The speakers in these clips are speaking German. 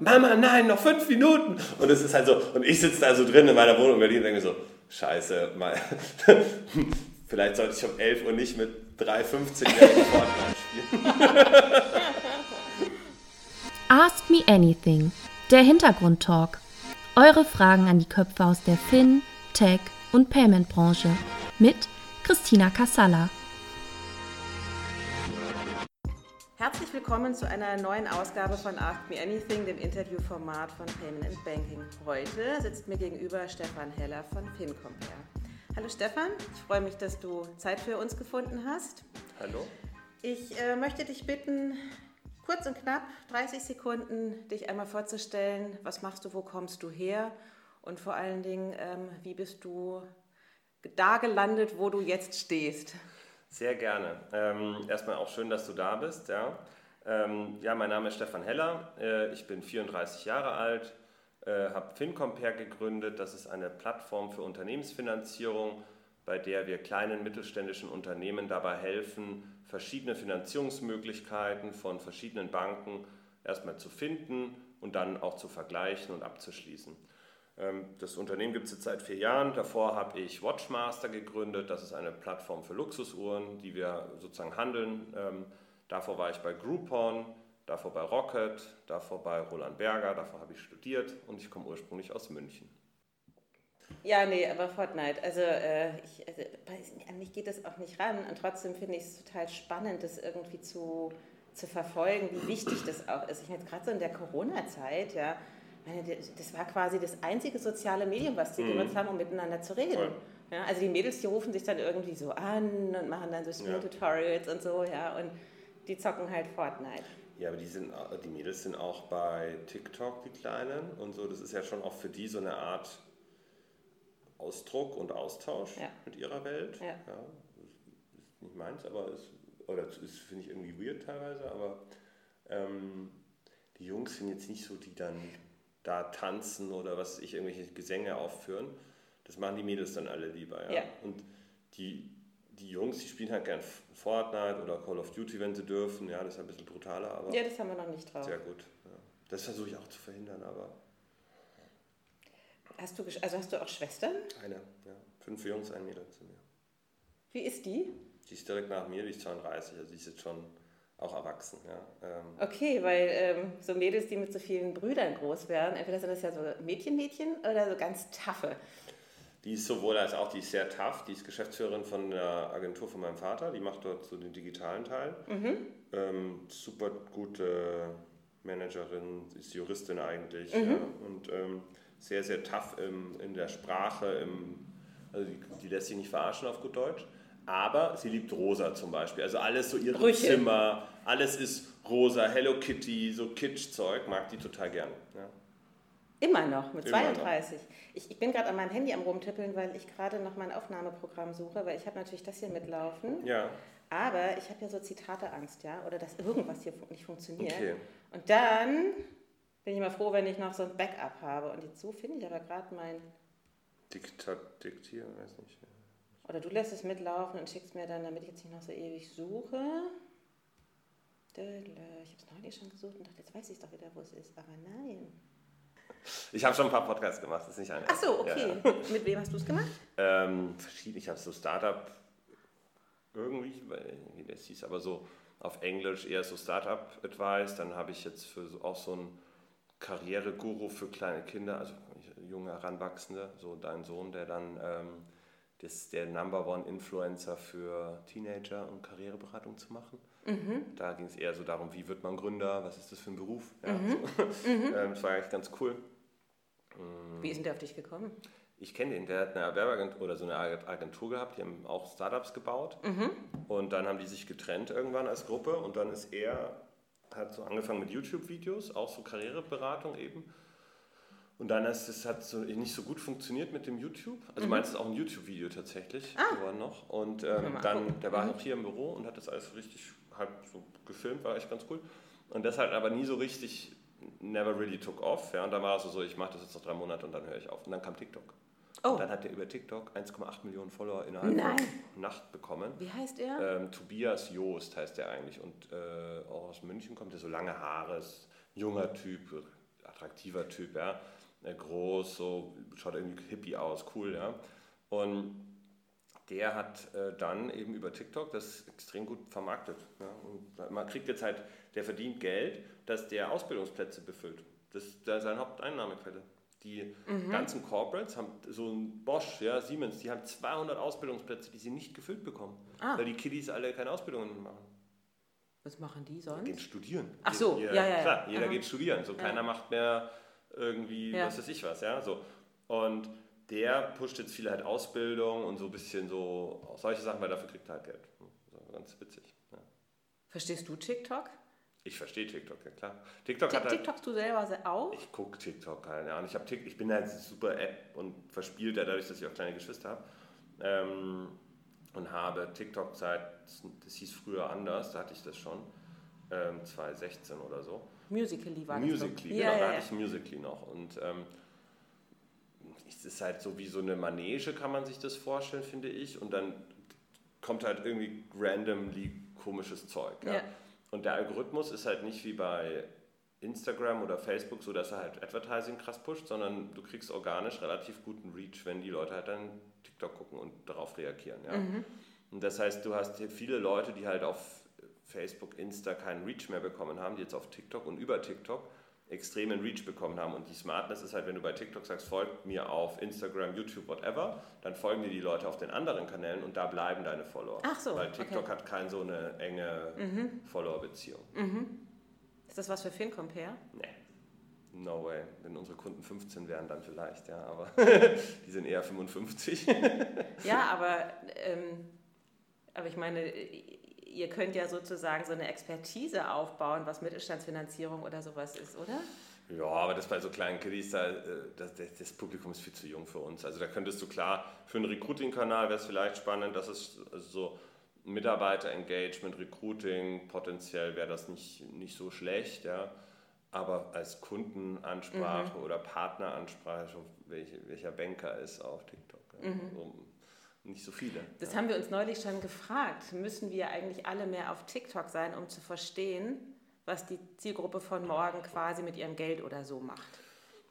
Mama, nein, noch fünf Minuten. Und es ist halt so, und ich sitze da so drin in meiner Wohnung in Berlin und denke so, scheiße, mal, vielleicht sollte ich um 11 Uhr nicht mit drei 15-Jährigen Fortnite spielen. Ask Me Anything, der Hintergrundtalk. Eure Fragen an die Köpfe aus der Fin, Tech und Payment-Branche mit Christina Kassala. Herzlich willkommen zu einer neuen Ausgabe von Ask Me Anything, dem Interviewformat von Payment and Banking. Heute sitzt mir gegenüber Stefan Heller von FinCompare. Hallo Stefan, ich freue mich, dass du Zeit für uns gefunden hast. Hallo. Ich äh, möchte dich bitten, kurz und knapp, 30 Sekunden, dich einmal vorzustellen. Was machst du, wo kommst du her? Und vor allen Dingen, ähm, wie bist du da gelandet, wo du jetzt stehst? Sehr gerne. Ähm, erstmal auch schön, dass du da bist. Ja, ähm, ja mein Name ist Stefan Heller. Äh, ich bin 34 Jahre alt, äh, habe FinCompare gegründet. Das ist eine Plattform für Unternehmensfinanzierung, bei der wir kleinen mittelständischen Unternehmen dabei helfen, verschiedene Finanzierungsmöglichkeiten von verschiedenen Banken erstmal zu finden und dann auch zu vergleichen und abzuschließen. Ähm, das Unternehmen gibt es jetzt seit vier Jahren. Davor habe ich Watchmaster gegründet. Das ist eine Plattform für Luxusuhren, die wir sozusagen handeln. Ähm, davor war ich bei Groupon, davor bei Rocket, davor bei Roland Berger, davor habe ich studiert und ich komme ursprünglich aus München. Ja, nee, aber Fortnite. Also, äh, ich, also an mich geht das auch nicht ran. Und trotzdem finde ich es total spannend, das irgendwie zu, zu verfolgen, wie wichtig das auch ist. Ich meine, gerade so in der Corona-Zeit, ja, meine, das war quasi das einzige soziale Medium, was sie mhm. genutzt haben, um miteinander zu reden. Ja, also die Mädels, die rufen sich dann irgendwie so an und machen dann so Spiel-Tutorials ja. und so, ja, und die zocken halt Fortnite. Ja, aber die, sind, die Mädels sind auch bei TikTok, die Kleinen, und so. Das ist ja schon auch für die so eine Art Ausdruck und Austausch ja. mit ihrer Welt. Ja. ja. ist nicht meins, aber ist, oder ist, finde ich irgendwie weird teilweise, aber ähm, die Jungs sind jetzt nicht so, die dann da tanzen oder was ich, irgendwelche Gesänge aufführen. Das machen die Mädels dann alle lieber. Ja? ja. Und die, die Jungs, die spielen halt gern Fortnite oder Call of Duty, wenn sie dürfen. Ja, das ist ein bisschen brutaler, aber. Ja, das haben wir noch nicht drauf. Sehr gut. Ja. Das versuche ich auch zu verhindern, aber. Hast du, also hast du auch Schwestern? Eine, ja. Fünf Jungs, ein Mädel zu mir. Wie ist die? Die ist direkt nach mir, die ist 32, also die ist jetzt schon auch erwachsen. Ja. Ähm. Okay, weil ähm, so Mädels, die mit so vielen Brüdern groß werden, entweder sind das ja so Mädchen-Mädchen oder so ganz taffe. Die ist sowohl als auch, die ist sehr tough, die ist Geschäftsführerin von der Agentur von meinem Vater, die macht dort so den digitalen Teil. Mhm. Ähm, super gute Managerin, ist Juristin eigentlich mhm. ja, und ähm, sehr, sehr tough im, in der Sprache, im, also die, die lässt sich nicht verarschen auf gut Deutsch aber sie liebt rosa zum Beispiel. Also alles so ihr Brüche. Zimmer, alles ist rosa, Hello Kitty, so Kitsch-Zeug, mag die total gern. Ja. Immer noch, mit Immer 32. Noch. Ich, ich bin gerade an meinem Handy am rumtippeln, weil ich gerade noch mein Aufnahmeprogramm suche, weil ich habe natürlich das hier mitlaufen. Ja. Aber ich habe ja so Zitateangst, ja, oder dass irgendwas hier nicht funktioniert. Okay. Und dann bin ich immer froh, wenn ich noch so ein Backup habe. Und jetzt so finde ich aber gerade mein... Diktat, diktieren, weiß nicht. Oder du lässt es mitlaufen und schickst mir dann, damit ich jetzt nicht noch so ewig suche. Ich habe es neulich schon gesucht und dachte, jetzt weiß ich doch wieder, wo es ist. Aber nein. Ich habe schon ein paar Podcasts gemacht, das ist nicht ein. Ach so, okay. Ja. Mit wem hast du es gemacht? Ähm, verschiedene. Ich habe so Startup irgendwie, wie das hieß, aber so auf Englisch eher so Startup Advice. Dann habe ich jetzt für so, auch so einen Karriereguru für kleine Kinder, also junge Heranwachsende, so dein Sohn, der dann ähm, das ist der Number One Influencer für Teenager und Karriereberatung zu machen. Mhm. Da ging es eher so darum, wie wird man Gründer, was ist das für ein Beruf. Ja, mhm. So. Mhm. Ähm, das war eigentlich ganz cool. Mm. Wie ist denn der auf dich gekommen? Ich kenne den, der hat eine Werbeagentur oder so eine Agentur gehabt, die haben auch Startups gebaut mhm. und dann haben die sich getrennt irgendwann als Gruppe und dann ist er, hat so angefangen mit YouTube-Videos, auch so Karriereberatung eben und dann ist es hat so nicht so gut funktioniert mit dem YouTube. Also mhm. meinst du auch ein YouTube-Video tatsächlich ah. geworden noch. Und ähm, dann, der war mhm. auch hier im Büro und hat das alles richtig halt so gefilmt, war echt ganz cool. Und das halt aber nie so richtig never really took off. Ja, und dann war es so, ich mache das jetzt noch drei Monate und dann höre ich auf. Und dann kam TikTok. Oh. Und dann hat er über TikTok 1,8 Millionen Follower innerhalb Nein. von Nacht bekommen. Wie heißt er? Ähm, Tobias Joost heißt er eigentlich. Und äh, auch aus München kommt er so lange Haare, junger Typ, attraktiver Typ, ja. Groß, so, schaut irgendwie hippie aus, cool, ja. Und der hat äh, dann eben über TikTok das extrem gut vermarktet. Ja. Und man kriegt jetzt halt, der verdient Geld, dass der Ausbildungsplätze befüllt. Das ist seine Haupteinnahmequelle. Die mhm. ganzen Corporates haben so ein Bosch, ja, Siemens, die haben 200 Ausbildungsplätze, die sie nicht gefüllt bekommen, ah. weil die Kiddies alle keine Ausbildungen machen. Was machen die sonst? Die gehen studieren. Ach so, jeder, ja, ja, Klar, jeder Aha. geht studieren. So, keiner macht mehr irgendwie, ja. was weiß ich was, ja, so. Und der pusht jetzt viele halt Ausbildung und so ein bisschen so solche Sachen, weil dafür kriegt er halt Geld. So, ganz witzig. Ja. Verstehst du TikTok? Ich verstehe TikTok, ja klar. TikTok hat halt, TikTokst du selber auch? Ich gucke TikTok, keine Ahnung. Ich, hab TikTok, ich bin halt super App und verspielt ja dadurch, dass ich auch kleine Geschwister habe. Ähm, und habe TikTok seit, das hieß früher anders, da hatte ich das schon, ähm, 2016 oder so. Musically war das Musically, genau, ja, ja, da hatte ich Musically noch. Und ähm, es ist halt so wie so eine Manege, kann man sich das vorstellen, finde ich. Und dann kommt halt irgendwie randomly komisches Zeug. Ja? Und der Algorithmus ist halt nicht wie bei Instagram oder Facebook so, dass er halt Advertising krass pusht, sondern du kriegst organisch relativ guten Reach, wenn die Leute halt dann TikTok gucken und darauf reagieren. Ja? Mhm. Und das heißt, du hast viele Leute, die halt auf Facebook, Insta keinen Reach mehr bekommen haben, die jetzt auf TikTok und über TikTok extremen Reach bekommen haben. Und die Smartness ist halt, wenn du bei TikTok sagst, folgt mir auf Instagram, YouTube, whatever, dann folgen dir die Leute auf den anderen Kanälen und da bleiben deine Follower. Ach so. Weil TikTok okay. hat keine so eine enge mhm. Follower-Beziehung. Mhm. Ist das was für FinCompare? Nee. No way. Wenn unsere Kunden 15 wären, dann vielleicht, ja, aber die sind eher 55. ja, aber, ähm, aber ich meine, ihr könnt ja sozusagen so eine Expertise aufbauen, was Mittelstandsfinanzierung oder sowas ist, oder? Ja, aber das bei so kleinen Kiddies, da, äh, das, das, Publikum ist viel zu jung für uns. Also da könntest du klar, für einen Recruiting-Kanal wäre es vielleicht spannend, dass es also so Mitarbeiter-Engagement, Recruiting, potenziell wäre das nicht, nicht so schlecht, ja. Aber als Kundenansprache mhm. oder Partneransprache, welche, welcher Banker ist auf TikTok. Ja. Mhm. So, nicht so viele. Das ja. haben wir uns neulich schon gefragt. Müssen wir eigentlich alle mehr auf TikTok sein, um zu verstehen, was die Zielgruppe von morgen quasi mit ihrem Geld oder so macht?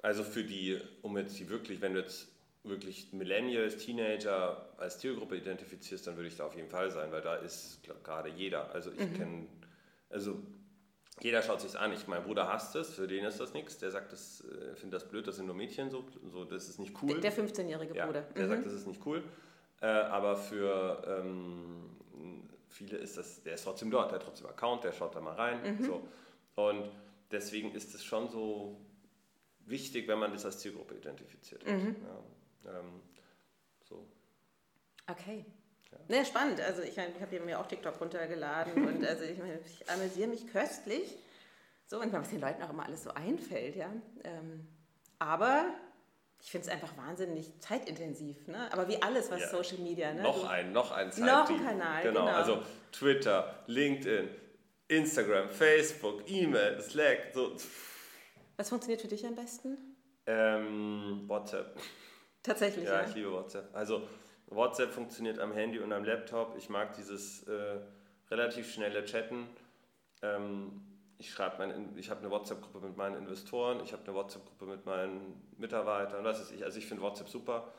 Also für die, um jetzt die wirklich, wenn du jetzt wirklich Millennials, Teenager als Zielgruppe identifizierst, dann würde ich da auf jeden Fall sein, weil da ist gerade jeder. Also ich mhm. kenne, also jeder schaut sich an. Ich, mein Bruder hasst es, für den ist das nichts. Der sagt, das äh, finde das blöd, das sind nur Mädchen so, so das ist nicht cool. Der 15-jährige Bruder. Ja, der mhm. sagt, das ist nicht cool. Äh, aber für ähm, viele ist das, der ist trotzdem dort, der hat trotzdem Account, der schaut da mal rein. Mhm. So. Und deswegen ist es schon so wichtig, wenn man das als Zielgruppe identifiziert. Mhm. Ja, ähm, so. Okay. Ja. Ne, spannend. Also ich, ich habe mir auch TikTok runtergeladen und also ich, ich amüsiere mich köstlich. So, und was den Leuten auch immer alles so einfällt, ja. Ähm, aber ich finde es einfach wahnsinnig zeitintensiv, ne? Aber wie alles, was ja. Social Media, ne? Noch ein, noch ein Zeitdienst. Noch ein Kanal, genau. genau. Also Twitter, LinkedIn, Instagram, Facebook, E-Mail, Slack, so. Was funktioniert für dich am besten? Ähm, WhatsApp. Tatsächlich, ja, ja. ich liebe WhatsApp. Also WhatsApp funktioniert am Handy und am Laptop. Ich mag dieses äh, relativ schnelle Chatten. Ähm, ich schreibe mein, ich habe eine WhatsApp-Gruppe mit meinen Investoren, ich habe eine WhatsApp-Gruppe mit meinen Mitarbeitern, was ist ich. Also ich finde WhatsApp super.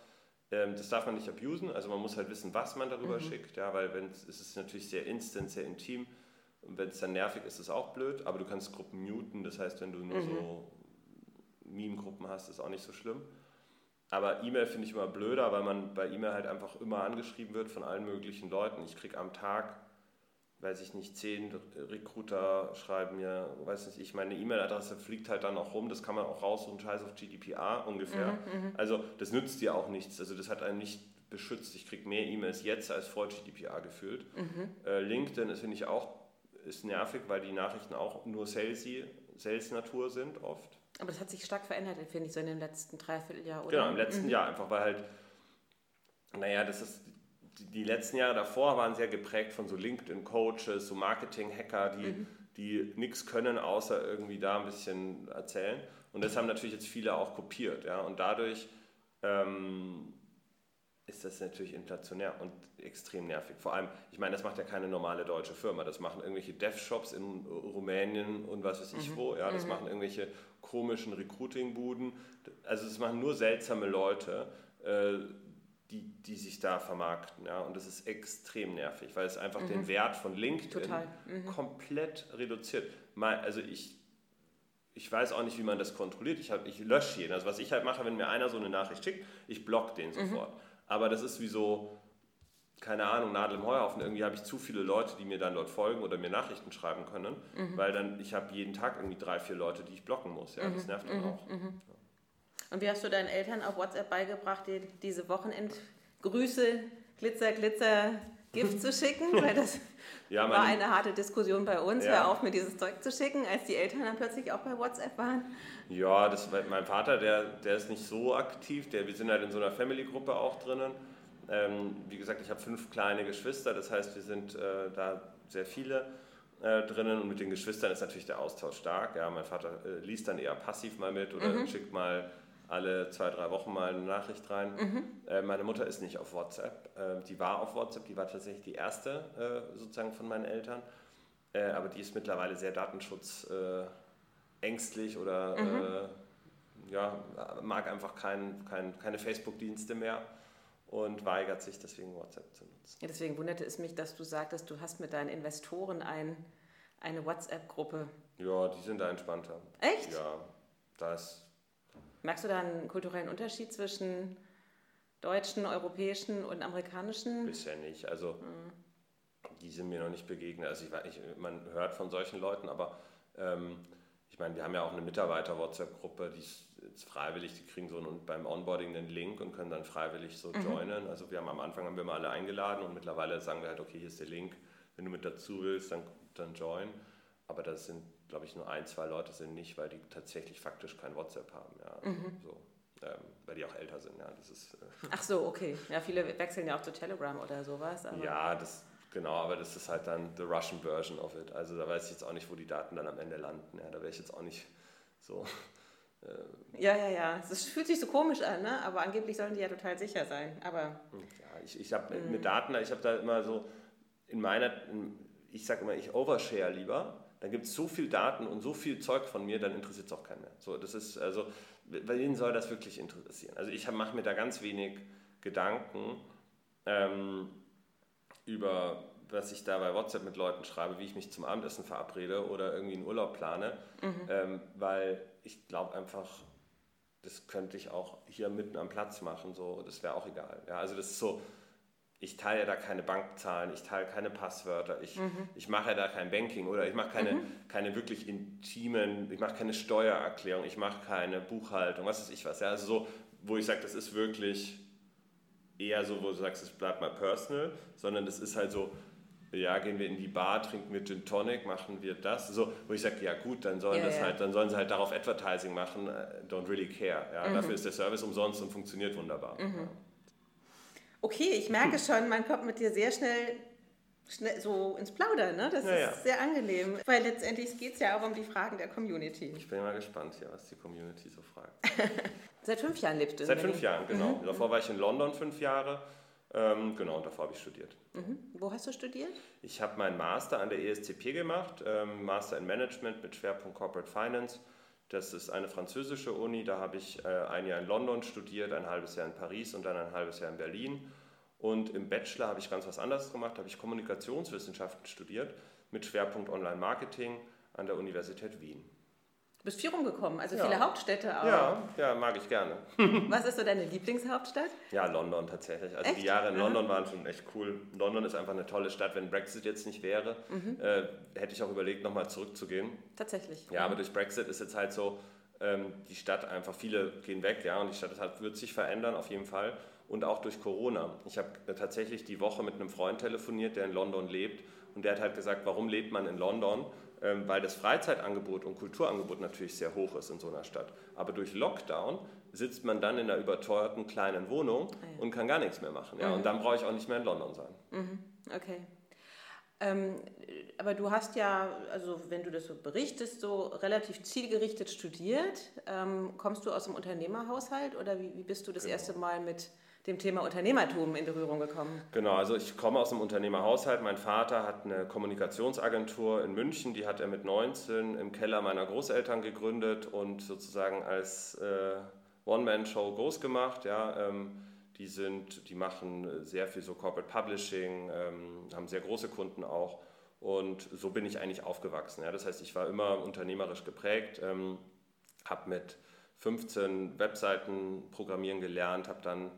Ähm, das darf man nicht abusen, also man muss halt wissen, was man darüber mhm. schickt, ja, weil wenn es ist natürlich sehr instant, sehr intim. Und wenn es dann nervig ist, ist es auch blöd, aber du kannst Gruppen muten, das heißt, wenn du nur mhm. so Meme-Gruppen hast, ist auch nicht so schlimm. Aber E-Mail finde ich immer blöder, weil man bei E-Mail halt einfach immer angeschrieben wird von allen möglichen Leuten. Ich kriege am Tag weiß ich nicht, zehn Recruiter schreiben mir, weiß nicht, ich meine E-Mail-Adresse fliegt halt dann auch rum, das kann man auch raussuchen, scheiß auf GDPR ungefähr. Mhm, mhm, also das nützt dir auch nichts, also das hat einen nicht beschützt. Ich kriege mehr E-Mails jetzt als vor GDPR gefühlt. Mhm. Äh, LinkedIn ist, finde ich, auch ist nervig, weil die Nachrichten auch nur salesy, Sales-Natur sind oft. Aber das hat sich stark verändert, finde ich, so in den letzten Dreivierteljahr, oder? Genau, im letzten mhm. Jahr, einfach weil halt, naja, das ist die letzten Jahre davor waren sehr geprägt von so LinkedIn-Coaches, so Marketing-Hacker, die, mhm. die nichts können, außer irgendwie da ein bisschen erzählen. Und das haben natürlich jetzt viele auch kopiert. Ja? Und dadurch ähm, ist das natürlich inflationär und extrem nervig. Vor allem, ich meine, das macht ja keine normale deutsche Firma. Das machen irgendwelche Dev-Shops in Rumänien und was weiß ich mhm. wo. Ja? Das mhm. machen irgendwelche komischen Recruiting-Buden. Also es machen nur seltsame Leute, äh, die, die sich da vermarkten. Ja? Und das ist extrem nervig, weil es einfach mhm. den Wert von LinkedIn mhm. komplett reduziert. Mal, also ich, ich weiß auch nicht, wie man das kontrolliert. Ich, hab, ich lösche jeden. Also was ich halt mache, wenn mir einer so eine Nachricht schickt, ich block den mhm. sofort. Mhm. Aber das ist wie so, keine Ahnung, Nadel im Heuhaufen. Irgendwie habe ich zu viele Leute, die mir dann dort folgen oder mir Nachrichten schreiben können, mhm. weil dann ich habe jeden Tag irgendwie drei, vier Leute, die ich blocken muss. Ja, das mhm. nervt dann auch. Ja. Und wie hast du deinen Eltern auf WhatsApp beigebracht, dir diese Wochenendgrüße, Glitzer, Glitzer, Gift zu schicken? Weil das ja, war eine harte Diskussion bei uns. Ja. Hör auf, mir dieses Zeug zu schicken, als die Eltern dann plötzlich auch bei WhatsApp waren. Ja, das, mein Vater, der, der ist nicht so aktiv. Der, wir sind halt in so einer Family-Gruppe auch drinnen. Ähm, wie gesagt, ich habe fünf kleine Geschwister, das heißt, wir sind äh, da sehr viele äh, drinnen und mit den Geschwistern ist natürlich der Austausch stark. Ja, mein Vater äh, liest dann eher passiv mal mit oder mhm. schickt mal alle zwei, drei Wochen mal eine Nachricht rein. Mhm. Äh, meine Mutter ist nicht auf WhatsApp. Äh, die war auf WhatsApp, die war tatsächlich die erste äh, sozusagen von meinen Eltern. Äh, aber die ist mittlerweile sehr datenschutzängstlich oder mhm. Äh, ja, mag einfach kein, kein, keine Facebook-Dienste mehr und weigert sich deswegen WhatsApp zu nutzen. Ja, deswegen wunderte es mich, dass du sagtest, du hast mit deinen Investoren ein, eine WhatsApp-Gruppe. Ja, die sind da entspannter. Echt? Ja, da ist Merkst du da einen kulturellen Unterschied zwischen deutschen, europäischen und amerikanischen? Bisher nicht. Also mhm. die sind mir noch nicht begegnet. Also ich, ich, man hört von solchen Leuten, aber ähm, ich meine, wir haben ja auch eine Mitarbeiter-WhatsApp-Gruppe, die ist freiwillig, die kriegen so einen, beim Onboarding einen Link und können dann freiwillig so mhm. joinen. Also wir haben am Anfang haben wir mal alle eingeladen und mittlerweile sagen wir halt, okay, hier ist der Link, wenn du mit dazu willst, dann, dann join. Aber das sind glaube ich, nur ein, zwei Leute sind nicht, weil die tatsächlich faktisch kein WhatsApp haben. Ja, mhm. so, ähm, weil die auch älter sind. Ja, das ist, äh Ach so, okay. Ja, viele wechseln ja auch zu Telegram oder sowas. ja, das, genau, aber das ist halt dann the Russian version of it. Also da weiß ich jetzt auch nicht, wo die Daten dann am Ende landen. Ja, da wäre ich jetzt auch nicht so. Äh ja, ja, ja. Es fühlt sich so komisch an, ne? aber angeblich sollen die ja total sicher sein. Aber ja, ich, ich habe mhm. mit Daten, ich habe da immer so in meiner, ich sage immer, ich overshare lieber dann gibt es so viel Daten und so viel Zeug von mir, dann interessiert es auch keinen mehr. So, das ist, also, wen soll das wirklich interessieren? Also ich mache mir da ganz wenig Gedanken ähm, über, was ich da bei WhatsApp mit Leuten schreibe, wie ich mich zum Abendessen verabrede oder irgendwie einen Urlaub plane, mhm. ähm, weil ich glaube einfach, das könnte ich auch hier mitten am Platz machen, so, das wäre auch egal. Ja, also das ist so, ich teile ja da keine Bankzahlen, ich teile keine Passwörter, ich, mhm. ich mache ja da kein Banking oder ich mache keine, mhm. keine wirklich intimen, ich mache keine Steuererklärung, ich mache keine Buchhaltung, was weiß ich was. Ja? Also so, wo ich sage, das ist wirklich eher so, wo du sagst, es bleibt mal personal, sondern das ist halt so, ja, gehen wir in die Bar, trinken wir Gin Tonic, machen wir das, so, wo ich sage, ja gut, dann sollen, ja, das ja. Halt, dann sollen sie halt darauf Advertising machen, äh, don't really care. Ja? Mhm. Dafür ist der Service umsonst und funktioniert wunderbar. Mhm. Okay, ich merke schon, man kommt mit dir sehr schnell, schnell so ins Plaudern. Ne? Das ja, ist ja. sehr angenehm, weil letztendlich geht es ja auch um die Fragen der Community. Ich bin mal gespannt hier, was die Community so fragt. Seit fünf Jahren lebst du Seit fünf Jahren, genau. Mhm. Davor war ich in London fünf Jahre. Ähm, genau, und davor habe ich studiert. Mhm. Wo hast du studiert? Ich habe meinen Master an der ESCP gemacht, ähm, Master in Management mit Schwerpunkt Corporate Finance. Das ist eine französische Uni, da habe ich äh, ein Jahr in London studiert, ein halbes Jahr in Paris und dann ein halbes Jahr in Berlin. Und im Bachelor habe ich ganz was anderes gemacht, habe ich Kommunikationswissenschaften studiert mit Schwerpunkt Online-Marketing an der Universität Wien. Bist viel rumgekommen, also ja. viele Hauptstädte auch. Ja, ja, mag ich gerne. Was ist so deine Lieblingshauptstadt? Ja, London tatsächlich. Also echt? die Jahre in. London waren schon echt cool. London ist einfach eine tolle Stadt. Wenn Brexit jetzt nicht wäre, mhm. äh, hätte ich auch überlegt, nochmal zurückzugehen. Tatsächlich. Ja, mhm. aber durch Brexit ist jetzt halt so, ähm, die Stadt einfach, viele gehen weg, ja, und die Stadt halt, wird sich verändern auf jeden Fall. Und auch durch Corona. Ich habe tatsächlich die Woche mit einem Freund telefoniert, der in London lebt. Und der hat halt gesagt, warum lebt man in London? Ähm, weil das Freizeitangebot und Kulturangebot natürlich sehr hoch ist in so einer Stadt. Aber durch Lockdown sitzt man dann in einer überteuerten kleinen Wohnung ah, ja. und kann gar nichts mehr machen. Ja? Mhm. Und dann brauche ich auch nicht mehr in London sein. Mhm. Okay. Ähm, aber du hast ja, also wenn du das so berichtest, so relativ zielgerichtet studiert. Ähm, kommst du aus dem Unternehmerhaushalt oder wie, wie bist du das genau. erste Mal mit dem Thema Unternehmertum in Berührung gekommen? Genau, also ich komme aus einem Unternehmerhaushalt. Mein Vater hat eine Kommunikationsagentur in München, die hat er mit 19 im Keller meiner Großeltern gegründet und sozusagen als äh, One-Man-Show groß gemacht. Ja, ähm, die, sind, die machen sehr viel so Corporate Publishing, ähm, haben sehr große Kunden auch. Und so bin ich eigentlich aufgewachsen. Ja. Das heißt, ich war immer unternehmerisch geprägt, ähm, habe mit 15 Webseiten programmieren gelernt, habe dann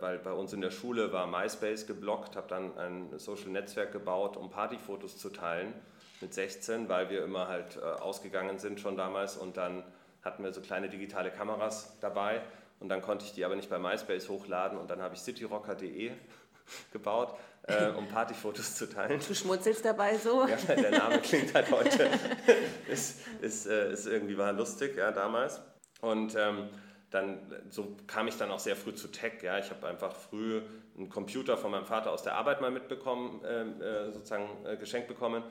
weil bei uns in der Schule war MySpace geblockt, habe dann ein Social Netzwerk gebaut, um Partyfotos zu teilen mit 16, weil wir immer halt äh, ausgegangen sind schon damals und dann hatten wir so kleine digitale Kameras dabei und dann konnte ich die aber nicht bei MySpace hochladen und dann habe ich cityrocker.de gebaut, äh, um Partyfotos zu teilen. Du schmunzelst dabei so? Ja, der Name klingt halt heute, ist, ist, äh, ist irgendwie war lustig, ja, damals. Und ähm, dann so kam ich dann auch sehr früh zu Tech. Ja. Ich habe einfach früh einen Computer von meinem Vater aus der Arbeit mal mitbekommen, ähm, äh, sozusagen äh, geschenkt bekommen.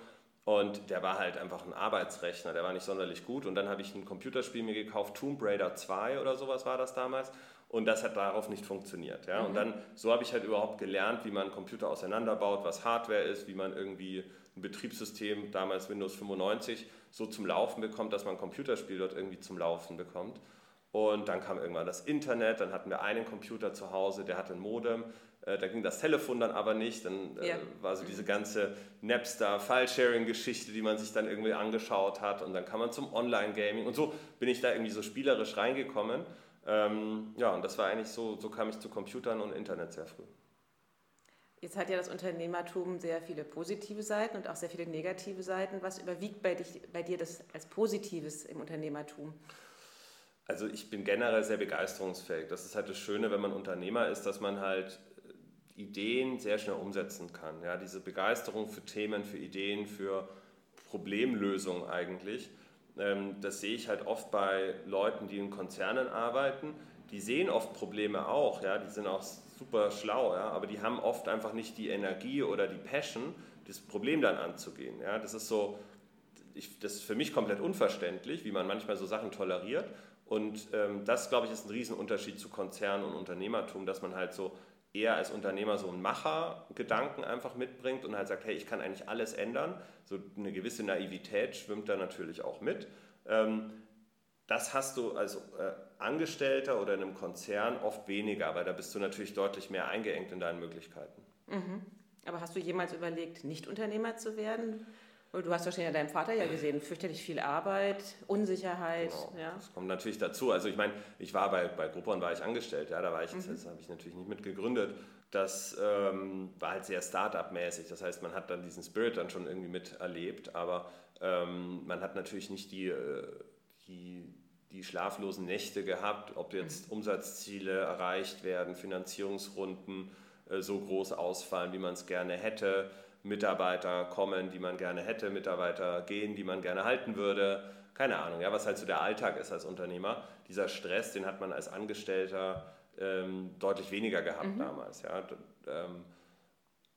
Und der war halt einfach ein Arbeitsrechner, der war nicht sonderlich gut. Und dann habe ich ein Computerspiel mir gekauft, Tomb Raider 2 oder sowas war das damals. Und das hat darauf nicht funktioniert. Ja? Mhm. Und dann, so habe ich halt überhaupt gelernt, wie man einen Computer auseinanderbaut, was Hardware ist, wie man irgendwie ein Betriebssystem, damals Windows 95, so zum Laufen bekommt, dass man ein Computerspiel dort irgendwie zum Laufen bekommt. Und dann kam irgendwann das Internet, dann hatten wir einen Computer zu Hause, der hatte ein Modem. Äh, da ging das Telefon dann aber nicht. Dann äh, ja. war so diese ganze Napster-File-Sharing-Geschichte, die man sich dann irgendwie angeschaut hat. Und dann kam man zum Online-Gaming. Und so bin ich da irgendwie so spielerisch reingekommen. Ähm, ja, und das war eigentlich so, so kam ich zu Computern und Internet sehr früh. Jetzt hat ja das Unternehmertum sehr viele positive Seiten und auch sehr viele negative Seiten. Was überwiegt bei, dich, bei dir das als Positives im Unternehmertum? Also ich bin generell sehr begeisterungsfähig. Das ist halt das Schöne, wenn man Unternehmer ist, dass man halt äh, Ideen sehr schnell umsetzen kann. Ja, diese Begeisterung für Themen, für Ideen, für Problemlösungen eigentlich. Ähm, das sehe ich halt oft bei Leuten, die in Konzernen arbeiten. Die sehen oft Probleme auch, ja, die sind auch super schlau, ja, aber die haben oft einfach nicht die Energie oder die Passion, das Problem dann anzugehen. Ja. Das ist so, ich, das ist für mich komplett unverständlich, wie man manchmal so Sachen toleriert. Und ähm, das, glaube ich, ist ein Riesenunterschied zu Konzern und Unternehmertum, dass man halt so eher als Unternehmer so einen Machergedanken einfach mitbringt und halt sagt, hey, ich kann eigentlich alles ändern. So eine gewisse Naivität schwimmt da natürlich auch mit. Ähm, das hast du als äh, Angestellter oder in einem Konzern oft weniger, weil da bist du natürlich deutlich mehr eingeengt in deinen Möglichkeiten. Mhm. Aber hast du jemals überlegt, nicht Unternehmer zu werden? Du hast wahrscheinlich deinem Vater ja gesehen, fürchterlich viel Arbeit, Unsicherheit. Genau, ja. Das kommt natürlich dazu. Also ich meine, ich war bei, bei Groupon war ich angestellt, ja, da war ich, mhm. das habe ich natürlich nicht mitgegründet. Das ähm, war halt sehr Start-up-mäßig. Das heißt, man hat dann diesen Spirit dann schon irgendwie miterlebt, aber ähm, man hat natürlich nicht die, äh, die, die schlaflosen Nächte gehabt, ob jetzt mhm. Umsatzziele erreicht werden, Finanzierungsrunden äh, so groß ausfallen, wie man es gerne hätte. Mitarbeiter kommen, die man gerne hätte, Mitarbeiter gehen, die man gerne halten würde. Keine Ahnung, ja, was halt so der Alltag ist als Unternehmer. Dieser Stress, den hat man als Angestellter ähm, deutlich weniger gehabt mhm. damals. Ja. Ähm,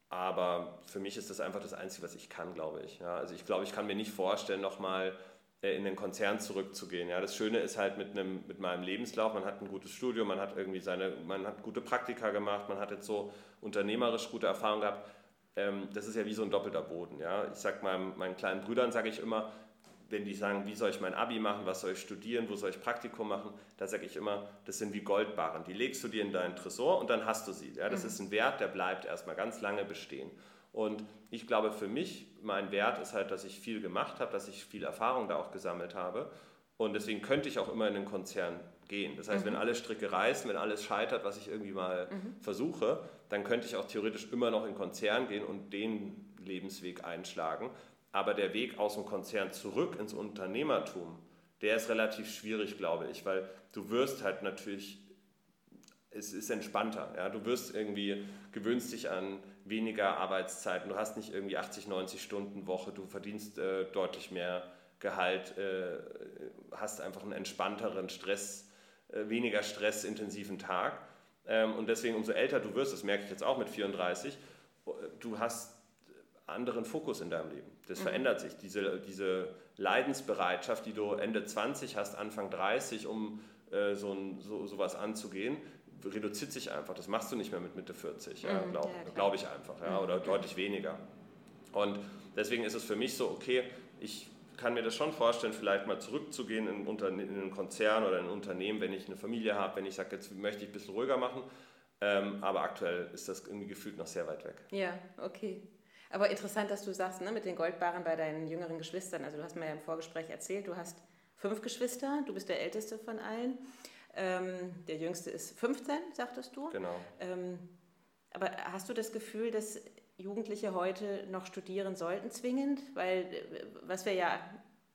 aber für mich ist das einfach das Einzige, was ich kann, glaube ich. Ja. Also ich glaube, ich kann mir nicht vorstellen, nochmal äh, in den Konzern zurückzugehen. Ja, das Schöne ist halt mit, einem, mit meinem Lebenslauf, man hat ein gutes Studium, man hat irgendwie seine, man hat gute Praktika gemacht, man hat jetzt so unternehmerisch gute Erfahrungen gehabt ähm, das ist ja wie so ein doppelter Boden. Ja? Ich sage meinen, meinen kleinen Brüdern, sage ich immer, wenn die sagen, wie soll ich mein Abi machen, was soll ich studieren, wo soll ich Praktikum machen, da sage ich immer, das sind wie Goldbarren. Die legst du dir in deinen Tresor und dann hast du sie. Ja? Das mhm. ist ein Wert, der bleibt erstmal ganz lange bestehen. Und ich glaube für mich, mein Wert ist halt, dass ich viel gemacht habe, dass ich viel Erfahrung da auch gesammelt habe. Und deswegen könnte ich auch immer in den Konzern gehen. Das heißt, mhm. wenn alle Stricke reißen, wenn alles scheitert, was ich irgendwie mal mhm. versuche, dann könnte ich auch theoretisch immer noch in Konzern gehen und den Lebensweg einschlagen. Aber der Weg aus dem Konzern zurück ins Unternehmertum, der ist relativ schwierig, glaube ich, weil du wirst halt natürlich, es ist entspannter. Ja? Du wirst irgendwie, gewöhnst dich an weniger Arbeitszeiten, du hast nicht irgendwie 80, 90 Stunden Woche, du verdienst äh, deutlich mehr Gehalt, äh, hast einfach einen entspannteren Stress, äh, weniger stressintensiven Tag. Ähm, und deswegen, umso älter du wirst, das merke ich jetzt auch mit 34, du hast anderen Fokus in deinem Leben. Das mhm. verändert sich. Diese, diese Leidensbereitschaft, die du Ende 20 hast, Anfang 30, um äh, so, ein, so sowas anzugehen, reduziert sich einfach. Das machst du nicht mehr mit Mitte 40, ja, glaube ja, glaub ich einfach, ja, oder mhm. deutlich weniger. Und deswegen ist es für mich so, okay, ich kann mir das schon vorstellen, vielleicht mal zurückzugehen in, in einen Konzern oder in ein Unternehmen, wenn ich eine Familie habe, wenn ich sage, jetzt möchte ich ein bisschen ruhiger machen. Ähm, aber aktuell ist das irgendwie gefühlt noch sehr weit weg. Ja, okay. Aber interessant, dass du sagst, ne, mit den Goldbarren bei deinen jüngeren Geschwistern. Also du hast mir ja im Vorgespräch erzählt, du hast fünf Geschwister, du bist der älteste von allen. Ähm, der jüngste ist 15, sagtest du. Genau. Ähm, aber hast du das Gefühl, dass Jugendliche heute noch studieren sollten, zwingend? Weil, äh, was wir ja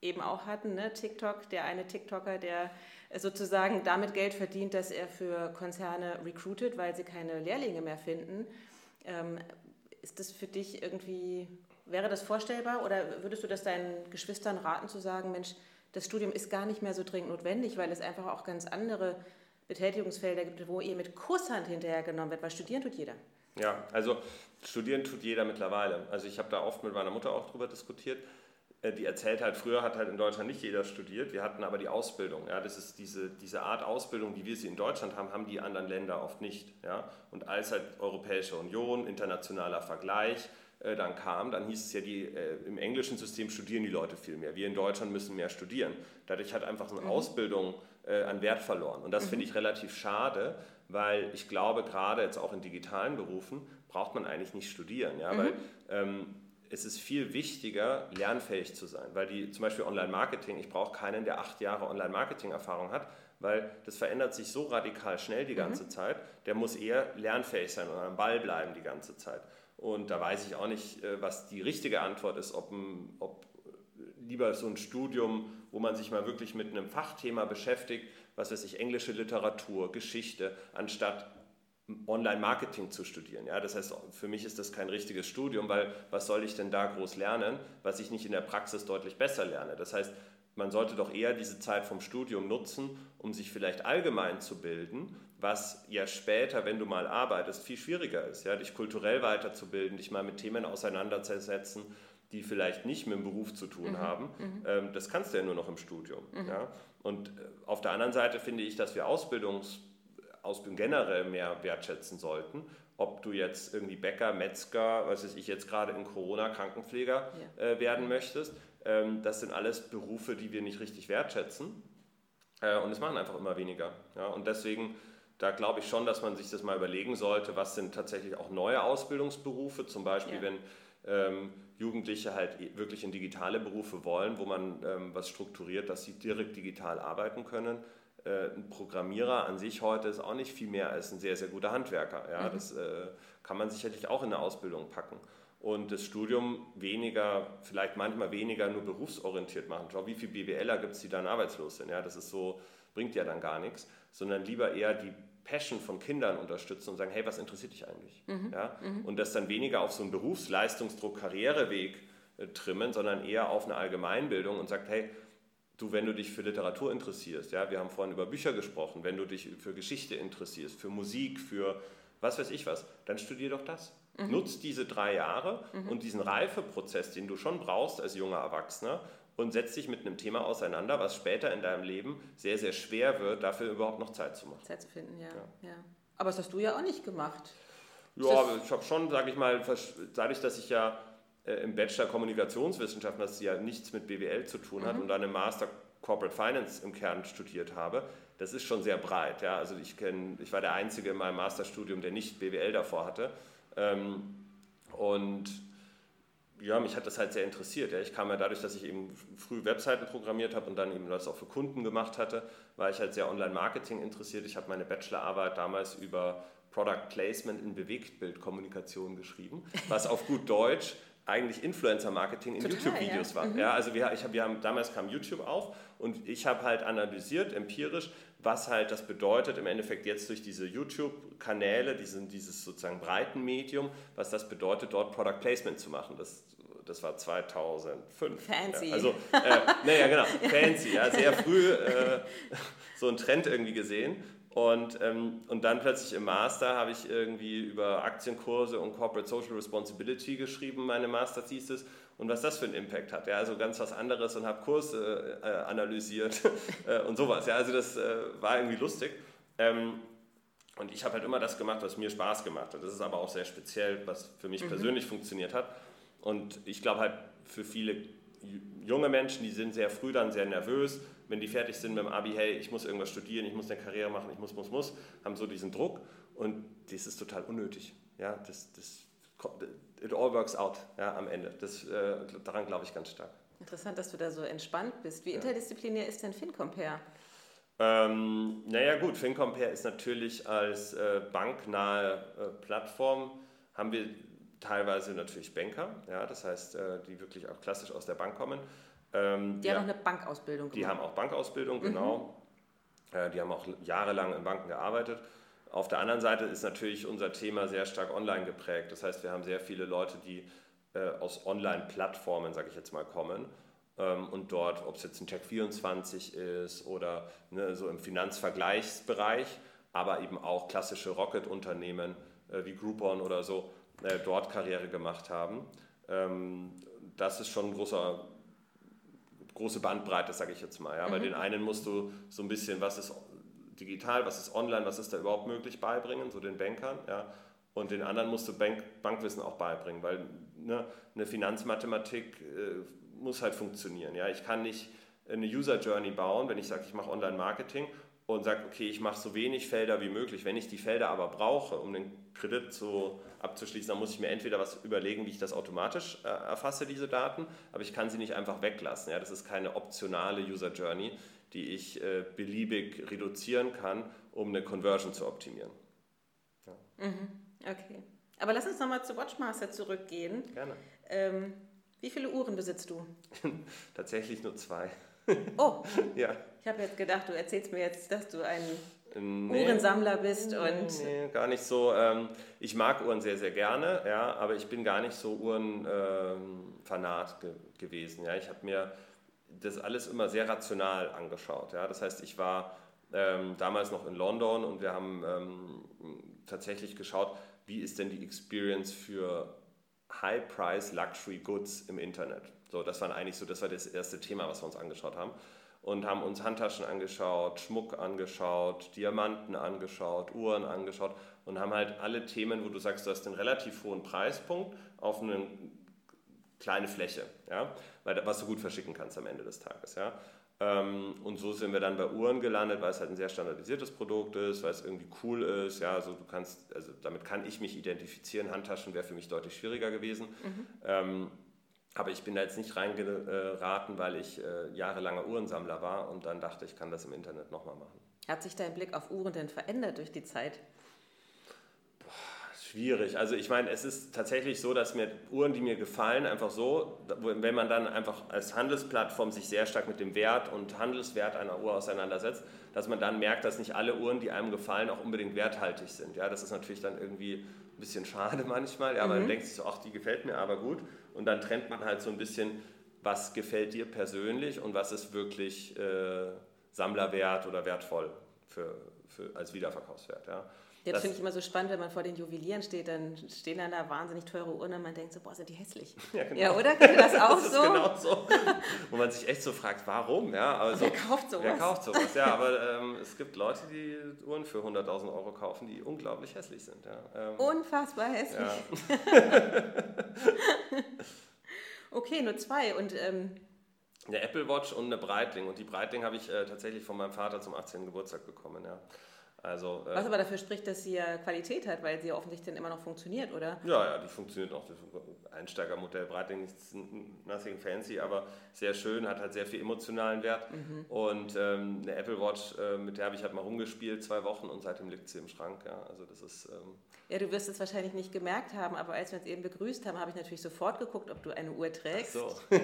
eben auch hatten, ne? TikTok, der eine TikToker, der sozusagen damit Geld verdient, dass er für Konzerne recruitet, weil sie keine Lehrlinge mehr finden. Ähm, ist das für dich irgendwie, wäre das vorstellbar oder würdest du das deinen Geschwistern raten zu sagen, Mensch, das Studium ist gar nicht mehr so dringend notwendig, weil es einfach auch ganz andere Betätigungsfelder gibt, wo ihr mit Kusshand hinterhergenommen wird, weil studieren tut jeder. Ja, also studieren tut jeder mittlerweile. Also ich habe da oft mit meiner Mutter auch drüber diskutiert. Äh, die erzählt halt, früher hat halt in Deutschland nicht jeder studiert, wir hatten aber die Ausbildung. Ja, das ist diese, diese Art Ausbildung, wie wir sie in Deutschland haben, haben die anderen Länder oft nicht. Ja? Und als halt Europäische Union, internationaler Vergleich, äh, dann kam, dann hieß es ja, die, äh, im englischen System studieren die Leute viel mehr. Wir in Deutschland müssen mehr studieren. Dadurch hat einfach so eine mhm. Ausbildung äh, an Wert verloren. Und das mhm. finde ich relativ schade, weil ich glaube, gerade jetzt auch in digitalen Berufen braucht man eigentlich nicht studieren. Ja? Mhm. Weil ähm, es ist viel wichtiger, lernfähig zu sein. Weil die zum Beispiel Online-Marketing, ich brauche keinen, der acht Jahre Online-Marketing-Erfahrung hat, weil das verändert sich so radikal schnell die ganze mhm. Zeit. Der muss eher lernfähig sein und am Ball bleiben die ganze Zeit. Und da weiß ich auch nicht, äh, was die richtige Antwort ist, ob, ob lieber so ein Studium, wo man sich mal wirklich mit einem Fachthema beschäftigt, was weiß ich, englische Literatur, Geschichte, anstatt Online-Marketing zu studieren. Ja, das heißt, für mich ist das kein richtiges Studium, weil was soll ich denn da groß lernen, was ich nicht in der Praxis deutlich besser lerne? Das heißt, man sollte doch eher diese Zeit vom Studium nutzen, um sich vielleicht allgemein zu bilden was ja später, wenn du mal arbeitest, viel schwieriger ist, ja, dich kulturell weiterzubilden, dich mal mit Themen auseinanderzusetzen, die vielleicht nicht mit dem Beruf zu tun mhm. haben. Mhm. Ähm, das kannst du ja nur noch im Studium. Mhm. Ja? Und äh, auf der anderen Seite finde ich, dass wir Ausbildungs, Ausbildung generell mehr wertschätzen sollten. Ob du jetzt irgendwie Bäcker, Metzger, was weiß ich, jetzt gerade in Corona Krankenpfleger ja. äh, werden möchtest, ähm, das sind alles Berufe, die wir nicht richtig wertschätzen. Äh, und es machen einfach immer weniger. Ja? Und deswegen da glaube ich schon, dass man sich das mal überlegen sollte, was sind tatsächlich auch neue Ausbildungsberufe, zum Beispiel ja. wenn ähm, Jugendliche halt wirklich in digitale Berufe wollen, wo man ähm, was strukturiert, dass sie direkt digital arbeiten können. Äh, ein Programmierer an sich heute ist auch nicht viel mehr als ein sehr, sehr guter Handwerker. Ja? Mhm. Das äh, kann man sicherlich auch in eine Ausbildung packen. Und das Studium weniger, vielleicht manchmal weniger nur berufsorientiert machen. Schau, wie viele BWLer gibt es, die dann arbeitslos sind. Ja? Das ist so, bringt ja dann gar nichts, sondern lieber eher die Passion von Kindern unterstützen und sagen, hey, was interessiert dich eigentlich? Mhm. Ja? Mhm. Und das dann weniger auf so einen Berufsleistungsdruck, Karriereweg äh, trimmen, sondern eher auf eine Allgemeinbildung und sagt, hey, du, wenn du dich für Literatur interessierst, ja, wir haben vorhin über Bücher gesprochen, wenn du dich für Geschichte interessierst, für Musik, für was weiß ich was, dann studier doch das. Mhm. Nutz diese drei Jahre mhm. und diesen Reifeprozess, den du schon brauchst als junger Erwachsener, und setz dich mit einem Thema auseinander, was später in deinem Leben sehr, sehr schwer wird, dafür überhaupt noch Zeit zu machen. Zeit zu finden, ja. ja. ja. Aber das hast du ja auch nicht gemacht. Ja, ich habe schon, sage ich mal, dadurch, dass ich ja äh, im Bachelor Kommunikationswissenschaften, das ja nichts mit BWL zu tun hat, mhm. und dann im Master Corporate Finance im Kern studiert habe, das ist schon sehr breit. Ja? Also ich, kenn, ich war der Einzige in meinem Masterstudium, der nicht BWL davor hatte. Ähm, und ja, mich hat das halt sehr interessiert. Ja. Ich kam ja dadurch, dass ich eben früh Webseiten programmiert habe und dann eben das auch für Kunden gemacht hatte, war ich halt sehr Online-Marketing interessiert. Ich habe meine Bachelorarbeit damals über Product Placement in Bewegtbildkommunikation geschrieben, was auf gut Deutsch eigentlich Influencer-Marketing in YouTube-Videos ja. war. Mhm. Ja, also wir, ich hab, wir haben, damals kam YouTube auf und ich habe halt analysiert, empirisch, was halt das bedeutet im Endeffekt jetzt durch diese YouTube-Kanäle, diesen, dieses sozusagen Breitenmedium, was das bedeutet, dort Product Placement zu machen. Das, das war 2005. Fancy. Ja, also, äh, naja, genau, fancy, ja, sehr früh äh, so einen Trend irgendwie gesehen. Und, ähm, und dann plötzlich im Master habe ich irgendwie über Aktienkurse und Corporate Social Responsibility geschrieben, meine Master-Thesis und was das für einen Impact hat. Ja, also ganz was anderes und habe Kurse äh, analysiert äh, und sowas. Ja, also das äh, war irgendwie lustig. Ähm, Und ich habe halt immer das gemacht, was mir Spaß gemacht hat. Das ist aber auch sehr speziell, was für mich mhm. persönlich funktioniert hat. Und ich glaube halt für viele junge Menschen, die sind sehr früh dann sehr nervös, wenn die fertig sind mit dem Abi, hey, ich muss irgendwas studieren, ich muss eine Karriere machen, ich muss, muss, muss, haben so diesen Druck und das ist total unnötig. Ja, das, das, it all works out ja, am Ende. Das, äh, daran glaube ich ganz stark. Interessant, dass du da so entspannt bist. Wie interdisziplinär ist denn FinCompare? Ähm, naja gut, FinCompare ist natürlich als äh, banknahe äh, Plattform, haben wir teilweise natürlich Banker, ja, das heißt, äh, die wirklich auch klassisch aus der Bank kommen. Ähm, die, die haben auch eine Bankausbildung gemacht. Die haben auch Bankausbildung, genau. Mhm. Äh, die haben auch jahrelang in Banken gearbeitet. Auf der anderen Seite ist natürlich unser Thema sehr stark online geprägt. Das heißt, wir haben sehr viele Leute, die äh, aus Online-Plattformen, sage ich jetzt mal, kommen ähm, und dort, ob es jetzt ein Check24 ist oder ne, so im Finanzvergleichsbereich, aber eben auch klassische Rocket-Unternehmen äh, wie Groupon oder so, äh, dort Karriere gemacht haben. Ähm, das ist schon ein großer, große Bandbreite, sage ich jetzt mal. Ja? Mhm. Bei den einen musst du so ein bisschen, was ist digital, was ist online, was ist da überhaupt möglich beibringen, so den Bankern. Ja? Und den anderen musst du Bank, Bankwissen auch beibringen, weil ne, eine Finanzmathematik äh, muss halt funktionieren. Ja? Ich kann nicht eine User Journey bauen, wenn ich sage, ich mache Online-Marketing und sage, okay, ich mache so wenig Felder wie möglich. Wenn ich die Felder aber brauche, um den Kredit zu, abzuschließen, dann muss ich mir entweder was überlegen, wie ich das automatisch äh, erfasse, diese Daten, aber ich kann sie nicht einfach weglassen. Ja? Das ist keine optionale User Journey, die ich äh, beliebig reduzieren kann, um eine Conversion zu optimieren. Ja. Mhm. Okay. Aber lass uns nochmal zu Watchmaster zurückgehen. Gerne. Ähm, wie viele Uhren besitzt du? Tatsächlich nur zwei. Oh, ja. Ich habe jetzt gedacht, du erzählst mir jetzt, dass du ein nee, Uhrensammler bist nee, und. Nee, gar nicht so. Ähm, ich mag Uhren sehr, sehr gerne, ja, aber ich bin gar nicht so Uhrenfanat ähm, ge gewesen. Ja. Ich habe mir das alles immer sehr rational angeschaut. Ja. Das heißt, ich war ähm, damals noch in London und wir haben ähm, tatsächlich geschaut, wie ist denn die Experience für High-Price Luxury Goods im Internet. So, das war eigentlich so, das war das erste Thema, was wir uns angeschaut haben. Und haben uns Handtaschen angeschaut, Schmuck angeschaut, Diamanten angeschaut, Uhren angeschaut und haben halt alle Themen, wo du sagst, du hast einen relativ hohen Preispunkt auf eine kleine Fläche, ja, was du gut verschicken kannst am Ende des Tages. Ja. Ähm, und so sind wir dann bei Uhren gelandet, weil es halt ein sehr standardisiertes Produkt ist, weil es irgendwie cool ist. Ja, also du kannst, also damit kann ich mich identifizieren. Handtaschen wäre für mich deutlich schwieriger gewesen. Mhm. Ähm, aber ich bin da jetzt nicht reingeraten, weil ich äh, jahrelanger Uhrensammler war und dann dachte, ich kann das im Internet nochmal machen. Hat sich dein Blick auf Uhren denn verändert durch die Zeit? Schwierig. Also ich meine, es ist tatsächlich so, dass mir Uhren, die mir gefallen, einfach so, wenn man dann einfach als Handelsplattform sich sehr stark mit dem Wert und Handelswert einer Uhr auseinandersetzt, dass man dann merkt, dass nicht alle Uhren, die einem gefallen, auch unbedingt werthaltig sind. Ja, das ist natürlich dann irgendwie ein bisschen schade manchmal, ja, mhm. man denkt sich so, ach, die gefällt mir aber gut. Und dann trennt man halt so ein bisschen, was gefällt dir persönlich und was ist wirklich äh, Sammlerwert oder wertvoll für, für, als Wiederverkaufswert. Ja. Das, finde ich immer so spannend, wenn man vor den Juwelieren steht, dann stehen dann da wahnsinnig teure Uhren und man denkt so, boah, sind die hässlich. Ja, genau. ja oder? Geht das auch das so? genau so. Wo man sich echt so fragt, warum? Ja, also, wer kauft sowas? Wer kauft sowas? Ja, aber ähm, es gibt Leute, die Uhren für 100.000 Euro kaufen, die unglaublich hässlich sind. Ja. Ähm, Unfassbar hässlich. Ja. okay, nur zwei und... Ähm, eine Apple Watch und eine Breitling. Und die Breitling habe ich äh, tatsächlich von meinem Vater zum 18. Geburtstag bekommen. Ja. Also, äh, Was aber dafür spricht, dass sie ja Qualität hat, weil sie ja offensichtlich dann immer noch funktioniert, oder? Ja, ja, die funktioniert noch. Das Einsteigermodell Breitling ist nothing fancy, aber sehr schön, hat halt sehr viel emotionalen Wert. Mhm. Und ähm, eine Apple Watch, äh, mit der habe ich halt mal rumgespielt, zwei Wochen und seitdem liegt sie im Schrank. Ja, also das ist. Ähm, ja, du wirst es wahrscheinlich nicht gemerkt haben, aber als wir uns eben begrüßt haben, habe ich natürlich sofort geguckt, ob du eine Uhr trägst. Ach so.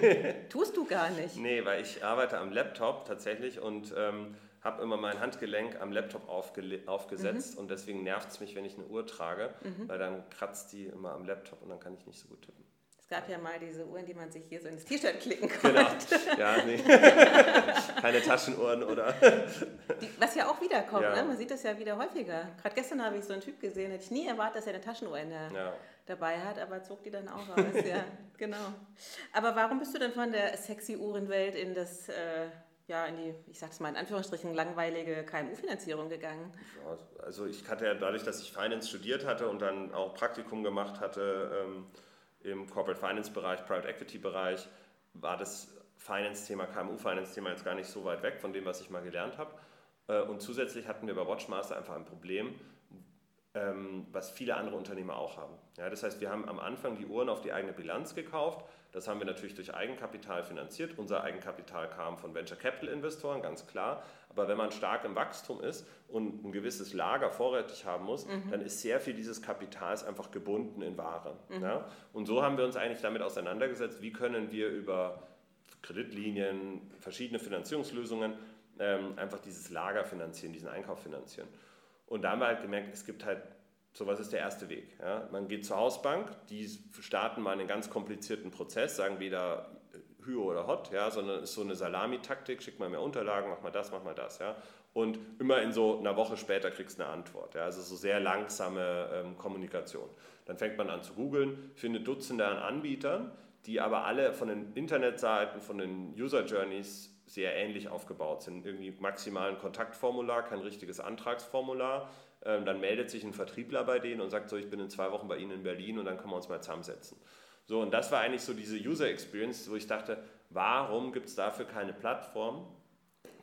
Tust du gar nicht. Nee, weil ich arbeite am Laptop tatsächlich und ähm, habe immer mein Handgelenk am Laptop aufgesetzt mhm. und deswegen nervt es mich, wenn ich eine Uhr trage, mhm. weil dann kratzt die immer am Laptop und dann kann ich nicht so gut tippen. Es gab ja mal diese Uhren, die man sich hier so ins T-Shirt klicken genau. konnte. Genau, ja, nee. Keine Taschenuhren oder. Die, was ja auch wiederkommt, ja. Ne? man sieht das ja wieder häufiger. Gerade gestern habe ich so einen Typ gesehen, hätte ich nie erwartet, dass er eine Taschenuhr der, ja. dabei hat, aber zog die dann auch aus. ja, genau. Aber warum bist du dann von der sexy Uhrenwelt in das. Äh, ja, in die, ich sag's mal in Anführungsstrichen, langweilige KMU-Finanzierung gegangen? Also ich hatte ja dadurch, dass ich Finance studiert hatte und dann auch Praktikum gemacht hatte ähm, im Corporate Finance-Bereich, Private Equity-Bereich, war das Finance-Thema, KMU-Finance-Thema jetzt gar nicht so weit weg von dem, was ich mal gelernt habe. Äh, und zusätzlich hatten wir bei Watchmaster einfach ein Problem, ähm, was viele andere Unternehmer auch haben. Ja, das heißt, wir haben am Anfang die Uhren auf die eigene Bilanz gekauft. Das haben wir natürlich durch Eigenkapital finanziert. Unser Eigenkapital kam von Venture Capital Investoren, ganz klar. Aber wenn man stark im Wachstum ist und ein gewisses Lager vorrätig haben muss, mhm. dann ist sehr viel dieses Kapitals einfach gebunden in Ware. Mhm. Ja? Und so haben wir uns eigentlich damit auseinandergesetzt, wie können wir über Kreditlinien, verschiedene Finanzierungslösungen ähm, einfach dieses Lager finanzieren, diesen Einkauf finanzieren. Und da haben wir halt gemerkt, es gibt halt, so was ist der erste Weg. Ja? Man geht zur Hausbank, die starten mal einen ganz komplizierten Prozess, sagen weder Hü oder Hot, ja, sondern es ist so eine Salamitaktik, schick mal mehr Unterlagen, mach mal das, mach mal das. Ja? Und immer in so einer Woche später kriegst du eine Antwort. Ja? Also so sehr langsame ähm, Kommunikation. Dann fängt man an zu googeln, findet Dutzende an Anbietern, die aber alle von den Internetseiten, von den User Journeys sehr ähnlich aufgebaut sind. Irgendwie maximal ein Kontaktformular, kein richtiges Antragsformular. Ähm, dann meldet sich ein Vertriebler bei denen und sagt so, ich bin in zwei Wochen bei Ihnen in Berlin und dann können wir uns mal zusammensetzen. So, und das war eigentlich so diese User Experience, wo ich dachte, warum gibt es dafür keine Plattform,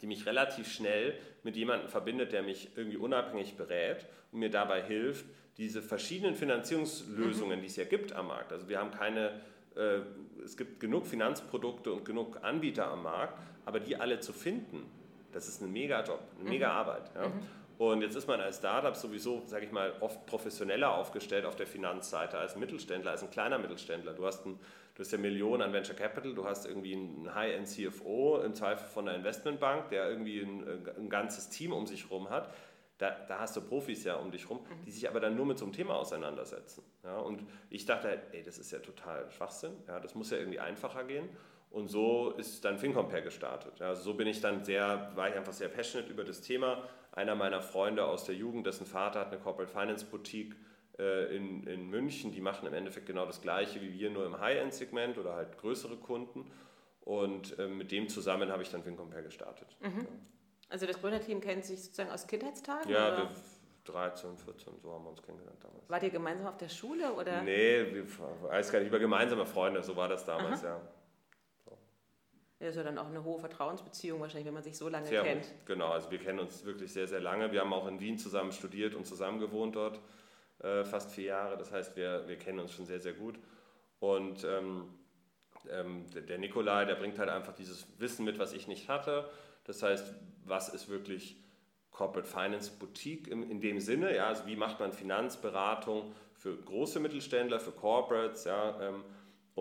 die mich relativ schnell mit jemandem verbindet, der mich irgendwie unabhängig berät und mir dabei hilft, diese verschiedenen Finanzierungslösungen, mhm. die es ja gibt am Markt. Also wir haben keine, äh, es gibt genug Finanzprodukte und genug Anbieter am Markt, aber die alle zu finden, das ist ein mega Job, eine mega mhm. Arbeit. Ja? Mhm. Und jetzt ist man als Startup sowieso, sage ich mal, oft professioneller aufgestellt auf der Finanzseite als Mittelständler, als ein kleiner Mittelständler. Du hast, ein, du hast ja Millionen an Venture Capital, du hast irgendwie einen High-End CFO, im Zweifel von einer Investmentbank, der irgendwie ein, ein ganzes Team um sich herum hat. Da, da, hast du Profis ja um dich herum, mhm. die sich aber dann nur mit so einem Thema auseinandersetzen. Ja, und ich dachte halt, ey, das ist ja total Schwachsinn, ja, das muss ja irgendwie einfacher gehen. Und so ist dann FinCompare gestartet. Ja, also so bin ich dann sehr, war ich einfach sehr passionate über das Thema. Einer meiner Freunde aus der Jugend, dessen Vater hat eine Corporate Finance Boutique äh, in, in München, die machen im Endeffekt genau das gleiche wie wir, nur im High-End-Segment oder halt größere Kunden. Und äh, mit dem zusammen habe ich dann FinCompare gestartet. Mhm. Ja. Also das Gründerteam kennt sich sozusagen aus Kindheitstagen? Ja, oder? 13, 14, so haben wir uns kennengelernt damals. Wart ihr gemeinsam auf der Schule? Oder? Nee, wir, weiß gar nicht, über gemeinsame Freunde, so war das damals, Aha. ja. Ist ja dann auch eine hohe Vertrauensbeziehung wahrscheinlich, wenn man sich so lange sehr kennt. Hoch. Genau, also wir kennen uns wirklich sehr, sehr lange. Wir haben auch in Wien zusammen studiert und zusammen gewohnt dort, äh, fast vier Jahre. Das heißt, wir, wir kennen uns schon sehr, sehr gut. Und ähm, ähm, der, Nikolai, der bringt halt einfach dieses Wissen mit, was ich nicht hatte. Das heißt, was ist wirklich Corporate Finance Boutique in, in dem Sinne? Ja, also wie macht man Finanzberatung für große Mittelständler, für Corporates? Ja, ähm,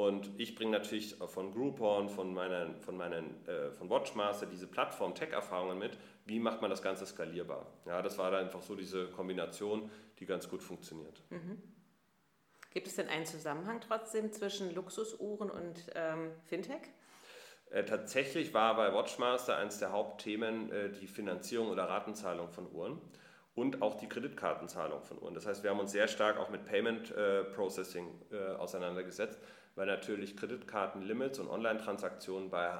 und ich bringe natürlich von Groupon, von, meinen, von, meinen, äh, von Watchmaster diese Plattform-Tech-Erfahrungen mit. Wie macht man das Ganze skalierbar? Ja, das war dann einfach so diese Kombination, die ganz gut funktioniert. Mhm. Gibt es denn einen Zusammenhang trotzdem zwischen Luxusuhren und ähm, Fintech? Äh, tatsächlich war bei Watchmaster eines der Hauptthemen äh, die Finanzierung oder Ratenzahlung von Uhren und auch die Kreditkartenzahlung von Uhren. Das heißt, wir haben uns sehr stark auch mit Payment äh, Processing auseinandergesetzt weil natürlich Kreditkartenlimits und Online-Transaktionen bei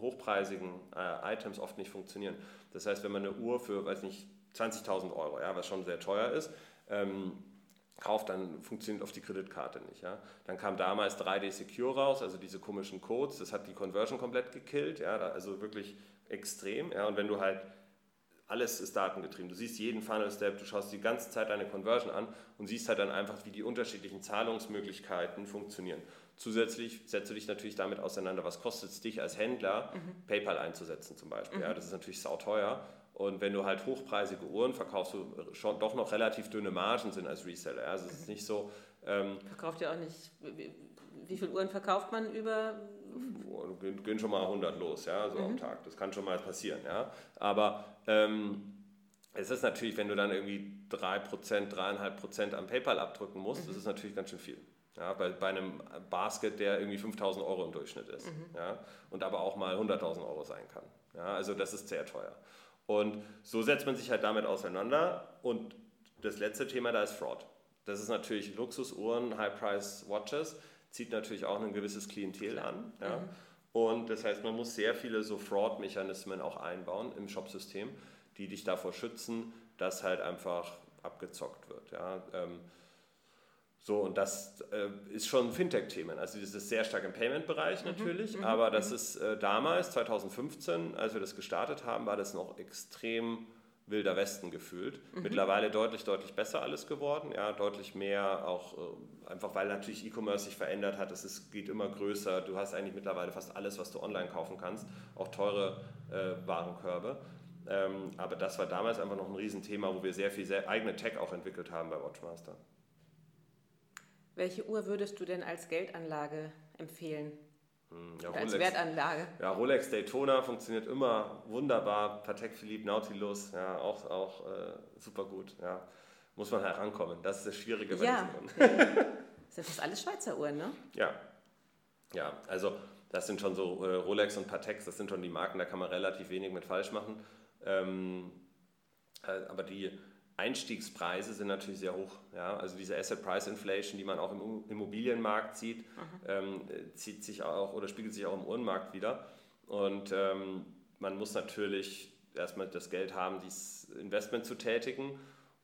hochpreisigen äh, Items oft nicht funktionieren. Das heißt, wenn man eine Uhr für, weiß nicht, 20.000 Euro, ja, was schon sehr teuer ist, ähm, kauft, dann funktioniert auf die Kreditkarte nicht. Ja. Dann kam damals 3D Secure raus, also diese komischen Codes, das hat die Conversion komplett gekillt, ja, also wirklich extrem. Ja. Und wenn du halt alles ist datengetrieben. Du siehst jeden Funnel-Step, du schaust die ganze Zeit deine Conversion an und siehst halt dann einfach, wie die unterschiedlichen Zahlungsmöglichkeiten funktionieren. Zusätzlich setzt du dich natürlich damit auseinander, was kostet es dich als Händler, mhm. PayPal einzusetzen zum Beispiel. Mhm. Ja, das ist natürlich sauteuer. Und wenn du halt hochpreisige Uhren verkaufst, du schon doch noch relativ dünne Margen sind als Reseller. Also es ist nicht so. Ähm, Verkauft ja auch nicht. Wie viele Uhren verkauft man über gehen, schon mal 100 los, ja, so mhm. am Tag. Das kann schon mal passieren, ja. Aber ähm, es ist natürlich, wenn du dann irgendwie 3%, 3,5% am PayPal abdrücken musst, mhm. das ist natürlich ganz schön viel. Ja, bei, bei einem Basket, der irgendwie 5000 Euro im Durchschnitt ist. Mhm. Ja, und aber auch mal 100.000 Euro sein kann. Ja, also das ist sehr teuer. Und so setzt man sich halt damit auseinander. Und das letzte Thema da ist Fraud. Das ist natürlich Luxusuhren, High-Price-Watches zieht natürlich auch ein gewisses Klientel an. Ja? Mhm. Und das heißt, man muss sehr viele so Fraud-Mechanismen auch einbauen im Shopsystem, die dich davor schützen, dass halt einfach abgezockt wird. Ja. Ähm, so, und das äh, ist schon ein Fintech-Thema. Also das ist sehr stark im Payment-Bereich mhm, natürlich, mhm, aber das mhm. ist äh, damals, 2015, als wir das gestartet haben, war das noch extrem wilder Westen gefühlt. Mhm. Mittlerweile deutlich, deutlich besser alles geworden, ja, deutlich mehr auch äh, einfach, weil natürlich E-Commerce sich verändert hat, es ist, geht immer größer, du hast eigentlich mittlerweile fast alles, was du online kaufen kannst, auch teure äh, Warenkörbe. Ähm, aber das war damals einfach noch ein Riesenthema, wo wir sehr viel sehr eigene Tech auch entwickelt haben bei Watchmaster. Welche Uhr würdest du denn als Geldanlage empfehlen? Hm, ja, als Wertanlage. Ja, Rolex Daytona funktioniert immer wunderbar. Patek Philippe Nautilus, ja, auch, auch äh, super gut. Ja. Muss man herankommen. Das ist das Schwierige bei ja. diesen Uhren. sind fast alles Schweizer Uhren, ne? Ja. Ja, also das sind schon so äh, Rolex und Patek, das sind schon die Marken, da kann man relativ wenig mit falsch machen. Ähm, äh, aber die Einstiegspreise sind natürlich sehr hoch. Ja? Also diese Asset Price Inflation, die man auch im Immobilienmarkt sieht, ähm, zieht sich auch oder spiegelt sich auch im Uhrenmarkt wieder. Und ähm, man muss natürlich erstmal das Geld haben, dieses Investment zu tätigen.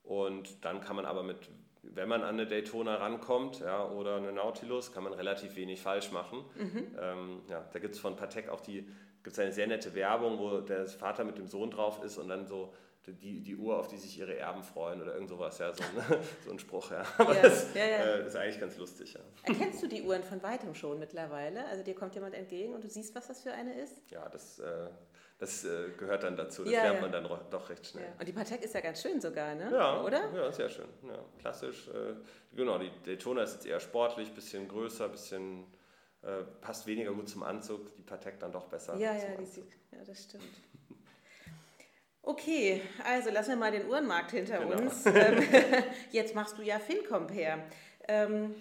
Und dann kann man aber mit, wenn man an eine Daytona rankommt ja, oder eine Nautilus, kann man relativ wenig falsch machen. Mhm. Ähm, ja, da gibt es von Patek auch die, gibt eine sehr nette Werbung, wo der Vater mit dem Sohn drauf ist und dann so die, die Uhr, auf die sich ihre Erben freuen oder irgend sowas, ja, so ein, so ein Spruch, ja. Aber ja, das ja, ja. Äh, ist eigentlich ganz lustig, ja. Erkennst du die Uhren von weitem schon mittlerweile? Also dir kommt jemand entgegen und du siehst, was das für eine ist? Ja, das, äh, das äh, gehört dann dazu, das lernt man dann doch recht schnell. Und die Patek ist ja ganz schön sogar, ne? Ja, oder? Ja, sehr schön, ja, klassisch. Äh, genau, die Daytona ist jetzt eher sportlich, bisschen größer, bisschen... Äh, passt weniger gut zum Anzug, die Patek dann doch besser. Ja, ja, die, ja, das stimmt. Okay, also lassen wir mal den Uhrenmarkt hinter genau. uns. Ähm, jetzt machst du ja FinCompare. Ähm,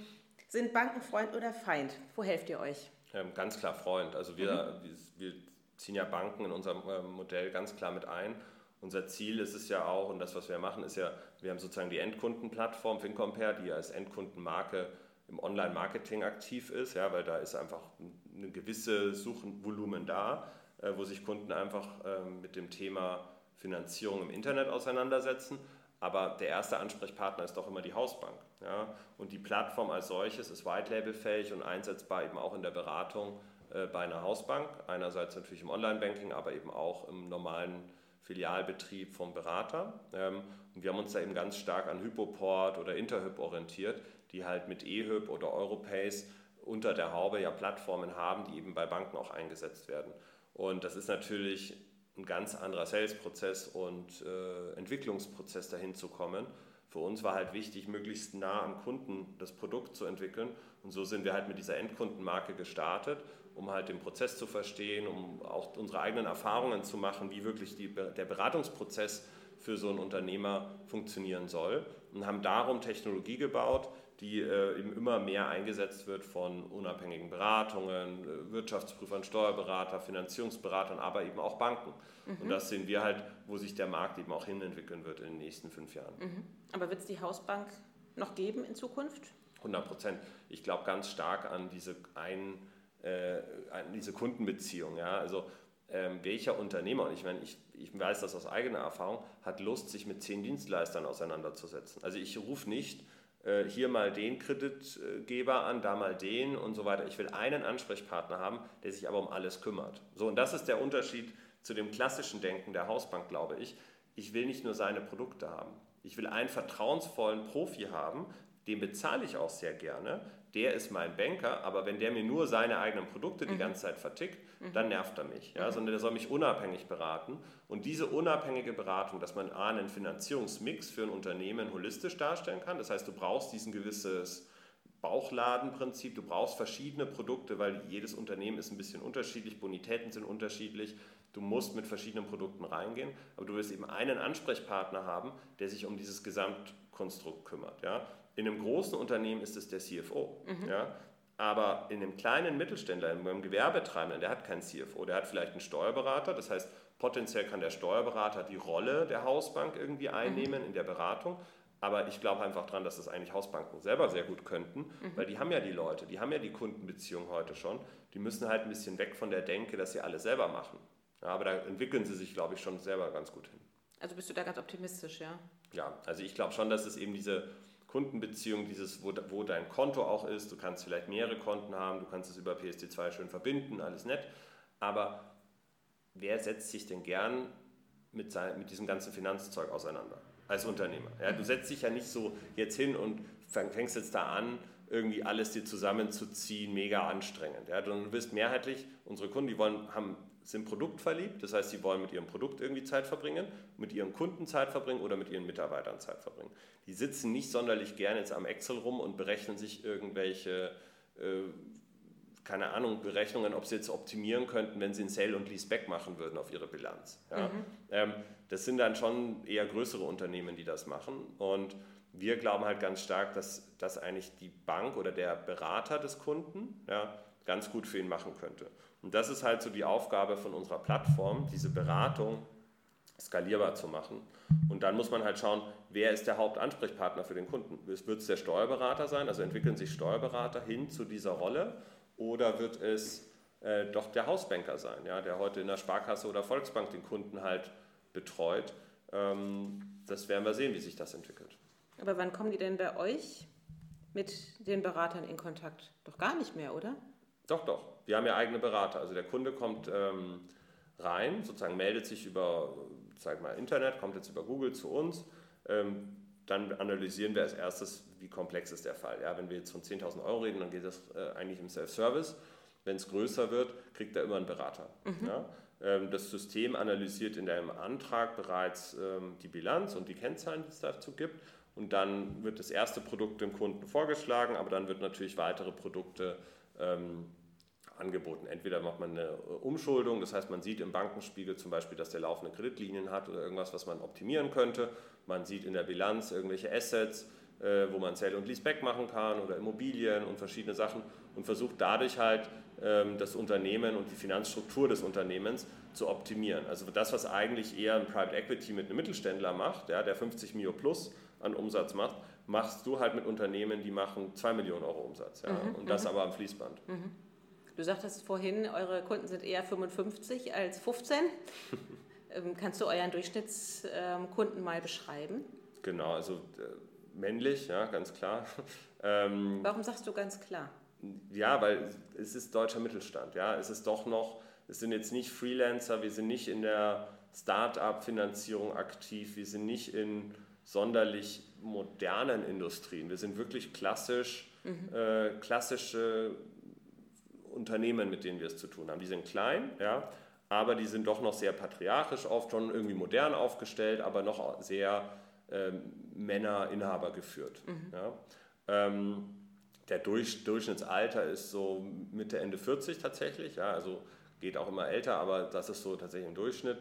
sind Banken Freund oder Feind? Wo helft ihr euch? Ähm, ganz klar Freund. Also wir, mhm. wir, ziehen ja Banken in unserem ähm, Modell ganz klar mit ein. Unser Ziel ist es ja auch, und das, was wir machen, ist ja, wir haben sozusagen die Endkundenplattform FinCompare, die als Endkundenmarke im Online-Marketing aktiv ist, ja, weil da ist einfach ein gewisses Suchenvolumen da, äh, wo sich Kunden einfach ähm, mit dem Thema Finanzierung im Internet auseinandersetzen. Aber der erste Ansprechpartner ist doch immer die Hausbank. Ja? Und die Plattform als solches ist white-label-fähig und einsetzbar eben auch in der Beratung äh, bei einer Hausbank. Einerseits natürlich im Online-Banking, aber eben auch im normalen Filialbetrieb vom Berater. Ähm, und wir haben uns da eben ganz stark an Hypoport oder Interhyp orientiert, die halt mit eHyp oder Europace unter der Haube ja Plattformen haben, die eben bei Banken auch eingesetzt werden. Und das ist natürlich ein ganz anderer Sales-Prozess und äh, Entwicklungsprozess dahin zu kommen. Für uns war halt wichtig, möglichst nah am Kunden das Produkt zu entwickeln. Und so sind wir halt mit dieser Endkundenmarke gestartet, um halt den Prozess zu verstehen, um auch unsere eigenen Erfahrungen zu machen, wie wirklich die, der Beratungsprozess für so einen Unternehmer funktionieren soll. Und haben darum Technologie gebaut, die äh, eben immer mehr eingesetzt wird von unabhängigen Beratungen, äh, Wirtschaftsprüfern, Steuerberater, Finanzierungsberatern, aber eben auch Banken. Mhm. Und das sehen wir halt, wo sich der Markt eben auch hinentwickeln wird in den nächsten fünf Jahren. Mhm. Aber wird es die Hausbank noch geben in Zukunft? 100 Prozent. Ich glaube ganz stark an diese, ein, äh, an diese Kundenbeziehung. Ja? Also ähm, welcher Unternehmer, und ich meine, ich, ich weiß das aus eigener Erfahrung, hat Lust, sich mit zehn Dienstleistern auseinanderzusetzen. Also ich rufe nicht hier mal den Kreditgeber an, da mal den und so weiter. Ich will einen Ansprechpartner haben, der sich aber um alles kümmert. So, und das ist der Unterschied zu dem klassischen Denken der Hausbank, glaube ich. Ich will nicht nur seine Produkte haben. Ich will einen vertrauensvollen Profi haben, den bezahle ich auch sehr gerne. Der ist mein Banker, aber wenn der mir nur seine eigenen Produkte die mhm. ganze Zeit vertickt, mhm. dann nervt er mich. Ja? Mhm. Sondern der soll mich unabhängig beraten. Und diese unabhängige Beratung, dass man A, einen Finanzierungsmix für ein Unternehmen holistisch darstellen kann, das heißt, du brauchst diesen gewisses Bauchladenprinzip, du brauchst verschiedene Produkte, weil jedes Unternehmen ist ein bisschen unterschiedlich, Bonitäten sind unterschiedlich, du musst mit verschiedenen Produkten reingehen, aber du wirst eben einen Ansprechpartner haben, der sich um dieses Gesamtkonstrukt kümmert. Ja? In einem großen Unternehmen ist es der CFO. Mhm. Ja? Aber in einem kleinen Mittelständler, in einem Gewerbetreibenden, der hat keinen CFO, der hat vielleicht einen Steuerberater. Das heißt, potenziell kann der Steuerberater die Rolle der Hausbank irgendwie einnehmen mhm. in der Beratung. Aber ich glaube einfach daran, dass das eigentlich Hausbanken selber sehr gut könnten, mhm. weil die haben ja die Leute, die haben ja die Kundenbeziehung heute schon. Die müssen halt ein bisschen weg von der Denke, dass sie alles selber machen. Ja, aber da entwickeln sie sich, glaube ich, schon selber ganz gut hin. Also bist du da ganz optimistisch, ja? Ja, also ich glaube schon, dass es eben diese Kundenbeziehung, dieses, wo, wo dein Konto auch ist, du kannst vielleicht mehrere Konten haben, du kannst es über PSD2 schön verbinden, alles nett. Aber wer setzt sich denn gern mit, sein, mit diesem ganzen Finanzzeug auseinander? als Unternehmer. Ja, du setzt dich ja nicht so jetzt hin und fängst jetzt da an, irgendwie alles dir zusammenzuziehen, mega anstrengend. Ja, du wirst mehrheitlich, unsere Kunden, die wollen, haben, sind produktverliebt, das heißt, sie wollen mit ihrem Produkt irgendwie Zeit verbringen, mit ihren Kunden Zeit verbringen oder mit ihren Mitarbeitern Zeit verbringen. Die sitzen nicht sonderlich gerne jetzt am Excel rum und berechnen sich irgendwelche äh, keine Ahnung, Berechnungen, ob sie jetzt optimieren könnten, wenn sie ein Sale und Leaseback machen würden auf ihre Bilanz. Ja? Mhm. Ähm, das sind dann schon eher größere Unternehmen, die das machen. Und wir glauben halt ganz stark, dass, dass eigentlich die Bank oder der Berater des Kunden ja, ganz gut für ihn machen könnte. Und das ist halt so die Aufgabe von unserer Plattform, diese Beratung skalierbar zu machen. Und dann muss man halt schauen, wer ist der Hauptansprechpartner für den Kunden? Wird es der Steuerberater sein? Also entwickeln sich Steuerberater hin zu dieser Rolle oder wird es äh, doch der Hausbanker sein, ja, der heute in der Sparkasse oder Volksbank den Kunden halt betreut? Ähm, das werden wir sehen, wie sich das entwickelt. Aber wann kommen die denn bei euch mit den Beratern in Kontakt? Doch gar nicht mehr, oder? Doch, doch. Wir haben ja eigene Berater. Also der Kunde kommt ähm, rein, sozusagen meldet sich über, sag mal, Internet, kommt jetzt über Google zu uns. Ähm, dann analysieren wir als erstes, wie komplex ist der Fall. Ja, wenn wir jetzt von 10.000 Euro reden, dann geht das äh, eigentlich im Self-Service. Wenn es größer wird, kriegt er immer einen Berater. Mhm. Ja? Ähm, das System analysiert in deinem Antrag bereits ähm, die Bilanz und die Kennzahlen, die es dazu gibt. Und dann wird das erste Produkt dem Kunden vorgeschlagen, aber dann wird natürlich weitere Produkte ähm, angeboten. Entweder macht man eine äh, Umschuldung, das heißt, man sieht im Bankenspiegel zum Beispiel, dass der laufende Kreditlinien hat oder irgendwas, was man optimieren könnte. Man sieht in der Bilanz irgendwelche Assets, äh, wo man Sale und Leaseback machen kann oder Immobilien und verschiedene Sachen und versucht dadurch halt ähm, das Unternehmen und die Finanzstruktur des Unternehmens zu optimieren. Also das, was eigentlich eher ein Private Equity mit einem Mittelständler macht, ja, der 50 Mio plus an Umsatz macht, machst du halt mit Unternehmen, die machen 2 Millionen Euro Umsatz. Ja, mhm, und das mhm. aber am Fließband. Mhm. Du sagtest vorhin, eure Kunden sind eher 55 als 15. Ähm, kannst du euren Durchschnittskunden mal beschreiben? Genau, also äh, männlich, ja, ganz klar. Ähm, Warum sagst du ganz klar? Ja, weil es ist deutscher Mittelstand. Ja, es ist doch noch, es sind jetzt nicht Freelancer, wir sind nicht in der Start-up-Finanzierung aktiv, wir sind nicht in sonderlich modernen Industrien. Wir sind wirklich klassisch, mhm. äh, klassische Unternehmen, mit denen wir es zu tun haben. Die sind klein, ja, aber die sind doch noch sehr patriarchisch oft, schon irgendwie modern aufgestellt, aber noch sehr ähm, Männer-Inhaber geführt. Mhm. Ja. Ähm, der Durch, Durchschnittsalter ist so Mitte, Ende 40 tatsächlich, ja, also geht auch immer älter, aber das ist so tatsächlich im Durchschnitt.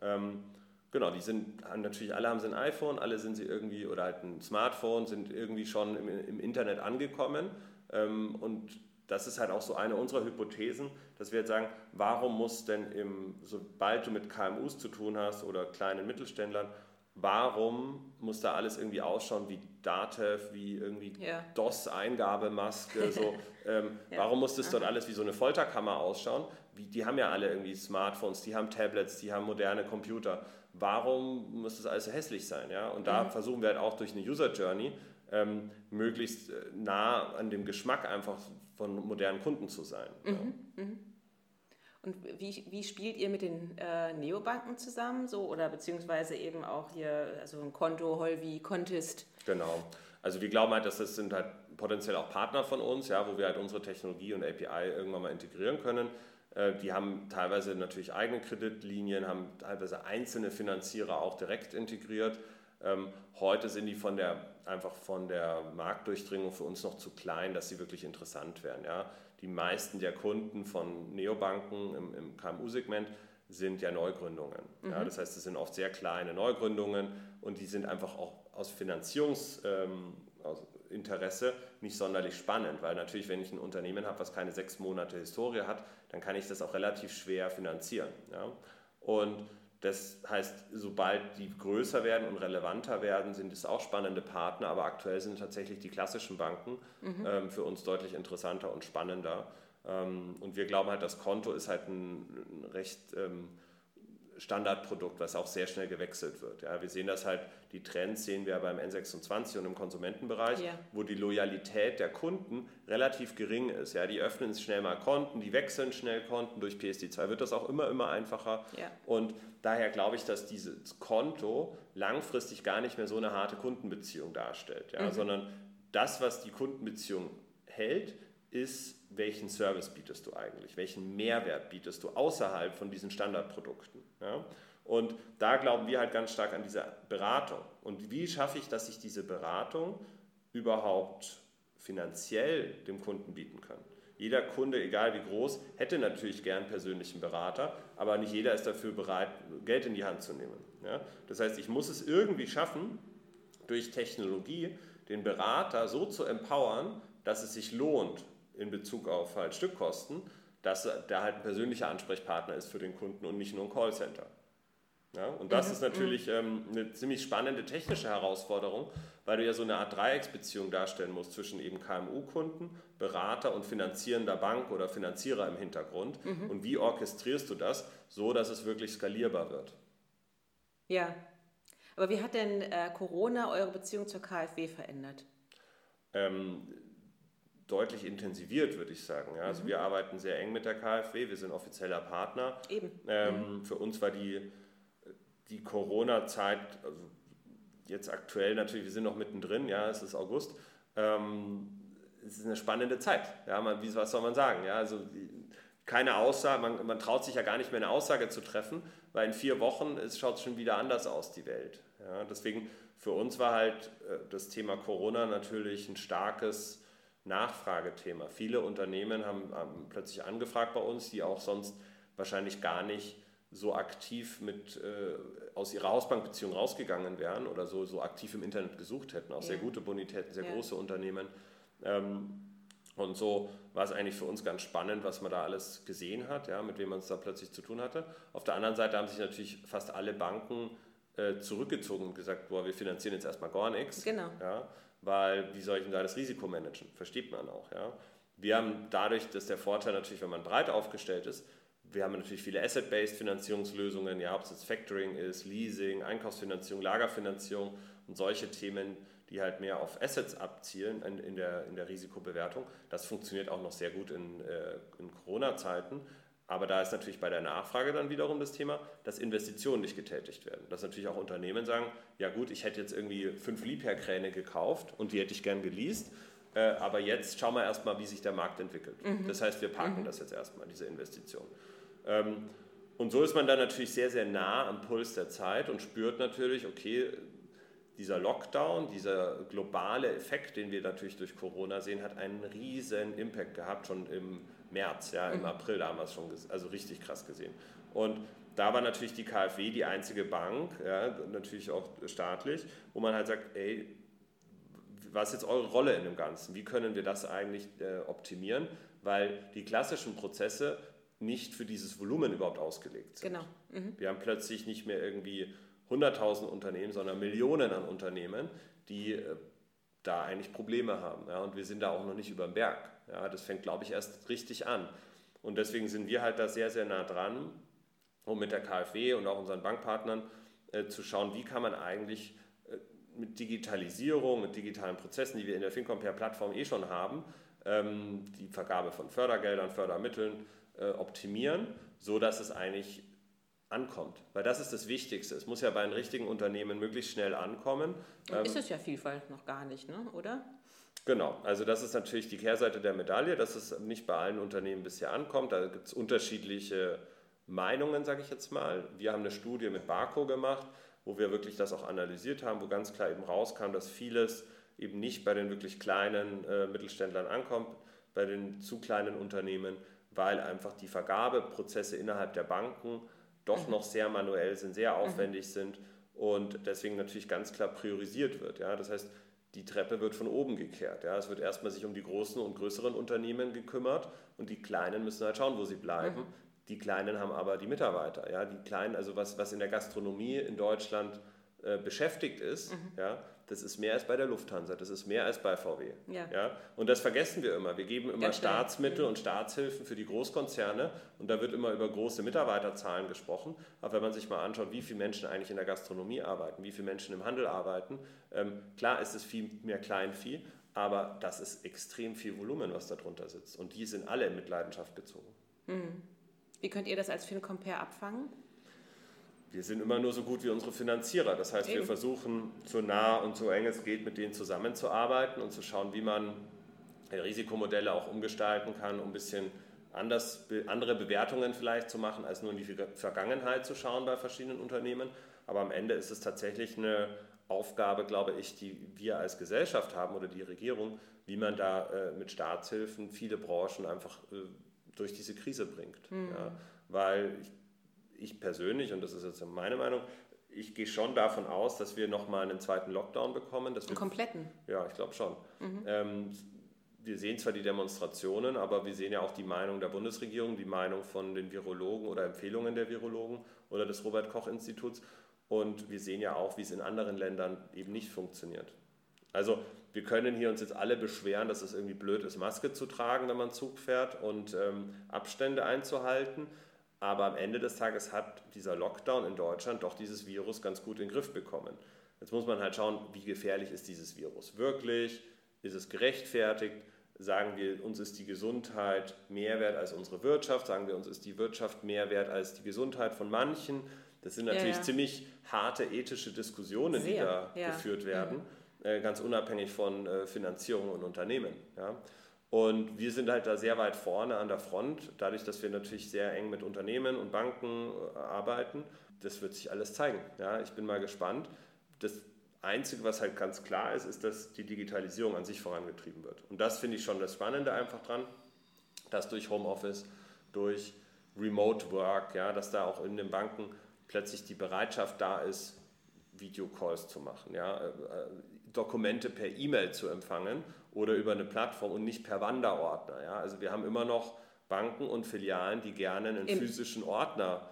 Ähm, genau, die sind natürlich, alle haben sie ein iPhone, alle sind sie irgendwie, oder halt ein Smartphone, sind irgendwie schon im, im Internet angekommen ähm, und das ist halt auch so eine unserer Hypothesen, dass wir jetzt sagen, warum muss denn, im, sobald du mit KMUs zu tun hast oder kleinen Mittelständlern, warum muss da alles irgendwie ausschauen wie Datev, wie irgendwie ja. DOS-Eingabemaske, so, ähm, ja. warum muss das dort alles wie so eine Folterkammer ausschauen? Wie, die haben ja alle irgendwie Smartphones, die haben Tablets, die haben moderne Computer. Warum muss das alles so hässlich sein? Ja? Und da mhm. versuchen wir halt auch durch eine User Journey ähm, möglichst äh, nah an dem Geschmack einfach von modernen Kunden zu sein. Mhm, ja. Mhm. Und wie, wie spielt ihr mit den äh, Neobanken zusammen? So, oder beziehungsweise eben auch hier, also ein Konto, Holvi, Contest? Genau. Also wir glauben halt, dass das sind halt potenziell auch Partner von uns, ja, wo wir halt unsere Technologie und API irgendwann mal integrieren können. Äh, die haben teilweise natürlich eigene Kreditlinien, haben teilweise einzelne Finanzierer auch direkt integriert. Ähm, heute sind die von der, einfach von der Marktdurchdringung für uns noch zu klein, dass sie wirklich interessant wären. Ja? Die meisten der Kunden von Neobanken im, im KMU-Segment sind ja Neugründungen. Mhm. Ja? Das heißt, es sind oft sehr kleine Neugründungen und die sind einfach auch aus Finanzierungsinteresse ähm, nicht sonderlich spannend, weil natürlich, wenn ich ein Unternehmen habe, was keine sechs Monate Historie hat, dann kann ich das auch relativ schwer finanzieren. Ja? Und das heißt, sobald die größer werden und relevanter werden, sind es auch spannende Partner, aber aktuell sind tatsächlich die klassischen Banken mhm. ähm, für uns deutlich interessanter und spannender. Ähm, und wir glauben halt, das Konto ist halt ein, ein recht ähm, Standardprodukt, was auch sehr schnell gewechselt wird. Ja, wir sehen das halt, die Trends sehen wir beim N26 und im Konsumentenbereich, ja. wo die Loyalität der Kunden relativ gering ist. Ja, die öffnen schnell mal Konten, die wechseln schnell Konten. Durch PSD2 wird das auch immer, immer einfacher. Ja. Und daher glaube ich, dass dieses Konto langfristig gar nicht mehr so eine harte Kundenbeziehung darstellt, ja, mhm. sondern das, was die Kundenbeziehung hält, ist, welchen Service bietest du eigentlich, welchen Mehrwert bietest du außerhalb von diesen Standardprodukten. Ja? Und da glauben wir halt ganz stark an diese Beratung. Und wie schaffe ich, dass ich diese Beratung überhaupt finanziell dem Kunden bieten kann? Jeder Kunde, egal wie groß, hätte natürlich gern persönlichen Berater, aber nicht jeder ist dafür bereit, Geld in die Hand zu nehmen. Ja? Das heißt, ich muss es irgendwie schaffen, durch Technologie den Berater so zu empowern, dass es sich lohnt, in Bezug auf halt Stückkosten, dass der halt ein persönlicher Ansprechpartner ist für den Kunden und nicht nur ein Callcenter. Ja, und das mhm. ist natürlich ähm, eine ziemlich spannende technische Herausforderung, weil du ja so eine Art Dreiecksbeziehung darstellen musst zwischen eben KMU-Kunden, Berater und finanzierender Bank oder Finanzierer im Hintergrund. Mhm. Und wie orchestrierst du das so, dass es wirklich skalierbar wird? Ja, aber wie hat denn äh, Corona eure Beziehung zur KfW verändert? Ähm, deutlich intensiviert, würde ich sagen. Ja, also mhm. wir arbeiten sehr eng mit der KfW, wir sind offizieller Partner. Eben. Ähm, mhm. Für uns war die, die Corona-Zeit, also jetzt aktuell natürlich, wir sind noch mittendrin, ja, es ist August, ähm, es ist eine spannende Zeit. Ja, man, wie, was soll man sagen? Ja, also keine Aussage, man, man traut sich ja gar nicht mehr eine Aussage zu treffen, weil in vier Wochen schaut es schon wieder anders aus, die Welt. Ja, deswegen für uns war halt äh, das Thema Corona natürlich ein starkes Nachfragethema. Viele Unternehmen haben, haben, plötzlich angefragt bei uns, die auch sonst wahrscheinlich gar nicht so aktiv mit, äh, aus ihrer Hausbankbeziehung rausgegangen wären oder so, so aktiv im Internet gesucht hätten. Auch ja. sehr gute Bonitäten, sehr ja. große Unternehmen. Ähm, und so war es eigentlich für uns ganz spannend, was man da alles gesehen hat, ja, mit wem man es da plötzlich zu tun hatte. Auf der anderen Seite haben sich natürlich fast alle Banken äh, zurückgezogen und gesagt, boah, wir finanzieren jetzt erstmal gar nichts. Genau. Ja, weil wie soll ich denn da das Risiko managen? Versteht man auch. Ja? Wir haben dadurch, dass der Vorteil natürlich, wenn man breit aufgestellt ist, wir haben natürlich viele Asset-Based Finanzierungslösungen, ja, ob es jetzt Factoring ist, Leasing, Einkaufsfinanzierung, Lagerfinanzierung und solche Themen, die halt mehr auf Assets abzielen in, in, der, in der Risikobewertung. Das funktioniert auch noch sehr gut in, äh, in Corona-Zeiten. Aber da ist natürlich bei der Nachfrage dann wiederum das Thema, dass Investitionen nicht getätigt werden. Dass natürlich auch Unternehmen sagen, ja gut, ich hätte jetzt irgendwie fünf Liebherrkräne gekauft und die hätte ich gern geleast, äh, aber jetzt schauen wir erstmal, wie sich der Markt entwickelt. Mhm. Das heißt, wir parken mhm. das jetzt erstmal, diese Investition. Ähm, und so ist man dann natürlich sehr, sehr nah am Puls der Zeit und spürt natürlich, okay, dieser Lockdown, dieser globale Effekt, den wir natürlich durch Corona sehen, hat einen riesen Impact gehabt, schon im März, ja, im mhm. April damals schon, also richtig krass gesehen. Und da war natürlich die KfW die einzige Bank, ja, natürlich auch staatlich, wo man halt sagt, ey, was ist jetzt eure Rolle in dem Ganzen? Wie können wir das eigentlich äh, optimieren? Weil die klassischen Prozesse nicht für dieses Volumen überhaupt ausgelegt sind. Genau. Mhm. Wir haben plötzlich nicht mehr irgendwie 100.000 Unternehmen, sondern Millionen an Unternehmen, die äh, da eigentlich Probleme haben. Ja, und wir sind da auch noch nicht über dem Berg. Ja, das fängt, glaube ich, erst richtig an. Und deswegen sind wir halt da sehr, sehr nah dran, um mit der KfW und auch unseren Bankpartnern äh, zu schauen, wie kann man eigentlich äh, mit Digitalisierung, mit digitalen Prozessen, die wir in der FinCompare-Plattform eh schon haben, ähm, die Vergabe von Fördergeldern, Fördermitteln äh, optimieren, so dass es eigentlich ankommt. Weil das ist das Wichtigste. Es muss ja bei einem richtigen Unternehmen möglichst schnell ankommen. Und ähm, ist es ja Vielfalt noch gar nicht, ne? oder? Genau, also das ist natürlich die Kehrseite der Medaille, dass es nicht bei allen Unternehmen bisher ankommt. Da gibt es unterschiedliche Meinungen, sage ich jetzt mal. Wir haben eine Studie mit Barco gemacht, wo wir wirklich das auch analysiert haben, wo ganz klar eben rauskam, dass vieles eben nicht bei den wirklich kleinen äh, Mittelständlern ankommt, bei den zu kleinen Unternehmen, weil einfach die Vergabeprozesse innerhalb der Banken doch mhm. noch sehr manuell sind, sehr mhm. aufwendig mhm. sind und deswegen natürlich ganz klar priorisiert wird. Ja? Das heißt, die Treppe wird von oben gekehrt. Ja? Es wird erstmal sich um die großen und größeren Unternehmen gekümmert und die kleinen müssen halt schauen, wo sie bleiben. Mhm. die Kleinen haben aber die Mitarbeiter. Ja? Die Kleinen, also was, was in der Gastronomie in Deutschland äh, beschäftigt ist, mhm. ja, das ist mehr als bei der Lufthansa, das ist mehr als bei VW. Ja. Ja? Und das vergessen wir immer. Wir geben immer Ganz Staatsmittel mhm. und Staatshilfen für die Großkonzerne und da wird immer über große Mitarbeiterzahlen gesprochen. Aber wenn man sich mal anschaut, wie viele Menschen eigentlich in der Gastronomie arbeiten, wie viele Menschen im Handel arbeiten, ähm, klar ist es viel mehr Kleinvieh, aber das ist extrem viel Volumen, was darunter sitzt. Und die sind alle in Mitleidenschaft gezogen. Mhm. Wie könnt ihr das als FinCompare abfangen? Wir sind immer nur so gut wie unsere Finanzierer. Das heißt, Eben. wir versuchen so nah und so eng es geht, mit denen zusammenzuarbeiten und zu schauen, wie man Risikomodelle auch umgestalten kann, um ein bisschen anders, andere Bewertungen vielleicht zu machen, als nur in die Vergangenheit zu schauen bei verschiedenen Unternehmen. Aber am Ende ist es tatsächlich eine Aufgabe, glaube ich, die wir als Gesellschaft haben oder die Regierung, wie man da äh, mit Staatshilfen viele Branchen einfach äh, durch diese Krise bringt. Mhm. Ja, weil ich ich persönlich, und das ist jetzt meine Meinung, ich gehe schon davon aus, dass wir nochmal einen zweiten Lockdown bekommen. Dass wir, einen kompletten? Ja, ich glaube schon. Mhm. Ähm, wir sehen zwar die Demonstrationen, aber wir sehen ja auch die Meinung der Bundesregierung, die Meinung von den Virologen oder Empfehlungen der Virologen oder des Robert Koch Instituts. Und wir sehen ja auch, wie es in anderen Ländern eben nicht funktioniert. Also wir können hier uns jetzt alle beschweren, dass es irgendwie blöd ist, Maske zu tragen, wenn man Zug fährt und ähm, Abstände einzuhalten. Aber am Ende des Tages hat dieser Lockdown in Deutschland doch dieses Virus ganz gut in den Griff bekommen. Jetzt muss man halt schauen, wie gefährlich ist dieses Virus wirklich? Ist es gerechtfertigt? Sagen wir, uns ist die Gesundheit mehr wert als unsere Wirtschaft? Sagen wir, uns ist die Wirtschaft mehr wert als die Gesundheit von manchen? Das sind natürlich ja, ja. ziemlich harte ethische Diskussionen, Sehr, die da ja. geführt werden, mhm. Äh, ganz unabhängig von äh, Finanzierung und Unternehmen. Ja? Und wir sind halt da sehr weit vorne an der Front, dadurch, dass wir natürlich sehr eng mit Unternehmen und Banken äh, arbeiten. Das wird sich alles zeigen. Ja, ich bin mal gespannt. Das Einzige, was halt ganz klar ist, ist, dass die Digitalisierung an sich vorangetrieben wird. Und das finde ich schon das Spannende einfach dran, dass durch Homeoffice, durch Remote Work, ja, dass da auch in den Banken plötzlich die Bereitschaft da ist, Videocalls zu machen, ja, äh, äh, Dokumente per E-Mail zu empfangen oder über eine Plattform und nicht per Wanderordner. Ja? Also wir haben immer noch Banken und Filialen, die gerne einen Im, physischen Ordner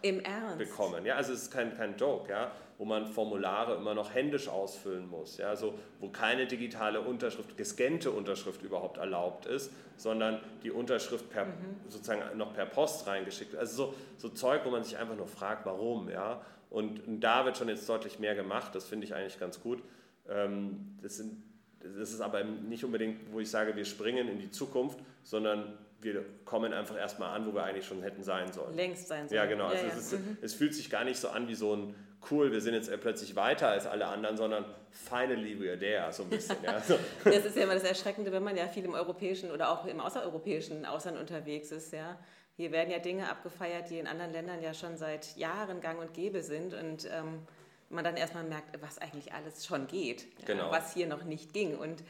bekommen. Ja, also es ist kein, kein Joke, ja, wo man Formulare immer noch händisch ausfüllen muss, ja, also wo keine digitale Unterschrift, gescannte Unterschrift überhaupt erlaubt ist, sondern die Unterschrift per, mhm. sozusagen noch per Post reingeschickt wird. Also so, so Zeug, wo man sich einfach nur fragt, warum, ja. Und, und da wird schon jetzt deutlich mehr gemacht, das finde ich eigentlich ganz gut. Ähm, das sind das ist aber nicht unbedingt, wo ich sage, wir springen in die Zukunft, sondern wir kommen einfach erstmal an, wo wir eigentlich schon hätten sein sollen. Längst sein sollen. Ja, genau. Also ja. Es, ist, mhm. es, fühlt sich gar nicht so an wie so ein cool, wir sind jetzt plötzlich weiter als alle anderen, sondern finally we're there, so ein bisschen. ja. Das ist ja immer das Erschreckende, wenn man ja viel im europäischen oder auch im außereuropäischen Ausland unterwegs ist. Ja. Hier werden ja Dinge abgefeiert, die in anderen Ländern ja schon seit Jahren gang und gäbe sind und ähm, man dann erstmal merkt, was eigentlich alles schon geht, genau. ja, was hier noch nicht ging. Und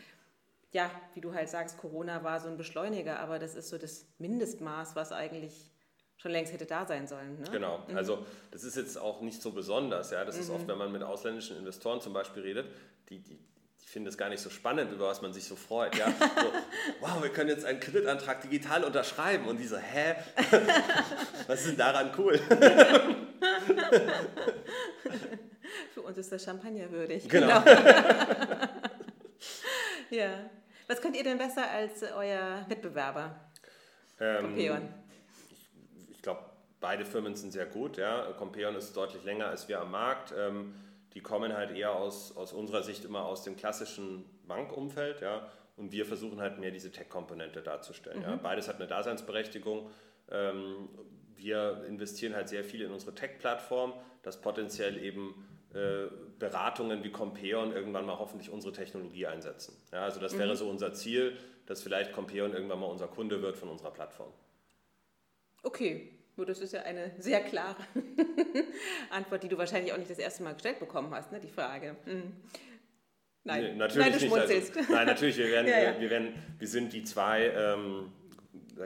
ja, wie du halt sagst, Corona war so ein Beschleuniger, aber das ist so das Mindestmaß, was eigentlich schon längst hätte da sein sollen. Ne? Genau, mhm. also das ist jetzt auch nicht so besonders. Ja? Das mhm. ist oft, wenn man mit ausländischen Investoren zum Beispiel redet, die, die, die finden es gar nicht so spannend, über was man sich so freut. Ja? So, wow, wir können jetzt einen Kreditantrag digital unterschreiben und die so, hä? was ist denn daran cool? Ist das Champagner würdig. Genau. genau. ja. Was könnt ihr denn besser als euer Mitbewerber? Ähm, Compeon. Ich, ich glaube, beide Firmen sind sehr gut. Ja. Compeon ist deutlich länger als wir am Markt. Ähm, die kommen halt eher aus, aus unserer Sicht immer aus dem klassischen Bankumfeld. Ja. Und wir versuchen halt mehr diese Tech-Komponente darzustellen. Mhm. Ja. Beides hat eine Daseinsberechtigung. Ähm, wir investieren halt sehr viel in unsere Tech-Plattform, dass potenziell eben äh, Beratungen wie Compeon irgendwann mal hoffentlich unsere Technologie einsetzen. Ja, also das wäre mhm. so unser Ziel, dass vielleicht Compeon irgendwann mal unser Kunde wird von unserer Plattform. Okay, nur das ist ja eine sehr klare Antwort, die du wahrscheinlich auch nicht das erste Mal gestellt bekommen hast, ne, die Frage. Mhm. Nein, nee, natürlich nein, nicht. Also, nein, natürlich, wir, werden, ja, ja. Wir, werden, wir sind die zwei, ähm,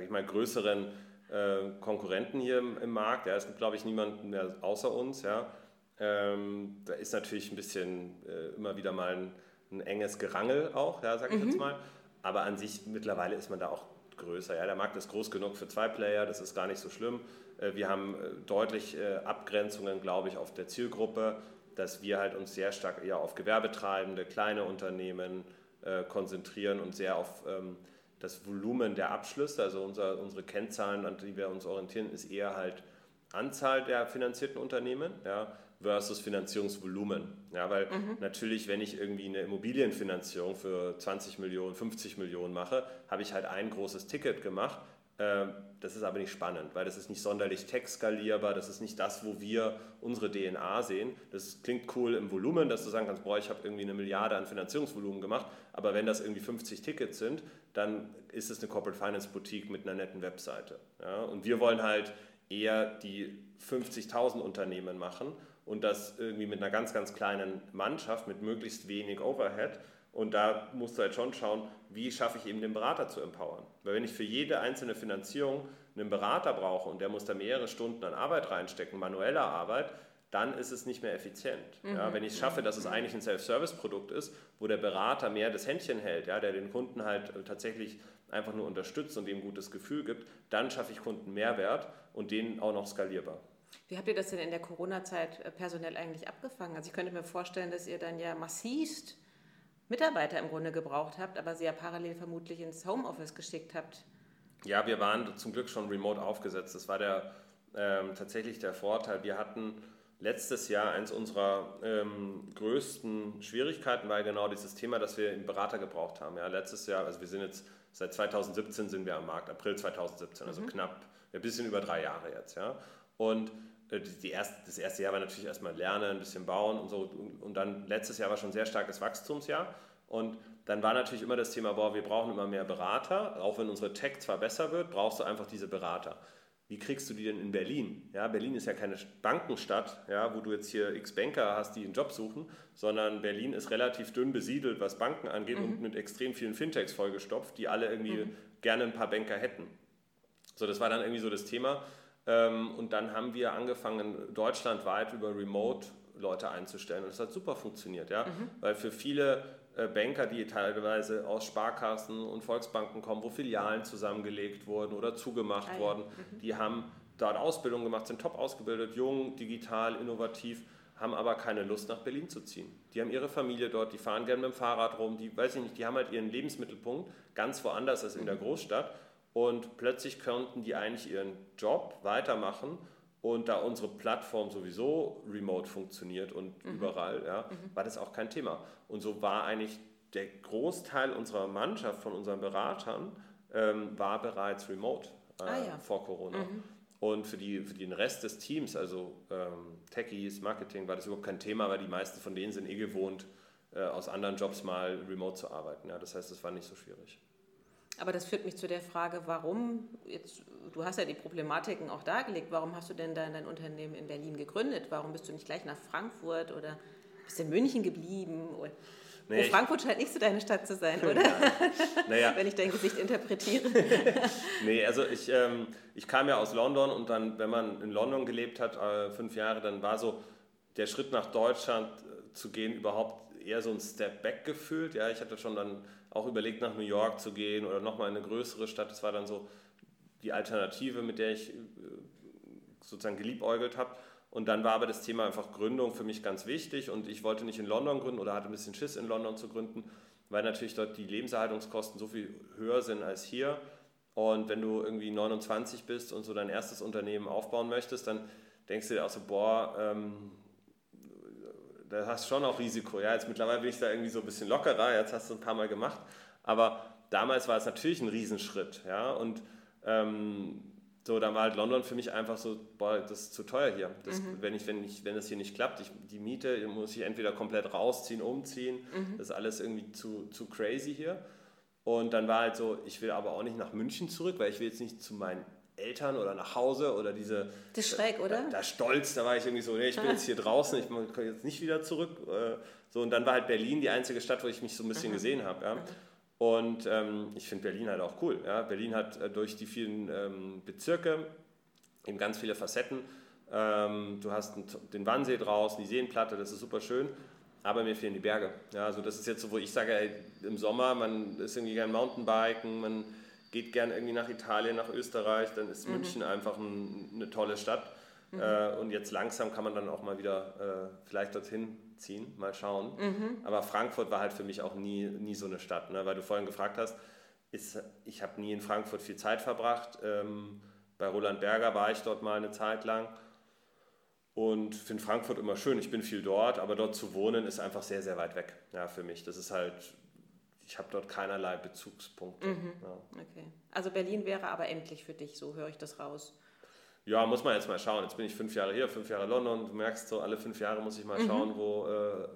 ich mal, größeren äh, Konkurrenten hier im, im Markt. Ja, es gibt, glaube ich, niemanden mehr außer uns. Ja. Ähm, da ist natürlich ein bisschen äh, immer wieder mal ein, ein, enges Gerangel auch, ja, sag ich mhm. jetzt mal. Aber an sich mittlerweile ist man da auch größer. Ja, der Markt ist groß genug für zwei Player, das ist gar nicht so schlimm. Äh, wir haben äh, deutlich äh, Abgrenzungen, glaube ich, auf der Zielgruppe, dass wir halt uns sehr stark eher auf Gewerbetreibende, kleine Unternehmen konzentrieren und sehr auf ähm, das Volumen der Abschlüsse, also unser, unsere Kennzahlen, an die wir uns orientieren, ist eher halt Anzahl der finanzierten Unternehmen ja, versus Finanzierungsvolumen. Ja, weil mhm. natürlich, wenn ich irgendwie eine Immobilienfinanzierung für 20 Millionen, 50 Millionen mache, habe ich halt ein großes Ticket gemacht ähm, das ist aber nicht spannend, weil das ist nicht sonderlich tech-skalierbar, das ist nicht das, wo wir unsere DNA sehen. Das klingt cool im Volumen, dass du sagen kannst, boah, ich habe irgendwie eine Milliarde an Finanzierungsvolumen gemacht, aber wenn das irgendwie 50 Tickets sind, dann ist es eine Corporate Finance Boutique mit einer netten Webseite. Ja? Und wir wollen halt eher die 50.000 Unternehmen machen und das irgendwie mit einer ganz, ganz kleinen Mannschaft, mit möglichst wenig Overhead und da musst du halt schon schauen, wie schaffe ich eben den Berater zu empowern. Weil wenn ich für jede einzelne Finanzierung einen Berater brauche und der muss da mehrere Stunden an Arbeit reinstecken, manueller Arbeit, dann ist es nicht mehr effizient. Mhm. Ja, wenn ich es schaffe, dass es eigentlich ein Self-Service-Produkt ist, wo der Berater mehr das Händchen hält, ja, der den Kunden halt tatsächlich einfach nur unterstützt und ihm ein gutes Gefühl gibt, dann schaffe ich Kunden Mehrwert und den auch noch skalierbar. Wie habt ihr das denn in der Corona-Zeit äh, personell eigentlich abgefangen? Also ich könnte mir vorstellen, dass ihr dann ja massivst Mitarbeiter im Grunde gebraucht habt, aber sie ja parallel vermutlich ins Homeoffice geschickt habt. Ja, wir waren zum Glück schon remote aufgesetzt. Das war der, ähm, tatsächlich der Vorteil. Wir hatten letztes Jahr eines unserer ähm, größten Schwierigkeiten war genau dieses Thema, dass wir einen Berater gebraucht haben. Ja, letztes Jahr, also wir sind jetzt seit 2017 sind wir am Markt, April 2017, also mhm. knapp ein bisschen über drei Jahre jetzt. Ja. Und äh, die erste, das erste Jahr war natürlich erstmal lernen, ein bisschen bauen und so. Und dann letztes Jahr war schon ein sehr starkes Wachstumsjahr. Und dann war natürlich immer das Thema, boah, wir brauchen immer mehr Berater. Auch wenn unsere Tech zwar besser wird, brauchst du einfach diese Berater. Wie kriegst du die denn in Berlin? Ja, Berlin ist ja keine Bankenstadt, ja, wo du jetzt hier x Banker hast, die einen Job suchen, sondern Berlin ist relativ dünn besiedelt, was Banken angeht mhm. und mit extrem vielen Fintechs vollgestopft, die alle irgendwie mhm. gerne ein paar Banker hätten. So, das war dann irgendwie so das Thema. Ähm, und dann haben wir angefangen, deutschlandweit über Remote Leute einzustellen. Und das hat super funktioniert, ja. Mhm. Weil für viele äh, Banker, die teilweise aus Sparkassen und Volksbanken kommen, wo Filialen zusammengelegt wurden oder zugemacht ah, ja. wurden, mhm. die haben dort Ausbildung gemacht, sind top ausgebildet, jung, digital, innovativ, haben aber keine Lust nach Berlin zu ziehen. Die haben ihre Familie dort, die fahren gerne mit dem Fahrrad rum, die weiß ich nicht, die haben halt ihren Lebensmittelpunkt ganz woanders als in der mhm. Großstadt und plötzlich könnten die eigentlich ihren Job weitermachen und da unsere Plattform sowieso remote funktioniert und mhm. überall, ja, mhm. war das auch kein Thema. Und so war eigentlich der Großteil unserer Mannschaft, von unseren Beratern, ähm, war bereits remote äh, ah, ja. vor Corona. Mhm. Und für, die, für den Rest des Teams, also ähm, Techies, Marketing, war das überhaupt kein Thema, weil die meisten von denen sind eh gewohnt, äh, aus anderen Jobs mal remote zu arbeiten. Ja, das heißt, es war nicht so schwierig. Aber das führt mich zu der Frage, warum, jetzt, du hast ja die Problematiken auch dargelegt, warum hast du denn dein, dein Unternehmen in Berlin gegründet? Warum bist du nicht gleich nach Frankfurt oder bist in München geblieben? Oder, naja, Frankfurt scheint nicht so deine Stadt zu sein, oder? Naja. wenn ich dein Gesicht interpretiere. nee, also ich, ähm, ich kam ja aus London und dann, wenn man in London gelebt hat, äh, fünf Jahre, dann war so der Schritt nach Deutschland äh, zu gehen überhaupt eher so ein Step Back gefühlt. Ja, ich hatte schon dann auch überlegt, nach New York zu gehen oder nochmal in eine größere Stadt. Das war dann so die Alternative, mit der ich äh, sozusagen geliebäugelt habe. Und dann war aber das Thema einfach Gründung für mich ganz wichtig und ich wollte nicht in London gründen oder hatte ein bisschen Schiss in London zu gründen, weil natürlich dort die Lebenserhaltungskosten so viel höher sind als hier. Und wenn du irgendwie 29 bist und so dein erstes Unternehmen aufbauen möchtest, dann denkst du dir auch so, boah, ähm, da hast du schon auch Risiko. Ja, jetzt mittlerweile bin ich da irgendwie so ein bisschen lockerer, jetzt hast du ein paar Mal gemacht. Aber damals war es natürlich ein Riesenschritt. Ja, und ähm, so, dann war halt London für mich einfach so, boah, das ist zu teuer hier. Das, mhm. wenn, ich, wenn, ich, wenn das hier nicht klappt, ich, die Miete muss ich entweder komplett rausziehen, umziehen. Mhm. Das ist alles irgendwie zu, zu crazy hier. Und dann war halt so, ich will aber auch nicht nach München zurück, weil ich will jetzt nicht zu meinen Eltern oder nach Hause oder diese. Das ist schräg, oder? Da, da, Stolz, da war ich irgendwie so, nee, ich bin jetzt hier draußen, ich komme jetzt nicht wieder zurück. Äh, so, und dann war halt Berlin die einzige Stadt, wo ich mich so ein bisschen mhm. gesehen habe. Ja. Mhm. Und ähm, ich finde Berlin halt auch cool. Ja. Berlin hat äh, durch die vielen ähm, Bezirke eben ganz viele Facetten. Ähm, du hast den Wannsee draußen, die Seenplatte, das ist super schön. Aber mir fehlen die Berge. Ja, also das ist jetzt so, wo ich sage, ey, im Sommer, man ist irgendwie gern Mountainbiken, man geht gern irgendwie nach Italien, nach Österreich, dann ist mhm. München einfach ein, eine tolle Stadt. Mhm. Äh, und jetzt langsam kann man dann auch mal wieder äh, vielleicht dorthin ziehen, mal schauen. Mhm. Aber Frankfurt war halt für mich auch nie, nie so eine Stadt, ne? weil du vorhin gefragt hast, ist, ich habe nie in Frankfurt viel Zeit verbracht. Ähm, bei Roland Berger war ich dort mal eine Zeit lang und finde Frankfurt immer schön. Ich bin viel dort, aber dort zu wohnen ist einfach sehr, sehr weit weg ja, für mich. Das ist halt, ich habe dort keinerlei Bezugspunkte. Mhm. Ja. Okay. Also Berlin wäre aber endlich für dich, so höre ich das raus. Ja, muss man jetzt mal schauen. Jetzt bin ich fünf Jahre hier, fünf Jahre London. Du merkst so, alle fünf Jahre muss ich mal mhm. schauen, wo, äh,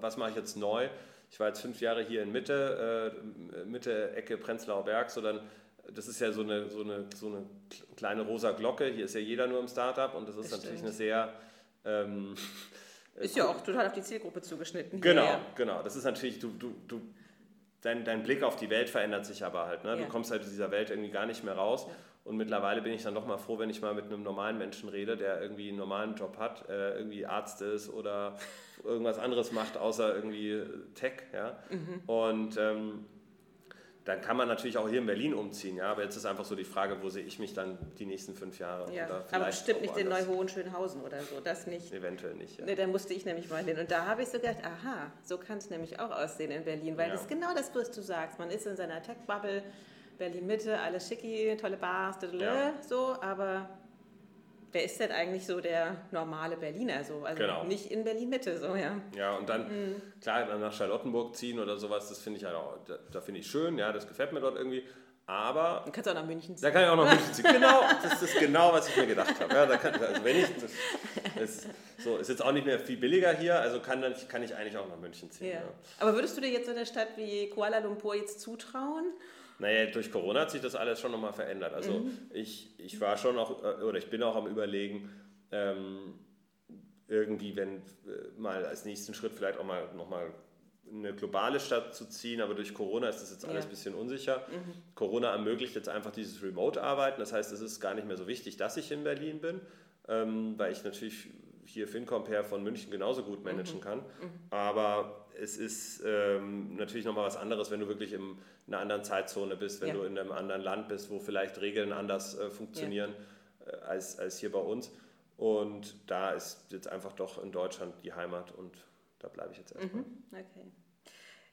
was mache ich jetzt neu. Ich war jetzt fünf Jahre hier in Mitte, äh, Mitte Ecke Prenzlauer Berg, so dann das ist ja so eine, so, eine, so eine kleine rosa Glocke. Hier ist ja jeder nur im Startup und das ist das natürlich eine sehr. Ähm, ist ja auch total auf die Zielgruppe zugeschnitten. Genau, hier. genau. Das ist natürlich, du, du, du, dein, dein Blick auf die Welt verändert sich aber halt. Ne? Ja. Du kommst halt aus dieser Welt irgendwie gar nicht mehr raus. Ja. Und mittlerweile bin ich dann doch mal froh, wenn ich mal mit einem normalen Menschen rede, der irgendwie einen normalen Job hat, äh, irgendwie Arzt ist oder irgendwas anderes macht, außer irgendwie Tech. Ja? Mhm. Und ähm, dann kann man natürlich auch hier in Berlin umziehen, ja. Aber jetzt ist einfach so die Frage, wo sehe ich mich dann die nächsten fünf Jahre? Ja, aber bestimmt nicht in Neu-Hohenschönhausen oder so, das nicht. Eventuell nicht, ja. Nee, da musste ich nämlich mal hin. Und da habe ich so gedacht, aha, so kann es nämlich auch aussehen in Berlin, weil ja. das ist genau das, was du sagst. Man ist in seiner Tech-Bubble, Berlin-Mitte, alles schicki, tolle Bars, ja. so, aber wer ist denn eigentlich so der normale Berliner so? Also genau. nicht in Berlin-Mitte so, ja. Ja, und dann, mhm. klar, dann nach Charlottenburg ziehen oder sowas, das finde ich halt auch, da, da finde ich schön, ja, das gefällt mir dort irgendwie. Aber. Du kannst auch nach München ziehen. Da kann ich auch nach München ziehen. Genau, das ist genau, was ich mir gedacht habe. Ja, da kann, also wenn ich, das ist, so, ist jetzt auch nicht mehr viel billiger hier, also kann, dann, kann ich eigentlich auch nach München ziehen. Ja. Ja. Aber würdest du dir jetzt so eine Stadt wie Kuala Lumpur jetzt zutrauen? Naja, durch Corona hat sich das alles schon nochmal verändert. Also mhm. ich, ich war schon auch, äh, oder ich bin auch am Überlegen, ähm, irgendwie, wenn äh, mal als nächsten Schritt vielleicht auch mal nochmal eine globale Stadt zu ziehen, aber durch Corona ist das jetzt alles ja. ein bisschen unsicher. Mhm. Corona ermöglicht jetzt einfach dieses Remote-Arbeiten. Das heißt, es ist gar nicht mehr so wichtig, dass ich in Berlin bin, ähm, weil ich natürlich hier FinCompare von München genauso gut managen mhm. kann. Mhm. Aber es ist ähm, natürlich nochmal was anderes, wenn du wirklich in einer anderen Zeitzone bist, wenn ja. du in einem anderen Land bist, wo vielleicht Regeln anders äh, funktionieren ja. äh, als, als hier bei uns. Und da ist jetzt einfach doch in Deutschland die Heimat und da bleibe ich jetzt erstmal. Mhm. Okay.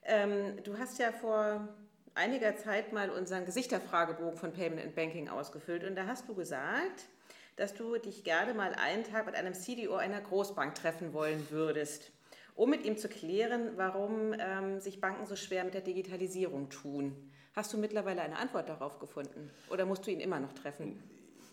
Ähm, du hast ja vor einiger Zeit mal unseren Gesichterfragebogen von Payment and Banking ausgefüllt und da hast du gesagt, dass du dich gerne mal einen Tag mit einem CDO einer Großbank treffen wollen würdest, um mit ihm zu klären, warum ähm, sich Banken so schwer mit der Digitalisierung tun. Hast du mittlerweile eine Antwort darauf gefunden oder musst du ihn immer noch treffen?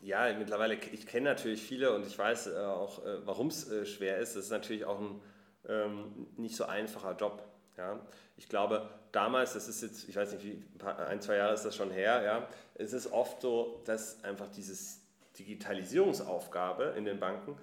Ja, mittlerweile, ich kenne natürlich viele und ich weiß äh, auch, äh, warum es äh, schwer ist. Es ist natürlich auch ein ähm, nicht so einfacher Job. Ja? Ich glaube, damals, das ist jetzt, ich weiß nicht, wie, ein, zwei Jahre ist das schon her, ja, es ist oft so, dass einfach dieses Digitalisierungsaufgabe in den Banken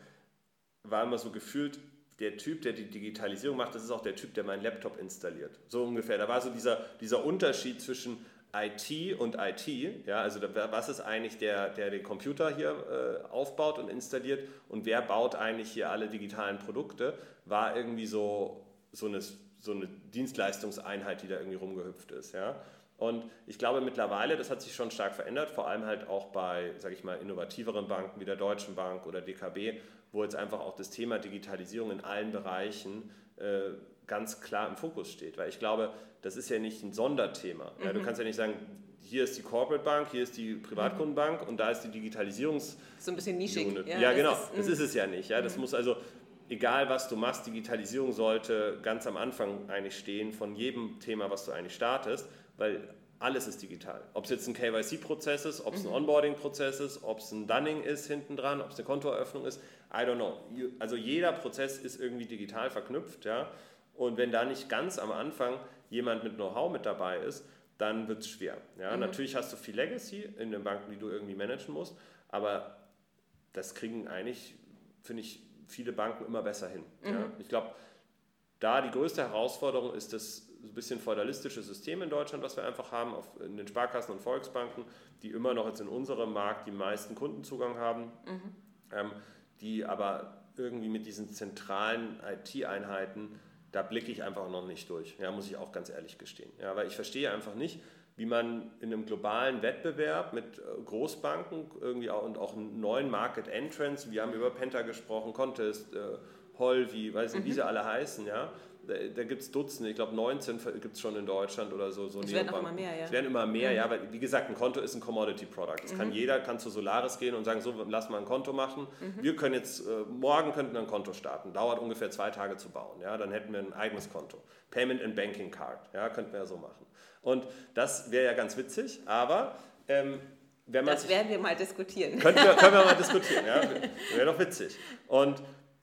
war immer so gefühlt, der Typ, der die Digitalisierung macht, das ist auch der Typ, der meinen Laptop installiert. So ungefähr. Da war so dieser, dieser Unterschied zwischen IT und IT. Ja, also was ist eigentlich der, der den Computer hier äh, aufbaut und installiert und wer baut eigentlich hier alle digitalen Produkte, war irgendwie so, so, eine, so eine Dienstleistungseinheit, die da irgendwie rumgehüpft ist. Ja. Und ich glaube mittlerweile, das hat sich schon stark verändert, vor allem halt auch bei, sage ich mal, innovativeren Banken wie der Deutschen Bank oder DKB, wo jetzt einfach auch das Thema Digitalisierung in allen Bereichen äh, ganz klar im Fokus steht. Weil ich glaube, das ist ja nicht ein Sonderthema. Mhm. Ja, du mhm. kannst ja nicht sagen, hier ist die Corporate Bank, hier ist die Privatkundenbank mhm. und da ist die Digitalisierungs... So ein bisschen nischig. Ja, ja genau. Ist, das ist es ja nicht. Ja, das mhm. muss also egal was du machst, Digitalisierung sollte ganz am Anfang eigentlich stehen von jedem Thema, was du eigentlich startest weil alles ist digital. Ob es jetzt ein KYC-Prozess ist, ob es ein mhm. Onboarding-Prozess ist, ob es ein Dunning ist hinten dran, ob es eine Kontoeröffnung ist, I don't know. Also jeder Prozess ist irgendwie digital verknüpft, ja. Und wenn da nicht ganz am Anfang jemand mit Know-how mit dabei ist, dann wird es schwer. Ja? Mhm. Natürlich hast du viel Legacy in den Banken, die du irgendwie managen musst, aber das kriegen eigentlich, finde ich, viele Banken immer besser hin. Mhm. Ja? Ich glaube, da die größte Herausforderung ist das ein bisschen feudalistische System in Deutschland, was wir einfach haben, auf, in den Sparkassen und Volksbanken, die immer noch jetzt in unserem Markt die meisten Kundenzugang haben, mhm. ähm, die aber irgendwie mit diesen zentralen IT-Einheiten, da blicke ich einfach noch nicht durch, ja, muss ich auch ganz ehrlich gestehen. Ja, weil ich verstehe einfach nicht, wie man in einem globalen Wettbewerb mit äh, Großbanken irgendwie auch, und auch neuen Market Entrants, wir haben über Penta gesprochen, Contest, äh, Holvi, weiß nicht, mhm. wie sie alle heißen, ja, da, gibt es Dutzende, ich glaube 19 gibt es schon in Deutschland oder so. so es werden auch immer mehr, ja. Es werden immer mehr, mhm. ja, weil wie gesagt, ein Konto ist ein Commodity-Product. Das mhm. kann jeder, kann zu Solaris gehen und sagen, so, lass mal ein Konto machen. Mhm. Wir können jetzt, äh, morgen könnten wir ein Konto starten. Dauert ungefähr zwei Tage zu bauen, ja, dann hätten wir ein eigenes Konto. Payment and Banking Card, ja, könnten wir ja so machen. Und das wäre ja ganz witzig, aber... Ähm, das werden wir mal diskutieren. Können wir, können wir mal diskutieren, ja. Wäre doch witzig. Und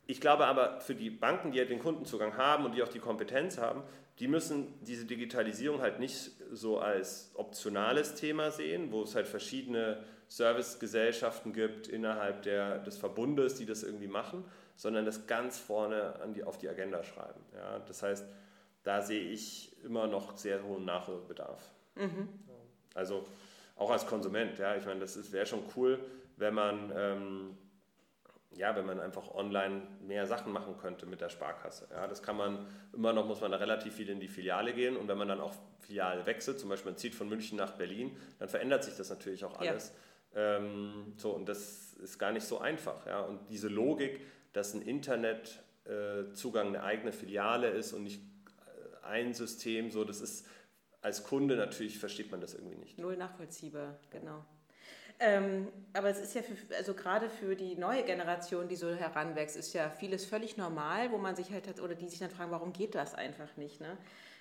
ich glaube aber, für die Banken, die ja den Kundenzugang haben und die auch die Kompetenz haben, die müssen diese Digitalisierung halt nicht so als optionales Thema sehen, wo es halt verschiedene Servicegesellschaften gibt innerhalb der, des Verbundes, die das irgendwie machen, sondern das ganz vorne an die, auf die Agenda schreiben. Ja, das heißt, da sehe ich immer noch sehr hohen Nachholbedarf. Mhm. Also auch als Konsument, ja, ich meine, das wäre schon cool, wenn man ähm, ja, wenn man einfach online mehr Sachen machen könnte mit der Sparkasse. Ja, das kann man, immer noch muss man da relativ viel in die Filiale gehen und wenn man dann auch Filiale wechselt, zum Beispiel man zieht von München nach Berlin, dann verändert sich das natürlich auch alles. Ja. Ähm, so, und das ist gar nicht so einfach. Ja? Und diese Logik, dass ein Internetzugang äh, eine eigene Filiale ist und nicht äh, ein System, so, das ist als Kunde natürlich, versteht man das irgendwie nicht. Null nachvollziehbar, genau. Ähm, aber es ist ja, für, also gerade für die neue Generation, die so heranwächst, ist ja vieles völlig normal, wo man sich halt hat, oder die sich dann fragen, warum geht das einfach nicht? Ne?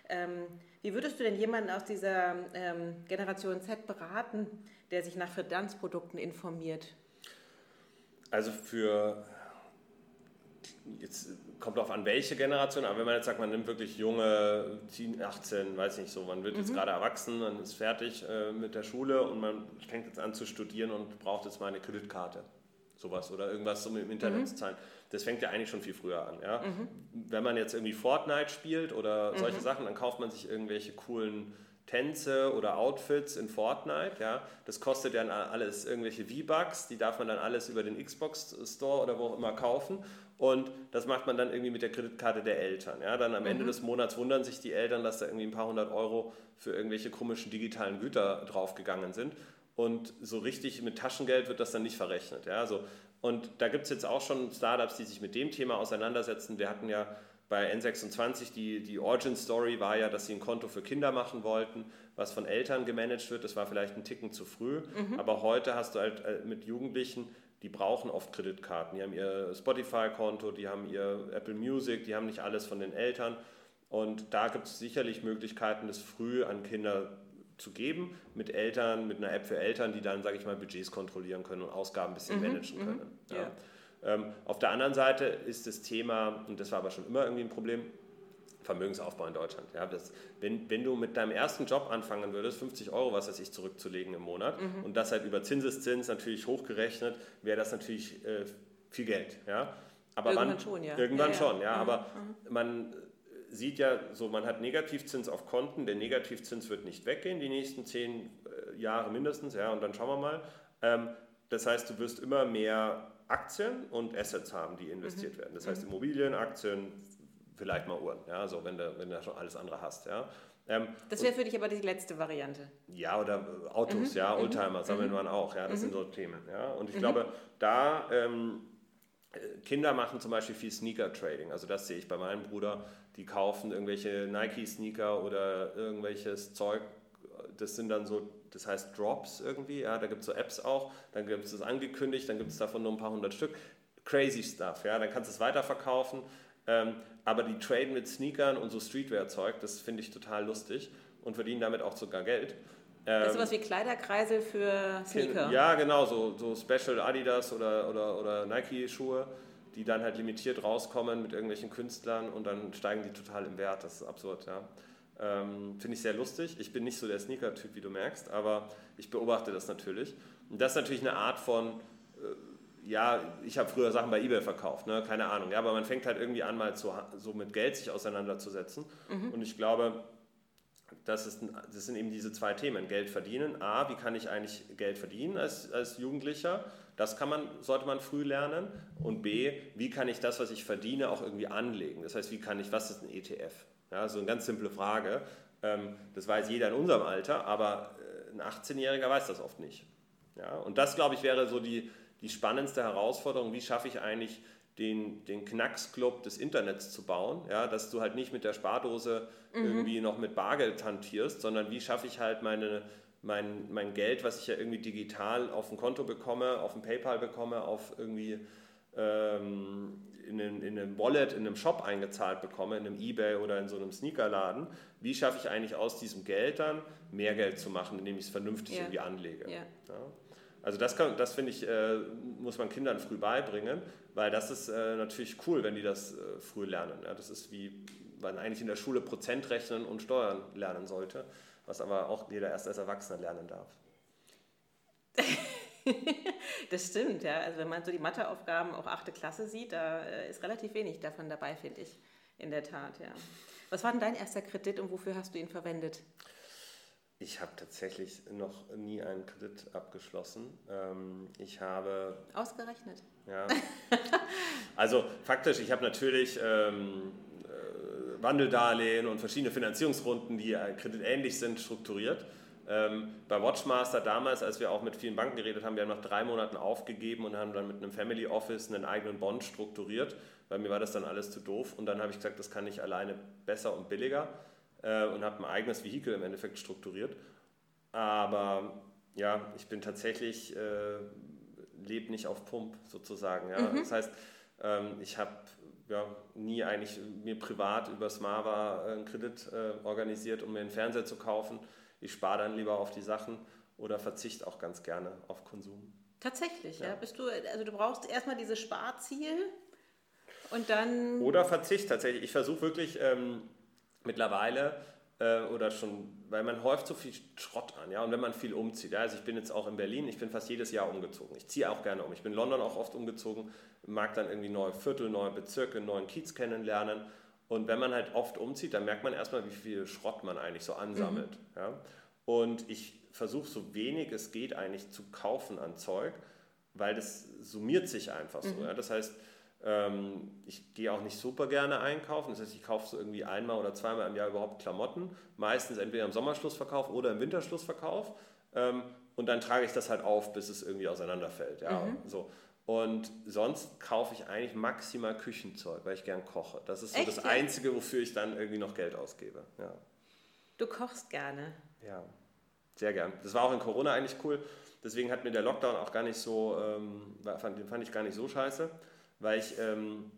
Ähm, wie würdest du denn jemanden aus dieser ähm, Generation Z beraten, der sich nach Finanzprodukten informiert? Also für jetzt kommt auch an welche Generation, aber wenn man jetzt sagt, man nimmt wirklich junge, 18, weiß nicht so, man wird mhm. jetzt gerade erwachsen, man ist fertig äh, mit der Schule und man fängt jetzt an zu studieren und braucht jetzt mal eine Kreditkarte, sowas oder irgendwas so im Internet mhm. zu zahlen. Das fängt ja eigentlich schon viel früher an. Ja? Mhm. Wenn man jetzt irgendwie Fortnite spielt oder solche mhm. Sachen, dann kauft man sich irgendwelche coolen Tänze oder Outfits in Fortnite, ja, das kostet dann alles irgendwelche V-Bucks, die darf man dann alles über den Xbox Store oder wo auch immer kaufen und das macht man dann irgendwie mit der Kreditkarte der Eltern. Ja? Dann am mhm. Ende des Monats wundern sich die Eltern, dass da irgendwie ein paar hundert Euro für irgendwelche komischen digitalen Güter draufgegangen sind. Und so richtig mit Taschengeld wird das dann nicht verrechnet. Ja? Also, und da gibt es jetzt auch schon Startups, die sich mit dem Thema auseinandersetzen. Wir hatten ja bei N26 die, die Origin Story war ja, dass sie ein Konto für Kinder machen wollten, was von Eltern gemanagt wird. Das war vielleicht ein Ticken zu früh. Mhm. Aber heute hast du halt äh, mit Jugendlichen die brauchen oft Kreditkarten. Die haben ihr Spotify-Konto, die haben ihr Apple Music, die haben nicht alles von den Eltern. Und da gibt es sicherlich Möglichkeiten, das früh an Kinder zu geben, mit Eltern, mit einer App für Eltern, die dann, sage ich mal, Budgets kontrollieren können und Ausgaben ein bisschen mhm, managen mhm. können. Ja. Ja. Ähm, auf der anderen Seite ist das Thema, und das war aber schon immer irgendwie ein Problem, Vermögensaufbau in Deutschland. Ja, das, wenn, wenn du mit deinem ersten Job anfangen würdest, 50 Euro, was weiß ich, zurückzulegen im Monat mhm. und das halt über Zinseszins natürlich hochgerechnet, wäre das natürlich äh, viel Geld. Ja? Aber irgendwann man, schon, ja. Irgendwann ja, schon, ja. Mhm. Aber mhm. man sieht ja so, man hat Negativzins auf Konten, der Negativzins wird nicht weggehen, die nächsten zehn äh, Jahre mindestens, ja, und dann schauen wir mal. Ähm, das heißt, du wirst immer mehr Aktien und Assets haben, die investiert mhm. werden. Das heißt mhm. Immobilien, Aktien, vielleicht mal Uhren, ja, so wenn du, wenn du schon alles andere hast, ja. Ähm, das wäre für dich aber die letzte Variante. Ja, oder Autos, mhm. ja, mhm. Oldtimer mhm. sammeln man auch, ja, das mhm. sind so Themen, ja. Und ich mhm. glaube, da ähm, Kinder machen zum Beispiel viel Sneaker-Trading, also das sehe ich bei meinem Bruder, die kaufen irgendwelche Nike-Sneaker oder irgendwelches Zeug, das sind dann so, das heißt Drops irgendwie, ja, da gibt es so Apps auch, dann gibt es das angekündigt, dann gibt es davon nur ein paar hundert Stück, crazy stuff, ja, dann kannst du es weiterverkaufen, aber die traden mit Sneakern und so Streetwear-Zeug, das finde ich total lustig und verdienen damit auch sogar Geld. Ähm, das ist sowas wie Kleiderkreisel für Sneaker. Ja, genau, so, so Special Adidas oder, oder, oder Nike-Schuhe, die dann halt limitiert rauskommen mit irgendwelchen Künstlern und dann steigen die total im Wert. Das ist absurd, ja. Ähm, Finde ich sehr lustig. Ich bin nicht so der Sneaker-Typ, wie du merkst, aber ich beobachte das natürlich. Und das ist natürlich eine Art von äh, ja, ich habe früher Sachen bei eBay verkauft, ne? keine Ahnung. Ja, aber man fängt halt irgendwie an, mal zu, so mit Geld sich auseinanderzusetzen. Mhm. Und ich glaube, das, ist, das sind eben diese zwei Themen. Geld verdienen. A, wie kann ich eigentlich Geld verdienen als, als Jugendlicher? Das kann man, sollte man früh lernen. Und B, wie kann ich das, was ich verdiene, auch irgendwie anlegen? Das heißt, wie kann ich, was ist ein ETF? Ja, so eine ganz simple Frage. Ähm, das weiß jeder in unserem Alter, aber äh, ein 18-Jähriger weiß das oft nicht. Ja? Und das, glaube ich, wäre so die, die spannendste Herausforderung. Wie schaffe ich eigentlich den, den Knacksclub des Internets zu bauen, ja, dass du halt nicht mit der Spardose mhm. irgendwie noch mit Bargeld hantierst, sondern wie schaffe ich halt meine, mein, mein Geld, was ich ja irgendwie digital auf ein Konto bekomme, auf ein PayPal bekomme, auf irgendwie ähm, in, in, in einem Wallet, in einem Shop eingezahlt bekomme, in einem Ebay oder in so einem Sneakerladen, wie schaffe ich eigentlich aus diesem Geld dann mehr Geld zu machen, indem ich es vernünftig ja. irgendwie anlege. Ja. Ja. Also das, das finde ich, äh, muss man Kindern früh beibringen, weil das ist äh, natürlich cool, wenn die das äh, früh lernen. Ja, das ist wie man eigentlich in der Schule Prozent rechnen und Steuern lernen sollte, was aber auch jeder erst als Erwachsener lernen darf. das stimmt, ja. Also wenn man so die Matheaufgaben auch achte Klasse sieht, da äh, ist relativ wenig davon dabei, finde ich. In der Tat, ja. Was war denn dein erster Kredit und wofür hast du ihn verwendet? Ich habe tatsächlich noch nie einen Kredit abgeschlossen. Ähm, ich habe. Ausgerechnet. Ja. Also faktisch, ich habe natürlich ähm, äh, Wandeldarlehen und verschiedene Finanzierungsrunden, die äh, kreditähnlich sind, strukturiert. Ähm, bei Watchmaster damals, als wir auch mit vielen Banken geredet haben, wir haben nach drei Monaten aufgegeben und haben dann mit einem Family Office einen eigenen Bond strukturiert, weil mir war das dann alles zu doof. Und dann habe ich gesagt, das kann ich alleine besser und billiger äh, und habe ein eigenes Vehikel im Endeffekt strukturiert. Aber ja, ich bin tatsächlich, äh, lebe nicht auf Pump sozusagen. Ja? Mhm. Das heißt, ähm, ich habe ja, nie eigentlich mir privat über Smava einen Kredit äh, organisiert, um mir einen Fernseher zu kaufen. Ich spare dann lieber auf die Sachen oder verzichte auch ganz gerne auf Konsum. Tatsächlich, ja. ja. Bist du, also du brauchst erstmal dieses Sparziel und dann. Oder Verzicht tatsächlich. Ich versuche wirklich, ähm, mittlerweile äh, oder schon, weil man häuft so viel Schrott an, ja, und wenn man viel umzieht, ja, also ich bin jetzt auch in Berlin, ich bin fast jedes Jahr umgezogen. Ich ziehe auch gerne um. Ich bin in London auch oft umgezogen, mag dann irgendwie neue Viertel, neue Bezirke, neuen Kiez kennenlernen. Und wenn man halt oft umzieht, dann merkt man erstmal, wie viel Schrott man eigentlich so ansammelt. Mhm. Ja? Und ich versuche so wenig es geht eigentlich zu kaufen an Zeug, weil das summiert sich einfach so. Mhm. Ja? Das heißt, ich gehe auch nicht super gerne einkaufen. Das heißt, ich kaufe so irgendwie einmal oder zweimal im Jahr überhaupt Klamotten. Meistens entweder im Sommerschlussverkauf oder im Winterschlussverkauf. Ähm, und dann trage ich das halt auf, bis es irgendwie auseinanderfällt. Ja, mhm. so. Und sonst kaufe ich eigentlich maximal Küchenzeug, weil ich gern koche. Das ist so Echt, das? Einzige, wofür ich dann irgendwie noch Geld ausgebe. Ja. Du kochst gerne. Ja, sehr gern. Das war auch in Corona eigentlich cool. Deswegen hat mir der Lockdown auch gar nicht so, ähm, fand, den fand ich gar nicht so scheiße weil ich ähm,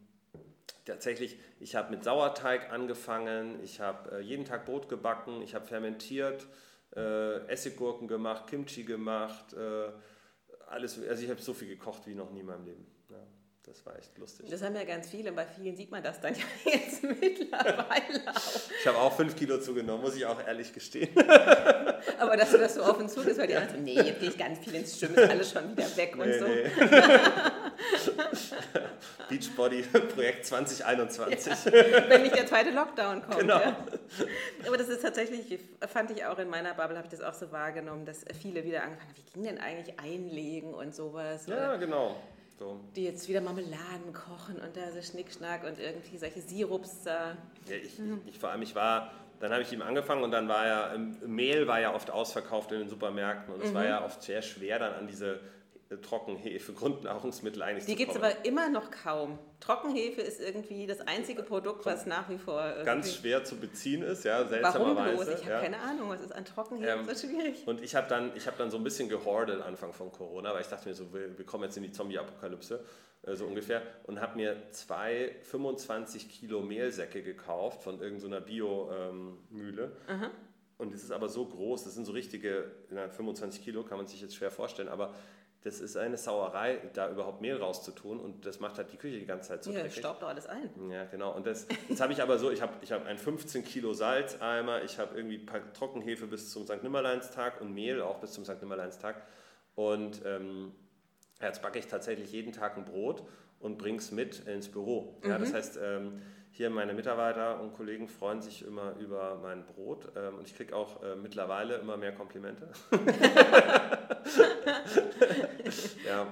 tatsächlich, ich habe mit Sauerteig angefangen, ich habe äh, jeden Tag Brot gebacken, ich habe fermentiert, äh, Essiggurken gemacht, Kimchi gemacht, äh, alles, also ich habe so viel gekocht wie noch nie in meinem Leben. Ja, das war echt lustig. Das haben ja ganz viele und bei vielen sieht man das dann ja jetzt mittlerweile auch. Ich habe auch fünf Kilo zugenommen, muss ich auch ehrlich gestehen. Aber dass du das so offen zugibst, weil die anderen so, nee, jetzt gehe ich ganz viel ins Schwimmen, ist alles schon wieder weg nee, und so. Nee. Beachbody Projekt 2021. Ja, wenn nicht der zweite Lockdown kommt. Genau. Ja. Aber das ist tatsächlich, fand ich auch in meiner Bubble, habe ich das auch so wahrgenommen, dass viele wieder angefangen haben, wie ging denn eigentlich einlegen und sowas. Ja, genau. So. Die jetzt wieder Marmeladen kochen und da so Schnickschnack und irgendwie solche Sirups da. Ja, ich, mhm. ich, vor allem, ich war, dann habe ich ihm angefangen und dann war ja, Mehl war ja oft ausverkauft in den Supermärkten und es mhm. war ja oft sehr schwer dann an diese Trockenhefe, Grundnahrungsmittel eigentlich Die gibt es aber immer noch kaum. Trockenhefe ist irgendwie das einzige Produkt, was nach wie vor ganz schwer zu beziehen ist, ja, seltsamerweise. Warum bloß? Ich habe ja. keine Ahnung, was ist an Trockenhefe ähm, so schwierig? Und ich habe dann, hab dann so ein bisschen gehordet Anfang von Corona, weil ich dachte mir so, wir, wir kommen jetzt in die Zombie-Apokalypse, äh, so ungefähr, und habe mir zwei 25 Kilo Mehlsäcke gekauft von irgendeiner Bio-Mühle. Ähm, und es ist aber so groß, das sind so richtige, 25 Kilo kann man sich jetzt schwer vorstellen, aber das ist eine Sauerei, da überhaupt Mehl rauszutun und das macht halt die Küche die ganze Zeit so ja, dreckig. Ja, staubt doch alles ein. Ja, genau. Und das, das habe ich aber so, ich habe ich hab einen 15 Kilo Salzeimer, ich habe irgendwie ein paar Trockenhefe bis zum St. Nimmerleinstag und Mehl auch bis zum St. Nimmerleinstag und ähm, jetzt backe ich tatsächlich jeden Tag ein Brot und bringe es mit ins Büro. Ja, mhm. Das heißt, ähm, hier meine Mitarbeiter und Kollegen freuen sich immer über mein Brot ähm, und ich kriege auch äh, mittlerweile immer mehr Komplimente. ja,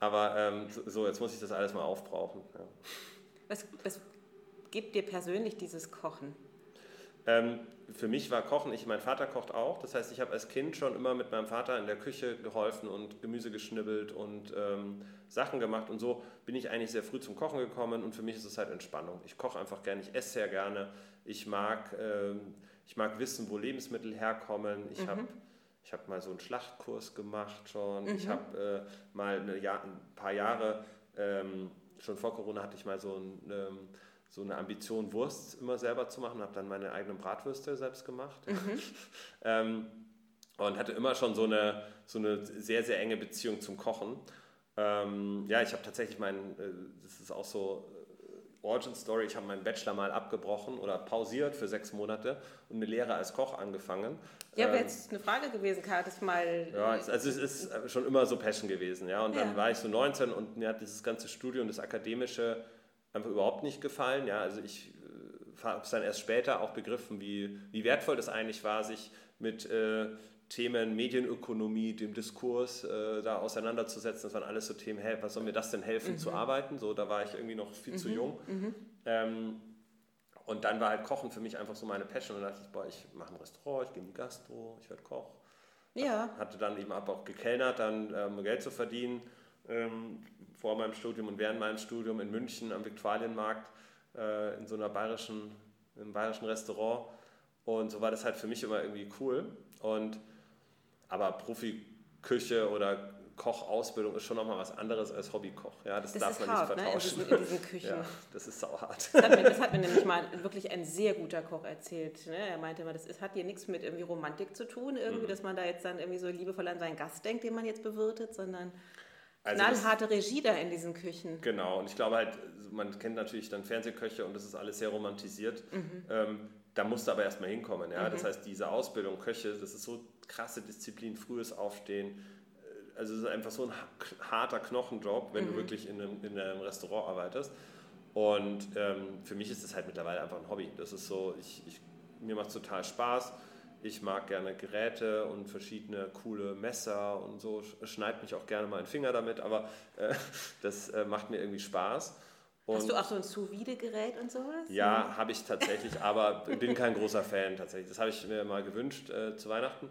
aber ähm, so, jetzt muss ich das alles mal aufbrauchen. Ja. Was, was gibt dir persönlich dieses Kochen? Ähm, für mich war Kochen, ich, mein Vater kocht auch. Das heißt, ich habe als Kind schon immer mit meinem Vater in der Küche geholfen und Gemüse geschnibbelt und ähm, Sachen gemacht. Und so bin ich eigentlich sehr früh zum Kochen gekommen. Und für mich ist es halt Entspannung. Ich koche einfach gerne, ich esse sehr gerne. Ich mag, ähm, ich mag wissen, wo Lebensmittel herkommen. Ich mhm. habe ich hab mal so einen Schlachtkurs gemacht schon. Mhm. Ich habe äh, mal Jahr, ein paar Jahre, ähm, schon vor Corona hatte ich mal so ein ähm, so eine Ambition, Wurst immer selber zu machen, habe dann meine eigenen Bratwürste selbst gemacht. Mhm. ähm, und hatte immer schon so eine, so eine sehr, sehr enge Beziehung zum Kochen. Ähm, ja, ich habe tatsächlich meinen, äh, das ist auch so äh, Origin Story, ich habe meinen Bachelor mal abgebrochen oder pausiert für sechs Monate und eine Lehre als Koch angefangen. Ja, wäre ähm, jetzt eine Frage gewesen, Karl, das mal... Ja, also es ist schon immer so Passion gewesen, ja. Und dann ja. war ich so 19 und mir hat dieses ganze Studium, das Akademische, einfach überhaupt nicht gefallen. Ja, also ich äh, habe es dann erst später auch begriffen, wie, wie wertvoll das eigentlich war, sich mit äh, Themen Medienökonomie, dem Diskurs äh, da auseinanderzusetzen. Das waren alles so Themen, hey, was soll mir das denn helfen mhm. zu arbeiten? So, da war ich irgendwie noch viel mhm. zu jung. Mhm. Ähm, und dann war halt Kochen für mich einfach so meine Passion. Und da dachte ich, boah, ich mache ein Restaurant, ich gehe in die Gastro, ich werde Koch. Ja. Hatte dann eben auch gekellnert, dann ähm, Geld zu verdienen ähm, vor meinem Studium und während meinem Studium in München am Viktualienmarkt äh, in so einer bayerischen, einem bayerischen Restaurant. Und so war das halt für mich immer irgendwie cool. Und aber Profiküche oder Kochausbildung ist schon nochmal was anderes als Hobbykoch. Ja, das, das darf man hart, nicht vertauschen. Ne? In, diesen, in diesen Küchen. Ja, das ist sauhart. Das hat, mir, das hat mir nämlich mal wirklich ein sehr guter Koch erzählt. Ne? Er meinte immer, das ist, hat hier nichts mit irgendwie Romantik zu tun, irgendwie, mhm. dass man da jetzt dann irgendwie so liebevoll an seinen Gast denkt, den man jetzt bewirtet, sondern also Knallharte Regie da in diesen Küchen. Genau, und ich glaube halt, man kennt natürlich dann Fernsehköche und das ist alles sehr romantisiert. Mhm. Ähm, da musst du aber erstmal hinkommen. Ja? Mhm. Das heißt, diese Ausbildung Köche, das ist so krasse Disziplin, frühes Aufstehen. Äh, also es ist einfach so ein harter Knochenjob, wenn mhm. du wirklich in einem, in einem Restaurant arbeitest. Und ähm, für mich ist das halt mittlerweile einfach ein Hobby. Das ist so, ich, ich mir macht es total Spaß. Ich mag gerne Geräte und verschiedene coole Messer und so. Schneid mich auch gerne mal einen Finger damit, aber äh, das äh, macht mir irgendwie Spaß. Und Hast du auch so ein Sous-Vide-Gerät und sowas? Ja, habe ich tatsächlich, aber bin kein großer Fan tatsächlich. Das habe ich mir mal gewünscht äh, zu Weihnachten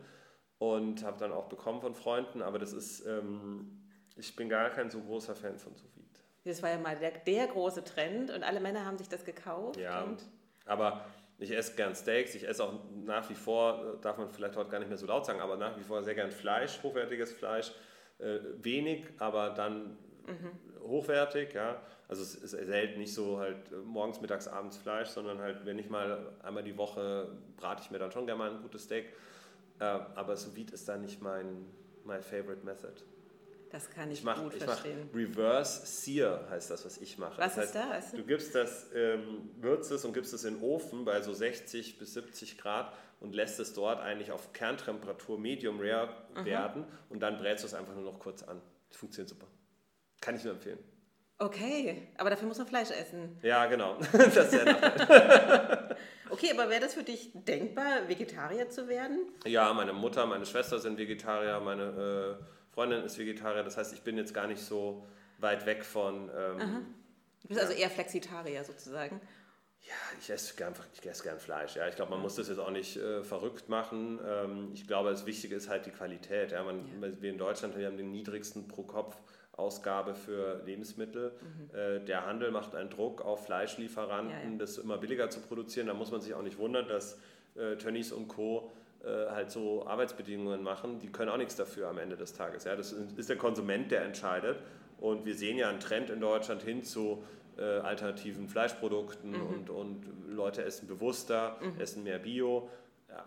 und habe dann auch bekommen von Freunden, aber das ist, ähm, ich bin gar kein so großer Fan von Sous-Vide. Das war ja mal der, der, große Trend und alle Männer haben sich das gekauft. Ja, aber ich esse gern Steaks, ich esse auch nach wie vor, darf man vielleicht heute gar nicht mehr so laut sagen, aber nach wie vor sehr gern Fleisch, hochwertiges Fleisch. Äh, wenig, aber dann mhm. hochwertig, ja. Also es ist selten nicht so halt morgens, mittags, abends Fleisch, sondern halt, wenn ich mal einmal die Woche brate ich mir dann schon gerne mal ein gutes Steak. Äh, aber sous vide ist da nicht mein, my favorite method. Das kann ich, ich mach, gut ich verstehen. Reverse Sear heißt das, was ich mache. Was das ist das? Du gibst das, ähm, würzt es und gibst es in den Ofen bei so 60 bis 70 Grad und lässt es dort eigentlich auf Kerntemperatur Medium Rare mhm. werden und dann brätst du es einfach nur noch kurz an. Das funktioniert super. Kann ich nur empfehlen. Okay, aber dafür muss man Fleisch essen. Ja, genau. das ist ja Okay, aber wäre das für dich denkbar, Vegetarier zu werden? Ja, meine Mutter, meine Schwester sind Vegetarier, meine... Äh, Freundin ist Vegetarier, das heißt, ich bin jetzt gar nicht so weit weg von. Ähm, du bist ja. also eher Flexitarier sozusagen. Ja, ich esse gern, ich esse gern Fleisch. Ja. Ich glaube, man muss das jetzt auch nicht äh, verrückt machen. Ähm, ich glaube, das Wichtige ist halt die Qualität. Ja. Man, ja. Wir in Deutschland wir haben den niedrigsten Pro-Kopf-Ausgabe für Lebensmittel. Mhm. Äh, der Handel macht einen Druck auf Fleischlieferanten, ja, das immer billiger zu produzieren. Da muss man sich auch nicht wundern, dass äh, Tönnies und Co halt so Arbeitsbedingungen machen, die können auch nichts dafür am Ende des Tages. Ja? Das ist der Konsument, der entscheidet. Und wir sehen ja einen Trend in Deutschland hin zu äh, alternativen Fleischprodukten mhm. und, und Leute essen bewusster, mhm. essen mehr Bio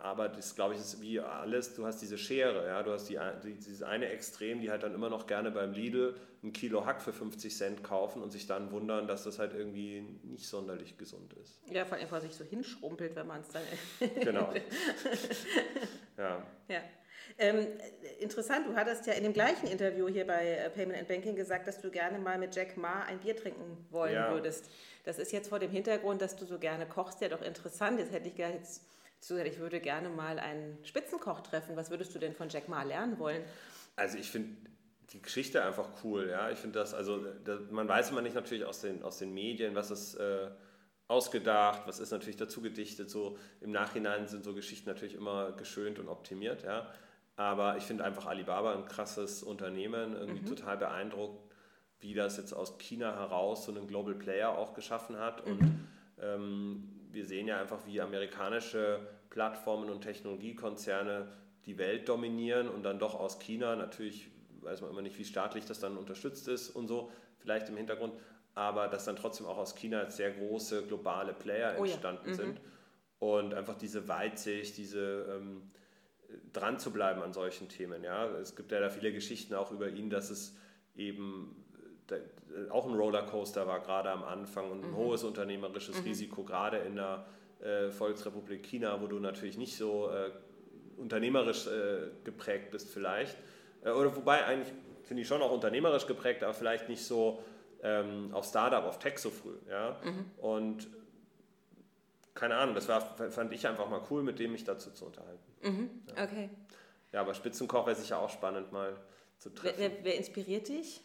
aber das, glaube ich, ist wie alles, du hast diese Schere, ja, du hast die, die, dieses eine Extrem, die halt dann immer noch gerne beim Lidl ein Kilo Hack für 50 Cent kaufen und sich dann wundern, dass das halt irgendwie nicht sonderlich gesund ist. Ja, vor allem, weil sich so hinschrumpelt, wenn man es dann... genau. ja. ja. Ähm, interessant, du hattest ja in dem gleichen Interview hier bei äh, Payment and Banking gesagt, dass du gerne mal mit Jack Ma ein Bier trinken wollen ja. würdest. Das ist jetzt vor dem Hintergrund, dass du so gerne kochst, ja doch interessant. Jetzt hätte ich gerne jetzt ich würde gerne mal einen Spitzenkoch treffen. Was würdest du denn von Jack Ma lernen wollen? Also ich finde die Geschichte einfach cool. Ja, ich finde das, also das, man weiß immer nicht natürlich aus den, aus den Medien, was es äh, ausgedacht, was ist natürlich dazu gedichtet. So im Nachhinein sind so Geschichten natürlich immer geschönt und optimiert, ja. Aber ich finde einfach Alibaba ein krasses Unternehmen, irgendwie mhm. total beeindruckt, wie das jetzt aus China heraus so einen Global Player auch geschaffen hat. Mhm. Und ähm, wir sehen ja einfach, wie amerikanische Plattformen und Technologiekonzerne die Welt dominieren und dann doch aus China, natürlich weiß man immer nicht, wie staatlich das dann unterstützt ist und so, vielleicht im Hintergrund, aber dass dann trotzdem auch aus China sehr große globale Player entstanden oh ja. mhm. sind und einfach diese Weitsicht, diese ähm, dran zu bleiben an solchen Themen. Ja? Es gibt ja da viele Geschichten auch über ihn, dass es eben auch ein Rollercoaster war, gerade am Anfang und ein mhm. hohes unternehmerisches mhm. Risiko, gerade in der äh, Volksrepublik China, wo du natürlich nicht so äh, unternehmerisch äh, geprägt bist vielleicht. Äh, oder wobei eigentlich finde ich schon auch unternehmerisch geprägt, aber vielleicht nicht so ähm, auf Startup, auf Tech so früh. Ja? Mhm. Und keine Ahnung, das war, fand ich einfach mal cool, mit dem mich dazu zu unterhalten. Mhm. Ja. Okay. Ja, aber Spitzenkoch wäre sicher auch spannend mal zu treffen. Wer, wer, wer inspiriert dich?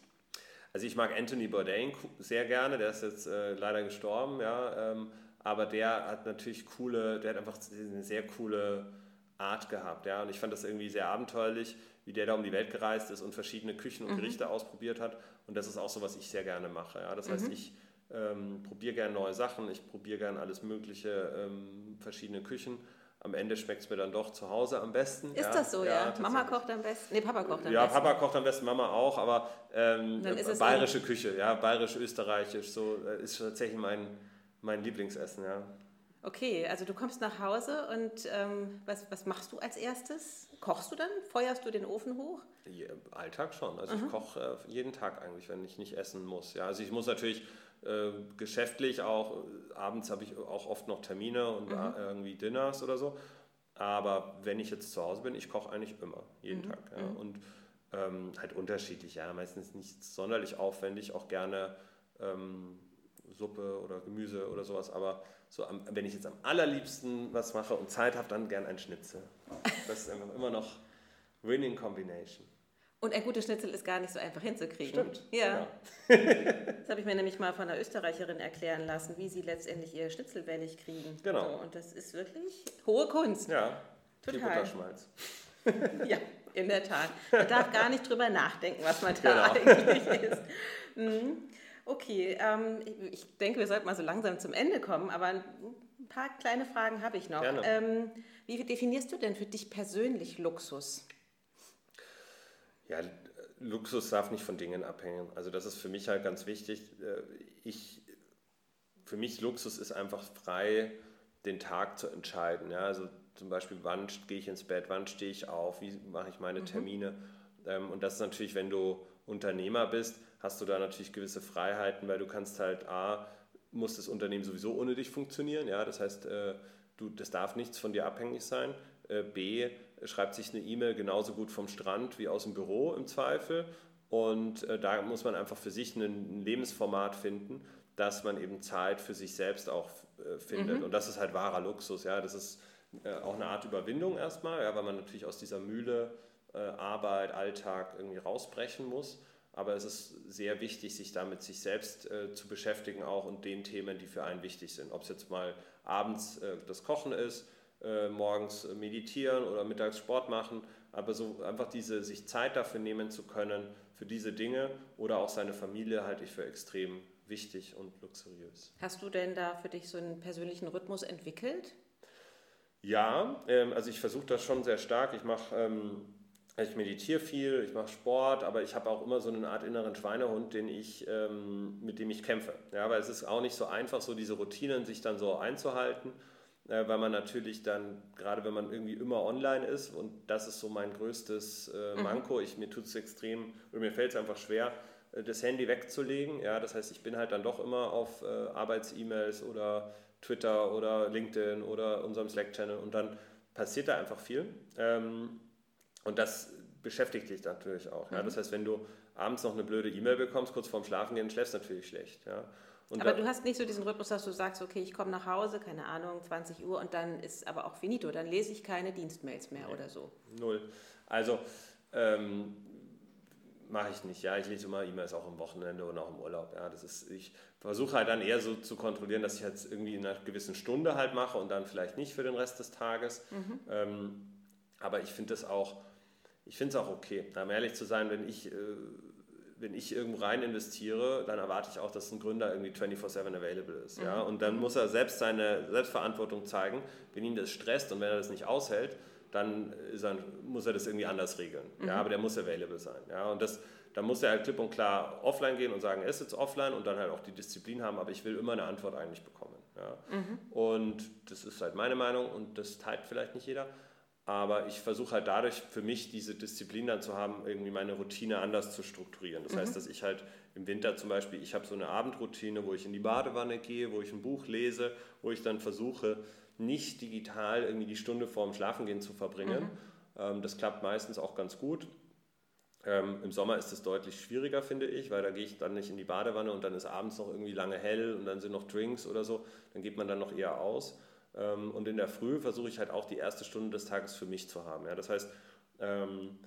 Also ich mag Anthony Bourdain sehr gerne, der ist jetzt äh, leider gestorben, ja, ähm, aber der hat natürlich coole, der hat einfach eine sehr coole Art gehabt, ja, und ich fand das irgendwie sehr abenteuerlich, wie der da um die Welt gereist ist und verschiedene Küchen und mhm. Gerichte ausprobiert hat und das ist auch so, was ich sehr gerne mache, ja, das mhm. heißt, ich ähm, probiere gerne neue Sachen, ich probiere gerne alles mögliche, ähm, verschiedene Küchen am Ende schmeckt es mir dann doch zu Hause am besten. Ist ja, das so, ja? ja? Mama kocht am besten? Nee, Papa kocht am ja, besten. Ja, Papa kocht am besten, Mama auch, aber ähm, bayerische Küche, ja, bayerisch-österreichisch, so äh, ist tatsächlich mein, mein Lieblingsessen, ja. Okay, also du kommst nach Hause und ähm, was, was machst du als erstes? Kochst du dann? Feuerst du den Ofen hoch? Ja, Alltag schon. Also mhm. ich koche äh, jeden Tag eigentlich, wenn ich nicht essen muss. Ja, also ich muss natürlich äh, geschäftlich auch, abends habe ich auch oft noch Termine und mhm. irgendwie Dinners oder so. Aber wenn ich jetzt zu Hause bin, ich koche eigentlich immer, jeden mhm. Tag. Ja. Mhm. Und ähm, halt unterschiedlich, ja, meistens nicht sonderlich aufwendig, auch gerne ähm, Suppe oder Gemüse oder sowas, aber so am, wenn ich jetzt am allerliebsten was mache und Zeit habe, dann gern ein Schnitzel. Das ist einfach immer noch Winning Combination. Und ein gutes Schnitzel ist gar nicht so einfach hinzukriegen. Stimmt. Ja. ja. das habe ich mir nämlich mal von einer Österreicherin erklären lassen, wie sie letztendlich ihr Schnitzel wellig kriegen. Genau. So, und das ist wirklich hohe Kunst. Ja. Total. Viel Butterschmalz. ja, in der Tat. Man darf gar nicht drüber nachdenken, was man da genau. eigentlich ist. Mhm. Okay, ähm, ich denke, wir sollten mal so langsam zum Ende kommen, aber ein paar kleine Fragen habe ich noch. Ähm, wie definierst du denn für dich persönlich Luxus? Ja, Luxus darf nicht von Dingen abhängen. Also das ist für mich halt ganz wichtig. Äh, ich, für mich Luxus ist einfach frei, den Tag zu entscheiden. Ja, also zum Beispiel, wann gehe ich ins Bett, wann stehe ich auf, wie mache ich meine mhm. Termine. Mhm. Und das ist natürlich, wenn du Unternehmer bist, hast du da natürlich gewisse Freiheiten, weil du kannst halt A, muss das Unternehmen sowieso ohne dich funktionieren. Ja, das heißt, äh, du, das darf nichts von dir abhängig sein. Äh, B, schreibt sich eine E-Mail genauso gut vom Strand wie aus dem Büro im Zweifel. Und äh, da muss man einfach für sich ein, Lebensformat finden, dass man eben Zeit für sich selbst auch äh, findet. Mhm. Und das ist halt wahrer Luxus. Ja? Das ist äh, auch eine Art Überwindung erstmal, ja? weil man natürlich aus dieser Mühle äh, Arbeit, Alltag irgendwie rausbrechen muss. Aber es ist sehr wichtig, sich damit sich selbst äh, zu beschäftigen auch und den Themen, die für einen wichtig sind. Ob es jetzt mal abends äh, das Kochen ist, äh, morgens meditieren oder mittags Sport machen, aber so einfach diese, sich Zeit dafür nehmen zu können, für diese Dinge oder auch seine Familie halte ich für extrem wichtig und luxuriös. Hast du denn da für dich so einen persönlichen Rhythmus entwickelt? Ja, ähm, also ich versuche das schon sehr stark. Ich mache, ähm, ich meditiere viel, ich mache Sport, aber ich habe auch immer so eine Art inneren Schweinehund, den ich, ähm, mit dem ich kämpfe. Ja, weil es ist auch nicht so einfach, so diese Routinen sich dann so einzuhalten. Äh, weil man natürlich dann, gerade wenn man irgendwie immer online ist, und das ist so mein größtes äh, mhm. Manko, ich, mir tut es extrem, oder mir fällt es einfach schwer, äh, das Handy wegzulegen. Ja, das heißt, ich bin halt dann doch immer auf äh, Arbeits-E-Mails oder Twitter oder LinkedIn oder unserem Slack-Channel und dann passiert da einfach viel. Ähm, und das beschäftigt dich natürlich auch. Mhm. Ja? Das heißt, wenn du abends noch eine blöde E-Mail bekommst, kurz vorm Schlafengehen, schläfst du natürlich schlecht. Ja? Und aber du hast nicht so diesen Rhythmus, dass du sagst, okay, ich komme nach Hause, keine Ahnung, 20 Uhr und dann ist aber auch finito, dann lese ich keine Dienstmails mehr nee, oder so. Null. Also ähm, Mache ich nicht, ja. Ich lese immer E-Mails auch am Wochenende und auch im Urlaub. Ja, das ist, ich versuche halt dann eher so zu kontrollieren, dass ich jetzt irgendwie in einer gewissen Stunde halt mache und dann vielleicht nicht für den Rest des Tages. Mhm. Ähm, aber ich finde das auch, ich finde es auch okay, um ehrlich zu sein, wenn ich, äh, wenn ich irgendwo rein investiere, dann erwarte ich auch, dass ein Gründer irgendwie 24-7 available ist. Mhm. Ja? Und dann muss er selbst seine Selbstverantwortung zeigen, wenn ihn das stresst und wenn er das nicht aushält, dann, er, muss er das irgendwie anders regeln. Mhm. Ja, aber der muss available sein. Ja, und das, dann muss er halt klipp und klar offline gehen und sagen, er ist jetzt offline und dann halt auch die Disziplin haben, aber ich will immer eine Antwort eigentlich bekommen. Ja. Mhm. Und das ist halt meine Meinung und das teilt vielleicht nicht jeder. Aber ich versuche halt dadurch für mich diese Disziplin dann zu haben, irgendwie meine Routine anders zu strukturieren. Das mhm. heißt, dass ich halt im Winter zum Beispiel, ich habe so eine Abendroutine, wo ich in die Badewanne gehe, wo ich ein Buch lese, wo ich dann versuche, nicht digital irgendwie die Stunde vorm Schlafengehen zu verbringen. Mhm. Ähm, das klappt meistens auch ganz gut. Ähm, Im Sommer ist es deutlich schwieriger, finde ich, weil da gehe ich dann nicht in die Badewanne und dann ist abends noch irgendwie lange hell und dann sind noch Drinks oder so. Dann geht man dann noch eher aus. Ähm, und in der Früh versuche ich halt auch die erste Stunde des Tages für mich zu haben. Ja? Das heißt, ähm,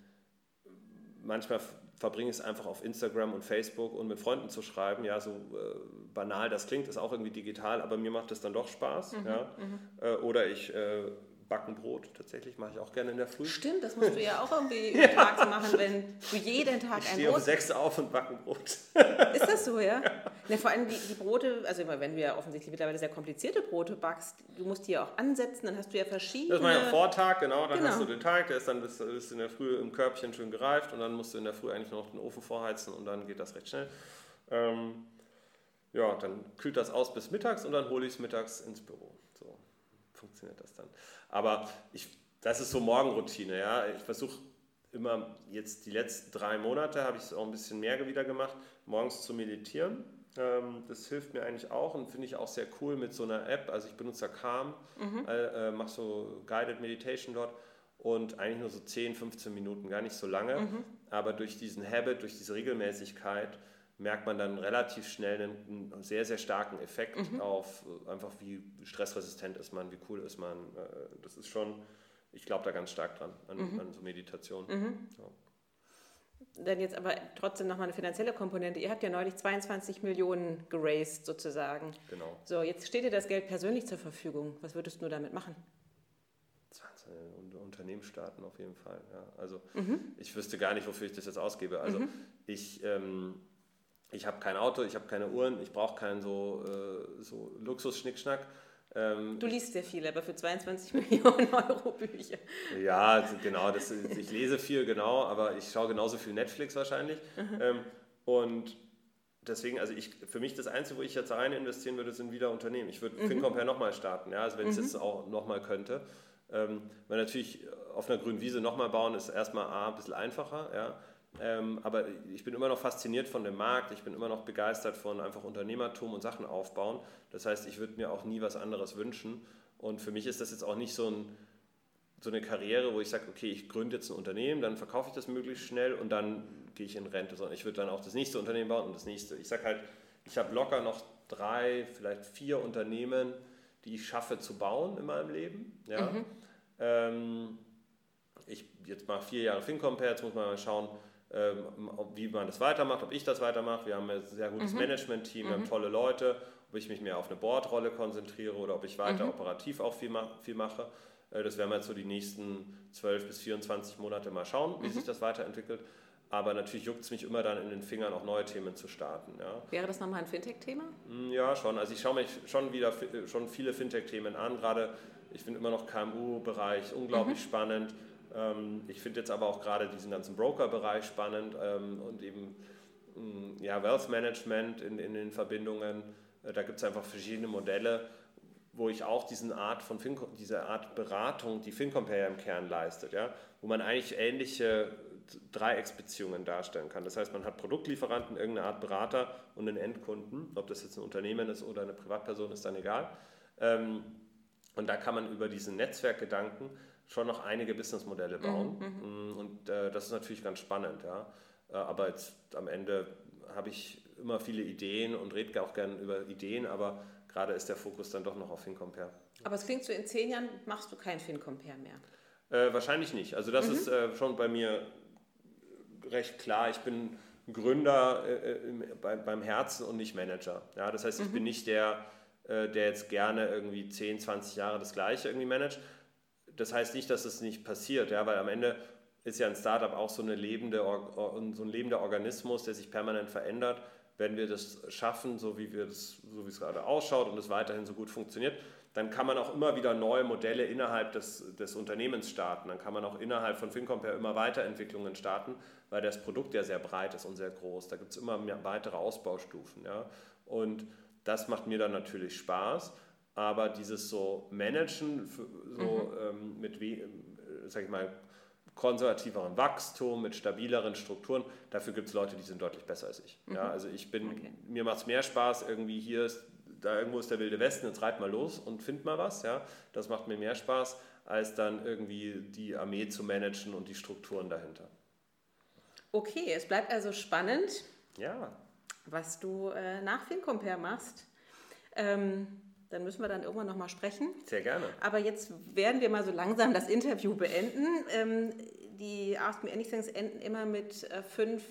manchmal verbringe ich es einfach auf Instagram und Facebook und mit Freunden zu schreiben. Ja, so äh, banal das klingt, ist auch irgendwie digital, aber mir macht es dann doch Spaß. Mhm, ja? Mhm. Äh, oder ich äh, backen Brot, tatsächlich mache ich auch gerne in der Früh. Stimmt, das musst du ja auch irgendwie ja. Tag machen, wenn du jeden Tag ich ein Brot... Ich um sechs auf und backen Brot. Ist das so, ja? ja vor allem die, die, Brote, also wenn du ja offensichtlich mittlerweile sehr komplizierte Brote backst, du musst die ja auch ansetzen, dann hast du ja verschiedene... Das ist mein Vortag, genau, dann genau. hast du den Teig, der ist dann bis, bis in der Früh im Körbchen schön gereift und dann musst du in der Früh eigentlich noch den Ofen vorheizen und dann geht das recht schnell. Ähm, ja, dann kühlt das aus bis mittags und dann hole ich es mittags ins Büro. Funktioniert das dann. Aber ich, das ist so Morgenroutine. Ja? Ich versuche immer, jetzt die letzten drei Monate habe ich es auch ein bisschen mehr wieder gemacht, morgens zu meditieren. Ähm, das hilft mir eigentlich auch und finde ich auch sehr cool mit so einer App. Also ich benutze da Calm, mhm. äh, mache so Guided Meditation dort und eigentlich nur so 10, 15 Minuten, gar nicht so lange. Mhm. Aber durch diesen Habit, durch diese Regelmäßigkeit merkt man dann relativ schnell einen, einen sehr, sehr starken Effekt mhm. auf äh, einfach wie stressresistent ist man, wie cool ist man. Äh, das ist schon, ich glaube da ganz stark dran, an, mhm. an so Meditation. Mhm. Ja. Dann jetzt aber trotzdem nochmal eine finanzielle Komponente. Ihr habt ja neulich 22 Millionen geraced sozusagen. Genau. So, jetzt steht dir das Geld persönlich zur Verfügung. Was würdest du damit machen? Unternehmen starten auf jeden Fall. Ja. Also mhm. ich wüsste gar nicht, wofür ich das jetzt ausgebe. Also mhm. ich ähm, ich habe kein Auto, ich habe keine Uhren, ich brauche keinen so, äh, so Luxus-Schnickschnack. Ähm, du liest sehr viel, aber für 22 Millionen Euro Bücher. Ja, genau, das, ich lese viel, genau, aber ich schaue genauso viel Netflix wahrscheinlich. Mhm. Ähm, und deswegen, also ich, für mich das Einzige, wo ich jetzt rein investieren würde, sind wieder Unternehmen. Ich würde mhm. FinCompare nochmal starten, ja, also wenn ich es mhm. jetzt auch nochmal könnte. Ähm, weil natürlich auf einer grünen Wiese nochmal bauen ist erstmal A, ein bisschen einfacher, ja. Ähm, aber ich bin immer noch fasziniert von dem Markt, ich bin immer noch begeistert von einfach Unternehmertum und Sachen aufbauen. Das heißt, ich würde mir auch nie was anderes wünschen. Und für mich ist das jetzt auch nicht so, ein, so eine Karriere, wo ich sage, okay, ich gründe jetzt ein Unternehmen, dann verkaufe ich das möglichst schnell und dann gehe ich in Rente, sondern ich würde dann auch das nächste Unternehmen bauen und das nächste. Ich sage halt, ich habe locker noch drei, vielleicht vier Unternehmen, die ich schaffe zu bauen in meinem Leben. Ja. Mhm. Ähm, ich jetzt mal vier Jahre FinCompare, jetzt muss man mal schauen, wie man das weitermacht, ob ich das weitermache. Wir haben ein sehr gutes mhm. Management-Team, wir haben mhm. tolle Leute, ob ich mich mehr auf eine Bordrolle konzentriere oder ob ich weiter mhm. operativ auch viel, viel mache. Äh, das werden wir jetzt so die nächsten 12 bis 24 Monate mal schauen, wie mhm. sich das weiterentwickelt. Aber natürlich juckt es mich immer dann in den Fingern, auch neue Themen zu starten. Ja. Wäre das nochmal ein Fintech-Thema? Mm, ja, schon. Also ich schaue mich schon wieder schon viele Fintech-Themen an. Gerade ich finde immer noch KMU-Bereich unglaublich mhm. spannend. Ähm, ich finde jetzt aber auch gerade diesen ganzen Broker-Bereich spannend ähm, und eben mm, ja, Wealth Management in, in den Verbindungen. Äh, da gibt es einfach verschiedene Modelle, wo ich auch diesen Art von fin diese Art Beratung, die FinCompare im Kern leistet, ja, wo man eigentlich ähnliche Dreiecksbeziehungen darstellen kann. Das heißt, man hat Produktlieferanten, irgendeine Art Berater und einen Endkunden, ob das jetzt ein Unternehmen ist oder eine Privatperson, ist dann egal. Ähm, und da kann man über diesen Netzwerkgedanken schon noch einige Businessmodelle mhm, bauen. Mhm. Und äh, das ist natürlich ganz spannend. Ja. Äh, aber jetzt am Ende habe ich immer viele Ideen und rede auch gerne über Ideen, aber gerade ist der Fokus dann doch noch auf FinCompare. Aber es klingt so, in zehn Jahren machst du kein FinCompare mehr. Äh, wahrscheinlich nicht. Also das mhm. ist äh, schon bei mir recht klar, ich bin Gründer äh, äh bei, beim Herzen und nicht Manager. Ja, das heißt, ich mhm. bin nicht der, äh, der jetzt gerne irgendwie 10, 20 Jahre das Gleiche irgendwie managt. Das heißt nicht, dass es nicht passiert, ja, weil am Ende ist ja ein Startup auch so, eine lebende, so ein lebender Organismus, der sich permanent verändert. Wenn wir das schaffen, so wie, wir das, so wie es gerade ausschaut und es weiterhin so gut funktioniert, dann kann man auch immer wieder neue Modelle innerhalb des, des Unternehmens starten. Dann kann man auch innerhalb von FinCompare immer Weiterentwicklungen starten, weil das Produkt ja sehr breit ist und sehr groß. Da gibt es immer mehr weitere Ausbaustufen. Ja? Und das macht mir dann natürlich Spaß. Aber dieses so Managen, so mhm. ähm, mit, wie, sag ich mal, konservativeren Wachstum, mit stabileren Strukturen, dafür gibt es Leute, die sind deutlich besser als ich. Mhm. Ja, also ich bin, okay. mir macht es mehr Spaß, irgendwie hier ist da irgendwo ist der wilde Westen, jetzt reit mal los und find mal was. Ja? Das macht mir mehr Spaß, als dann irgendwie die Armee zu managen und die Strukturen dahinter. Okay, es bleibt also spannend, ja. was du äh, nach FinCompare machst. Ähm, dann müssen wir dann irgendwann nochmal sprechen. Sehr gerne. Aber jetzt werden wir mal so langsam das Interview beenden. Ähm, die Ask Me Anythings enden immer mit äh, fünf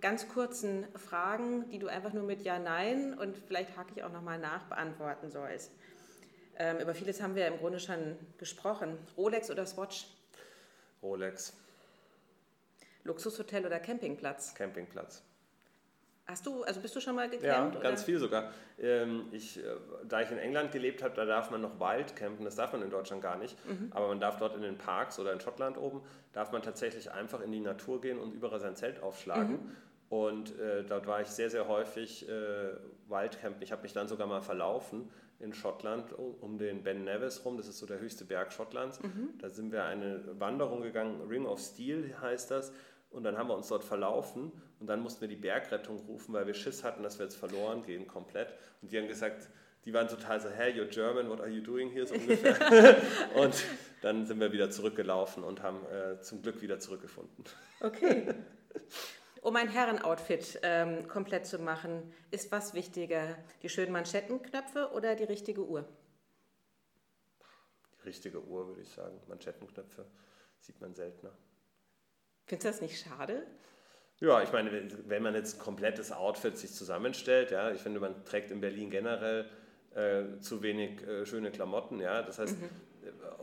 ganz kurzen Fragen, die du einfach nur mit Ja, Nein und vielleicht hake ich auch nochmal nach beantworten sollst. Ähm, über vieles haben wir im Grunde schon gesprochen. Rolex oder Swatch? Rolex. Luxushotel oder Campingplatz? Campingplatz. Hast du, also bist du schon mal gecampt? Ja, ganz oder? viel sogar. Ähm, ich, äh, da ich in England gelebt habe, da darf man noch wild campen, das darf man in Deutschland gar nicht. Mhm. Aber man darf dort in den Parks oder in Schottland oben, darf man tatsächlich einfach in die Natur gehen und überall sein Zelt aufschlagen. Mhm. Und äh, dort war ich sehr, sehr häufig äh, Wildcampen. Ich habe mich dann sogar mal verlaufen in Schottland um den Ben Nevis rum. Das ist so der höchste Berg Schottlands. Mhm. Da sind wir eine Wanderung gegangen, Ring of Steel heißt das. Und dann haben wir uns dort verlaufen und dann mussten wir die Bergrettung rufen, weil wir Schiss hatten, dass wir jetzt verloren gehen komplett. Und die haben gesagt, die waren total so, hey, you're German, what are you doing here? So ungefähr. und dann sind wir wieder zurückgelaufen und haben äh, zum Glück wieder zurückgefunden. Okay. Um ein Herrenoutfit ähm, komplett zu machen, ist was wichtiger? Die schönen Manschettenknöpfe oder die richtige Uhr? Die richtige Uhr, würde ich sagen. Manschettenknöpfe sieht man seltener. Findest du das nicht schade? Ja, ich meine, wenn man jetzt ein komplettes Outfit sich zusammenstellt, ja, ich finde, man trägt in Berlin generell äh, zu wenig äh, schöne Klamotten, ja. Das heißt, mhm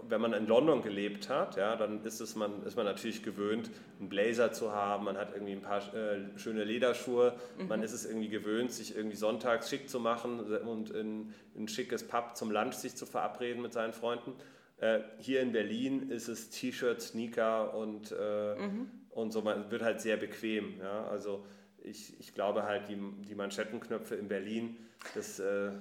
wenn man in London gelebt hat, ja, dann ist, es man, ist man natürlich gewöhnt, einen Blazer zu haben, man hat irgendwie ein paar äh, schöne Lederschuhe, mhm. man ist es irgendwie gewöhnt, sich irgendwie sonntags schick zu machen und in, in ein schickes Pub zum Lunch sich zu verabreden mit seinen Freunden. Äh, hier in Berlin ist es T-Shirt, Sneaker und, äh, mhm. und so, man wird halt sehr bequem. Ja? Also ich, ich glaube halt, die, die Manschettenknöpfe in Berlin, das äh,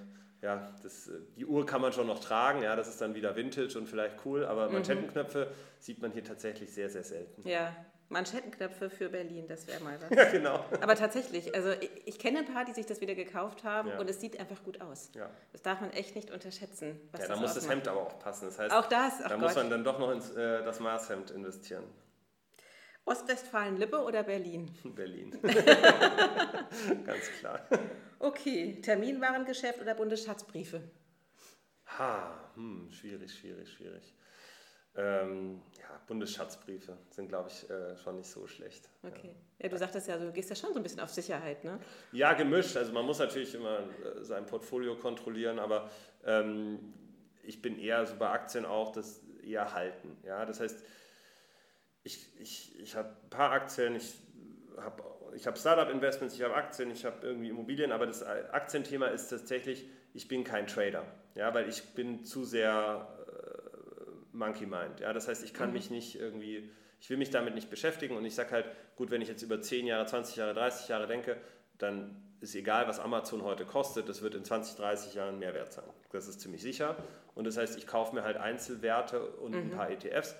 ja, das, die Uhr kann man schon noch tragen, ja, das ist dann wieder Vintage und vielleicht cool, aber mhm. Manschettenknöpfe sieht man hier tatsächlich sehr, sehr selten. Ja, Manschettenknöpfe für Berlin, das wäre mal was. Ja, genau. Aber tatsächlich, also ich, ich, kenne ein paar, die sich das wieder gekauft haben ja. und es sieht einfach gut aus. Ja. Das darf man echt nicht unterschätzen. ja, da muss das Hemd aber auch passen. Das heißt, auch das, da Gott. muss man dann doch noch ins äh, das Maßhemd investieren. Ostwestfalen-Lippe oder Berlin? Berlin. Ganz klar. Okay, Terminwarengeschäft oder Bundesschatzbriefe? Ha, hm, schwierig, schwierig, schwierig. Ähm, ja, Bundesschatzbriefe sind, glaube ich, äh, schon nicht so schlecht. Okay. Ja. ja, du sagtest ja, du gehst ja schon so ein bisschen auf Sicherheit, ne? Ja, gemischt. Also man muss natürlich immer äh, sein Portfolio kontrollieren, aber ähm, ich bin eher so bei Aktien auch das eher halten. Ja, das heißt, ich, ich, ich habe ein paar Aktien, ich habe ich hab Startup-Investments, ich habe Aktien, ich habe irgendwie Immobilien, aber das Aktienthema ist tatsächlich, ich bin kein Trader, ja, weil ich bin zu sehr äh, Monkey Mind. Ja, das heißt, ich kann mhm. mich nicht irgendwie, ich will mich damit nicht beschäftigen und ich sage halt, gut, wenn ich jetzt über 10 Jahre, 20 Jahre, 30 Jahre denke, dann ist egal, was Amazon heute kostet, das wird in 20, 30 Jahren mehr wert sein. Das ist ziemlich sicher. Und das heißt, ich kaufe mir halt Einzelwerte und mhm. ein paar ETFs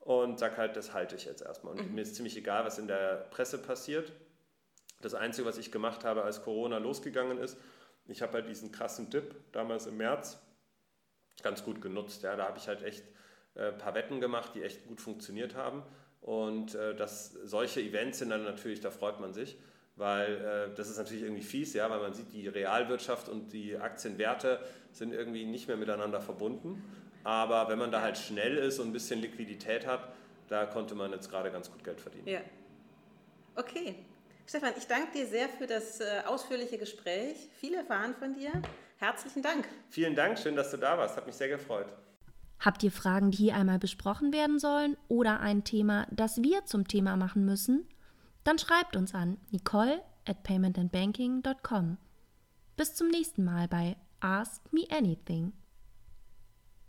und sage halt, das halte ich jetzt erstmal. Und mhm. mir ist ziemlich egal, was in der Presse passiert. Das Einzige, was ich gemacht habe, als Corona losgegangen ist, ich habe halt diesen krassen Dip damals im März ganz gut genutzt. Ja, da habe ich halt echt äh, paar Wetten gemacht, die echt gut funktioniert haben. Und äh, das, solche Events sind dann natürlich, da freut man sich, weil äh, das ist natürlich irgendwie fies, ja, weil man sieht, die Realwirtschaft und die Aktienwerte sind irgendwie nicht mehr miteinander verbunden. Aber wenn man da halt schnell ist und ein bisschen Liquidität hat, da konnte man jetzt gerade ganz gut Geld verdienen. Ja. Okay. Stefan, ich danke dir sehr für das äh, ausführliche Gespräch. Viel erfahren von dir. Herzlichen Dank. Vielen Dank, schön, dass du da warst. Hat mich sehr gefreut. Habt ihr Fragen, die hier einmal besprochen werden sollen oder ein Thema, das wir zum Thema machen müssen? Dann schreibt uns an nicole at paymentandbanking.com. Bis zum nächsten Mal bei Ask Me Anything.